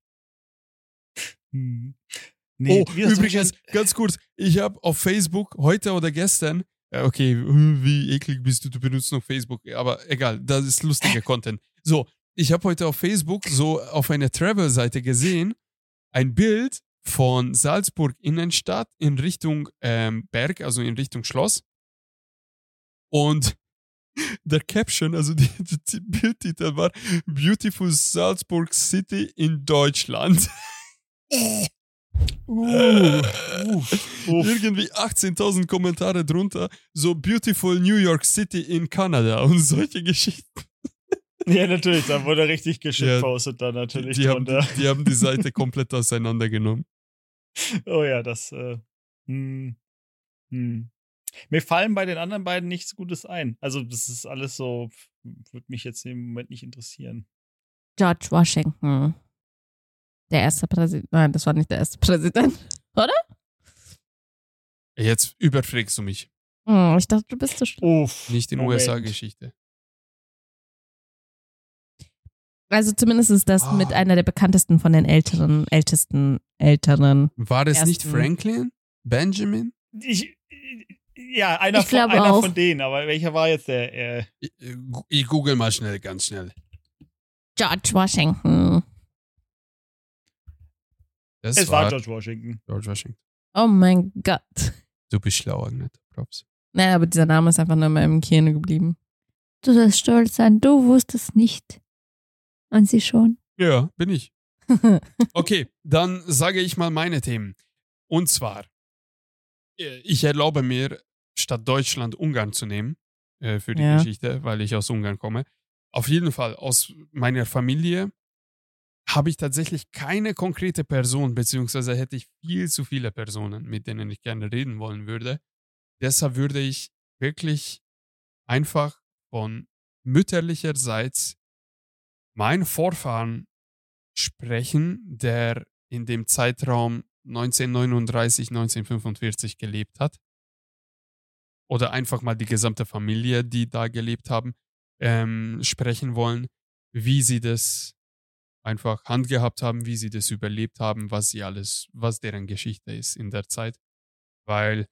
[SPEAKER 2] Hm.
[SPEAKER 1] oh,
[SPEAKER 2] wie das
[SPEAKER 1] übrigens, ganz kurz, ich habe auf Facebook heute oder gestern, äh, okay, äh, wie eklig bist du, du benutzt noch Facebook, aber egal, das ist lustiger Content. So, ich habe heute auf Facebook so auf einer Travel-Seite gesehen, ein Bild von Salzburg Innenstadt in Richtung ähm, Berg, also in Richtung Schloss. Und der Caption, also die, die, die Bildtitel war Beautiful Salzburg City in Deutschland.
[SPEAKER 2] Uh, Uff.
[SPEAKER 1] Irgendwie 18.000 Kommentare drunter, so Beautiful New York City in Kanada und solche Geschichten.
[SPEAKER 2] Ja, natürlich, da wurde richtig geschitpostet dann
[SPEAKER 1] Die,
[SPEAKER 2] natürlich
[SPEAKER 1] die, haben,
[SPEAKER 2] drunter.
[SPEAKER 1] die haben die Seite komplett auseinandergenommen.
[SPEAKER 2] Oh ja, das. Äh, hm, hm. Mir fallen bei den anderen beiden nichts Gutes ein. Also, das ist alles so, würde mich jetzt im Moment nicht interessieren.
[SPEAKER 4] George Washington. Der erste Präsident. Nein, das war nicht der erste Präsident.
[SPEAKER 1] Jetzt überfragst du mich.
[SPEAKER 4] Hm, ich dachte, du bist so schlimm.
[SPEAKER 2] Uff.
[SPEAKER 1] Nicht in. USA-Geschichte.
[SPEAKER 4] Also zumindest ist das
[SPEAKER 1] Ah.
[SPEAKER 4] mit einer der bekanntesten von den älteren, ältesten, älteren.
[SPEAKER 1] War nicht
[SPEAKER 4] Ersten-
[SPEAKER 1] Franklin? Benjamin?
[SPEAKER 2] Ich, ja, einer,
[SPEAKER 3] Ich
[SPEAKER 2] von,
[SPEAKER 3] glaube
[SPEAKER 2] einer
[SPEAKER 3] auch.
[SPEAKER 2] von denen, aber welcher war jetzt der? Äh,
[SPEAKER 1] Ich, ich google mal schnell, ganz schnell.
[SPEAKER 4] George Washington.
[SPEAKER 1] Das
[SPEAKER 2] es war
[SPEAKER 1] war
[SPEAKER 2] George Washington.
[SPEAKER 1] George Washington.
[SPEAKER 4] Oh mein Gott.
[SPEAKER 1] Du bist schlau, Agneta. Props.
[SPEAKER 4] Naja, aber dieser Name ist einfach nur in meinem Gehirn geblieben.
[SPEAKER 3] Du sollst stolz sein, du wusstest nicht. Und sie schon.
[SPEAKER 1] Ja, bin ich. Okay, dann sage ich mal meine Themen. Und zwar, äh, ich erlaube mir, statt Deutschland Ungarn zu nehmen äh, für die
[SPEAKER 4] Ja.
[SPEAKER 1] Geschichte, weil ich aus Ungarn komme. Auf jeden Fall, aus meiner Familie habe ich tatsächlich keine konkrete Person, beziehungsweise hätte ich viel zu viele Personen, mit denen ich gerne reden wollen würde. Deshalb würde ich wirklich einfach von mütterlicherseits meinen Vorfahren sprechen, der in dem Zeitraum 1939, 1945 gelebt hat. oder einfach mal die gesamte Familie, die da gelebt haben, ähm, sprechen wollen, wie sie das einfach handgehabt haben, wie sie das überlebt haben, was sie alles, was deren Geschichte ist in der Zeit. Weil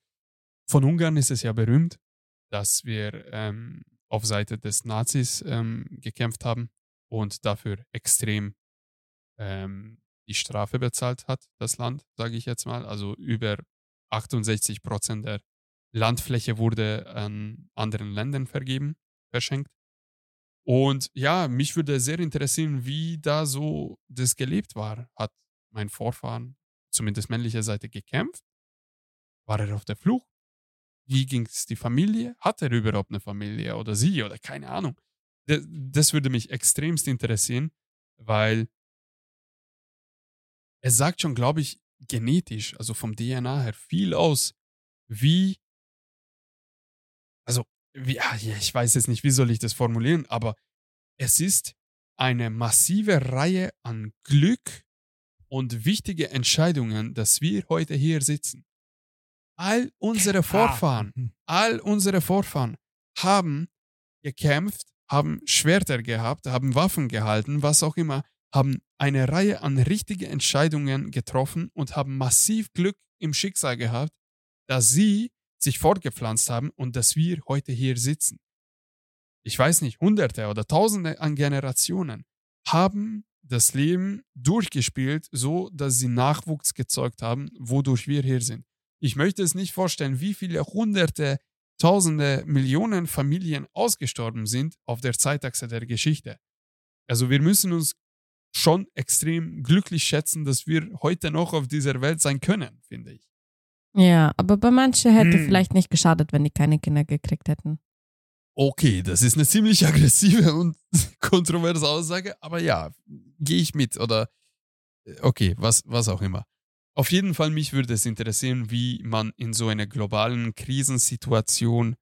[SPEAKER 1] von Ungarn ist es ja berühmt, dass wir ähm, auf Seite des Nazis ähm, gekämpft haben und dafür extrem ähm, die Strafe bezahlt hat, das Land, sage ich jetzt mal. Also über 68 Prozent der Landfläche wurde an anderen Ländern vergeben, verschenkt. Und ja, mich würde sehr interessieren, wie da so das gelebt war. Hat mein Vorfahren, zumindest männlicher Seite, gekämpft? War er auf der Flucht? Wie ging es die Familie? Hat er überhaupt eine Familie oder sie oder keine Ahnung? Das, das würde mich extremst interessieren, weil es sagt schon, glaube ich, genetisch, also vom DNA her, viel aus, wie, also, wie, ich weiß jetzt nicht, wie soll ich das formulieren, aber es ist eine massive Reihe an Glück und wichtige Entscheidungen, dass wir heute hier sitzen. All unsere ah, Vorfahren, ah. all unsere Vorfahren haben gekämpft, haben Schwerter gehabt, haben Waffen gehalten, was auch immer, haben eine Reihe an richtigen Entscheidungen getroffen und haben massiv Glück im Schicksal gehabt, dass sie sich fortgepflanzt haben und dass wir heute hier sitzen. Ich weiß nicht, Hunderte oder Tausende an Generationen haben das Leben durchgespielt, so dass sie Nachwuchs gezeugt haben, wodurch wir hier sind. Ich möchte es nicht vorstellen, wie viele Hunderte, Tausende, Millionen Familien ausgestorben sind auf der Zeitachse der Geschichte. Also wir müssen uns schon extrem glücklich schätzen, dass wir heute noch auf dieser Welt sein können, finde ich.
[SPEAKER 4] Ja, aber bei manchen hätte hm. vielleicht nicht geschadet, wenn die keine Kinder gekriegt hätten.
[SPEAKER 1] Okay, das ist eine ziemlich aggressive und kontroverse Aussage, aber ja, gehe ich mit oder äh, okay, was, was auch immer. Auf jeden Fall, mich würde es interessieren, wie man in so einer globalen Krisensituation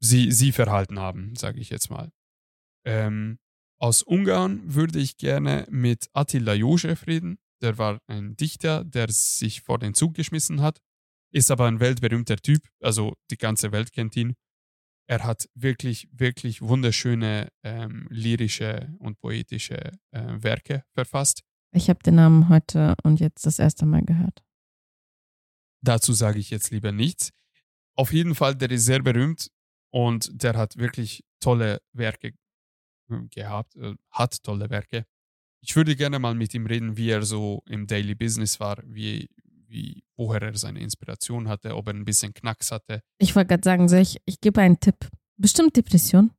[SPEAKER 1] sie, sie verhalten haben, sage ich jetzt mal. Ähm, aus Ungarn würde ich gerne mit Attila Josef reden. Der war ein Dichter, der sich vor den Zug geschmissen hat, ist aber ein weltberühmter Typ, also die ganze Welt kennt ihn. Er hat wirklich, wirklich wunderschöne ähm, lyrische und poetische äh, Werke verfasst.
[SPEAKER 4] Ich habe den Namen heute und jetzt das erste Mal gehört.
[SPEAKER 1] Dazu sage ich jetzt lieber nichts. Auf jeden Fall, der ist sehr berühmt und der hat wirklich tolle Werke gehabt, äh, hat tolle Werke. Ich würde gerne mal mit ihm reden, wie er so im Daily Business war, wie, wie, woher er seine Inspiration hatte, ob er ein bisschen Knacks hatte.
[SPEAKER 4] Ich wollte gerade sagen, so ich, ich gebe einen Tipp. Bestimmt Depression.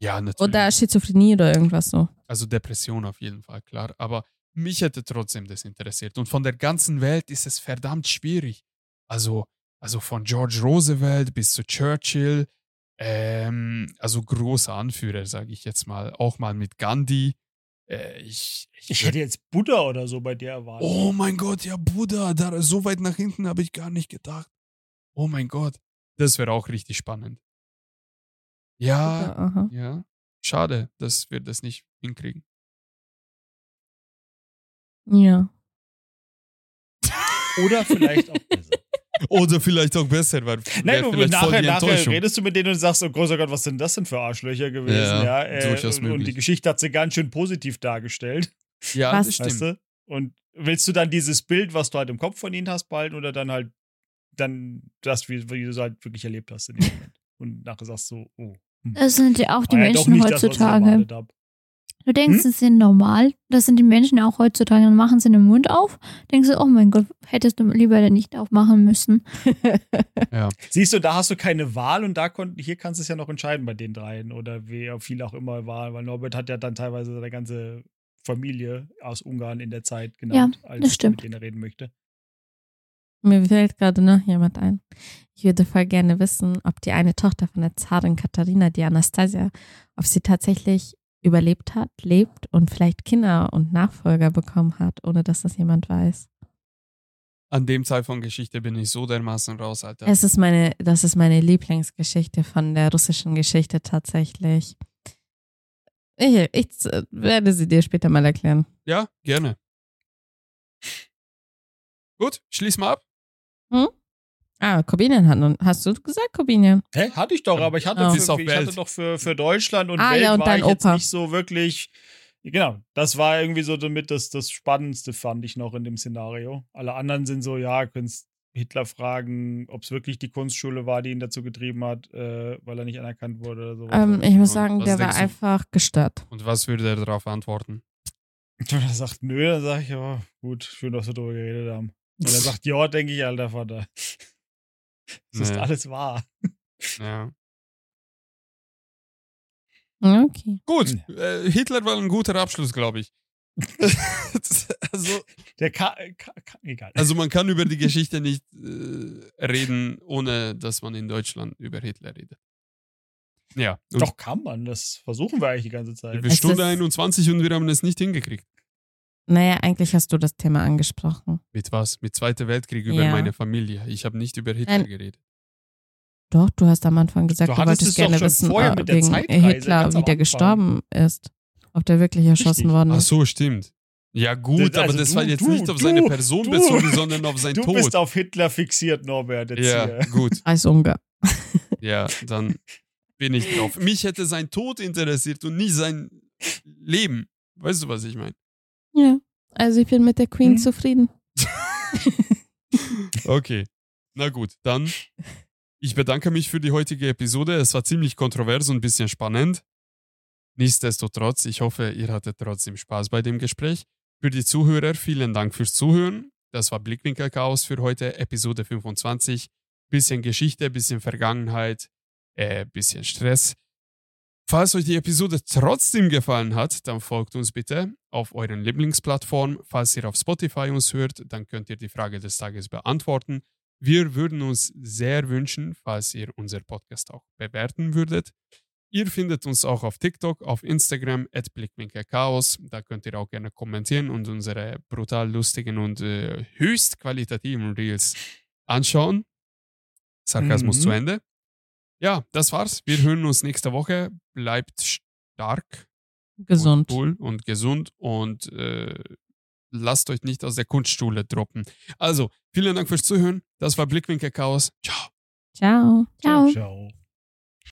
[SPEAKER 1] Ja, natürlich.
[SPEAKER 4] Oder Schizophrenie oder irgendwas so.
[SPEAKER 1] Also Depression auf jeden Fall, klar. Aber mich hätte trotzdem das interessiert. Und von der ganzen Welt ist es verdammt schwierig. Also, also von George Roosevelt bis zu Churchill, ähm, also große Anführer, sage ich jetzt mal. Auch mal mit Gandhi. Äh, ich,
[SPEAKER 2] ich, ich, hätte jetzt Buddha oder so bei dir erwartet.
[SPEAKER 1] Oh mein Gott, ja, Buddha. Da, so weit nach hinten habe ich gar nicht gedacht. Oh mein Gott. Das wäre auch richtig spannend. Ja, Buddha, ja. Schade, dass wir das nicht hinkriegen.
[SPEAKER 4] Ja.
[SPEAKER 2] Oder vielleicht auch besser.
[SPEAKER 1] Oder vielleicht auch besser, weil
[SPEAKER 2] Nein, du, nachher, nachher redest du mit denen und sagst, oh großer Gott, was sind das denn für Arschlöcher gewesen? Ja, ja äh, möglich. Und die Geschichte hat sie ganz schön positiv dargestellt.
[SPEAKER 1] Ja, was? das stimmt. Weißt du?
[SPEAKER 2] Und willst du dann dieses Bild, was du halt im Kopf von ihnen hast, behalten oder dann halt dann das, wie, wie du es halt wirklich erlebt hast in dem Moment? Und nachher sagst du, oh.
[SPEAKER 3] Hm. Das sind ja auch die Menschen ja heutzutage. Das, Du denkst, hm? es sind normal. Das sind die Menschen auch heutzutage. Dann machen sie den Mund auf. Denkst du, oh mein Gott, hättest du lieber nicht aufmachen müssen.
[SPEAKER 2] ja. Siehst du, da hast du keine Wahl und da kon hier kannst du es ja noch entscheiden bei den dreien oder wie viel auch immer war. Weil Norbert hat ja dann teilweise seine ganze Familie aus Ungarn in der Zeit genannt,
[SPEAKER 3] ja, als
[SPEAKER 2] mit denen er reden möchte.
[SPEAKER 4] Mir fällt gerade noch jemand ein. Ich würde voll gerne wissen, ob die eine Tochter von der Zarin Katharina, die Anastasia, ob sie tatsächlich überlebt hat, lebt und vielleicht Kinder und Nachfolger bekommen hat, ohne dass das jemand weiß.
[SPEAKER 1] An dem Teil von Geschichte bin ich so dermaßen raus, Alter.
[SPEAKER 4] Es ist meine, das ist meine Lieblingsgeschichte von der russischen Geschichte tatsächlich. Ich, ich werde sie dir später mal erklären.
[SPEAKER 1] Ja, gerne. Gut, schließ mal ab.
[SPEAKER 4] Hm? Ah, Corbinian hat nun. Hast du gesagt, Corbinian?
[SPEAKER 2] Hä? Hatte ich doch, aber ich hatte,
[SPEAKER 4] Oh.
[SPEAKER 1] Bis
[SPEAKER 2] für,
[SPEAKER 1] auf
[SPEAKER 2] ich hatte doch für, für Deutschland und
[SPEAKER 4] Ah,
[SPEAKER 2] Welt
[SPEAKER 4] ja, und
[SPEAKER 2] war
[SPEAKER 4] dein
[SPEAKER 2] ich jetzt
[SPEAKER 4] Opa.
[SPEAKER 2] nicht so wirklich. Genau, das war irgendwie so damit das, das Spannendste, fand ich noch in dem Szenario. Alle anderen sind so, ja, könntest Hitler fragen, ob es wirklich die Kunstschule war, die ihn dazu getrieben hat, äh, weil er nicht anerkannt wurde oder sowas.
[SPEAKER 4] Ähm, ich muss sagen, der war
[SPEAKER 1] du?
[SPEAKER 4] einfach gestört.
[SPEAKER 1] Und was würde er darauf antworten?
[SPEAKER 2] Und er sagt, nö, dann sage ich, ja, gut, schön, dass wir darüber geredet haben. Und er sagt, ja, denke ich, alter Vater. Das ist
[SPEAKER 1] Nee.
[SPEAKER 2] alles wahr.
[SPEAKER 1] Ja.
[SPEAKER 4] Okay.
[SPEAKER 1] Gut, äh, Hitler war ein guter Abschluss, glaube ich. also,
[SPEAKER 2] Der Ka Ka Ka egal.
[SPEAKER 1] also man kann über die Geschichte nicht äh, reden, ohne dass man in Deutschland über Hitler redet. Ja,
[SPEAKER 2] Doch kann man, das versuchen wir eigentlich die ganze Zeit.
[SPEAKER 1] wir
[SPEAKER 4] Es
[SPEAKER 1] Stunde
[SPEAKER 4] ist-
[SPEAKER 1] 21 und wir haben es nicht hingekriegt.
[SPEAKER 4] Naja, eigentlich hast du das Thema angesprochen.
[SPEAKER 1] Mit was? Mit Zweiter Weltkrieg über
[SPEAKER 4] Ja.
[SPEAKER 1] meine Familie. Ich habe nicht über Hitler
[SPEAKER 4] Nein.
[SPEAKER 1] geredet.
[SPEAKER 4] Doch, du hast am Anfang gesagt,
[SPEAKER 2] Du
[SPEAKER 4] du, wolltest gerne wissen,
[SPEAKER 2] vorher
[SPEAKER 4] äh, wegen Hitler, wie der gestorben ist. Ob der wirklich erschossen
[SPEAKER 2] Richtig.
[SPEAKER 4] worden
[SPEAKER 1] Ach
[SPEAKER 4] ist.
[SPEAKER 1] so, stimmt. Ja gut,
[SPEAKER 2] Das-
[SPEAKER 1] aber
[SPEAKER 2] also
[SPEAKER 1] das
[SPEAKER 2] du-
[SPEAKER 1] war jetzt
[SPEAKER 2] du-
[SPEAKER 1] nicht auf
[SPEAKER 2] du-
[SPEAKER 1] seine Person
[SPEAKER 2] du-
[SPEAKER 1] bezogen, sondern auf sein
[SPEAKER 2] Du
[SPEAKER 1] Tod.
[SPEAKER 2] bist auf Hitler fixiert, Norbert. Jetzt
[SPEAKER 1] ja,
[SPEAKER 2] hier.
[SPEAKER 1] gut.
[SPEAKER 4] Als Ungar.
[SPEAKER 1] Ja, dann bin ich drauf. Mich hätte sein Tod interessiert und nicht sein Leben. Weißt du, was ich meine?
[SPEAKER 4] Ja. Also ich bin mit der Queen
[SPEAKER 2] Hm.
[SPEAKER 4] zufrieden.
[SPEAKER 1] Okay. Na gut, dann. Ich bedanke mich für die heutige Episode. Es war ziemlich kontrovers und ein bisschen spannend. Nichtsdestotrotz, ich hoffe, ihr hattet trotzdem Spaß bei dem Gespräch. Für die Zuhörer, vielen Dank fürs Zuhören. Das war Blickwinkel Chaos für heute, Episode 25. Bisschen Geschichte, bisschen Vergangenheit, äh, bisschen Stress. Falls euch die Episode trotzdem gefallen hat, dann folgt uns bitte auf euren Lieblingsplattformen. Falls ihr auf Spotify uns hört, dann könnt ihr die Frage des Tages beantworten. Wir würden uns sehr wünschen, falls ihr unser Podcast auch bewerten würdet. Ihr findet uns auch auf TikTok, auf Instagram, at Blickwinkelchaos. Da könnt ihr auch gerne kommentieren und unsere brutal lustigen und äh, höchst qualitativen Reels anschauen. Sarkasmus
[SPEAKER 2] Mhm.
[SPEAKER 1] zu Ende. Ja, das war's. Wir hören uns nächste Woche. Bleibt stark,
[SPEAKER 4] Gesund.
[SPEAKER 1] und cool und gesund und äh, lasst euch nicht aus der Kunstschule droppen. Also, vielen Dank fürs Zuhören. Das war Blickwinkel Chaos. Ciao.
[SPEAKER 4] Ciao.
[SPEAKER 3] Ciao.
[SPEAKER 2] Ciao.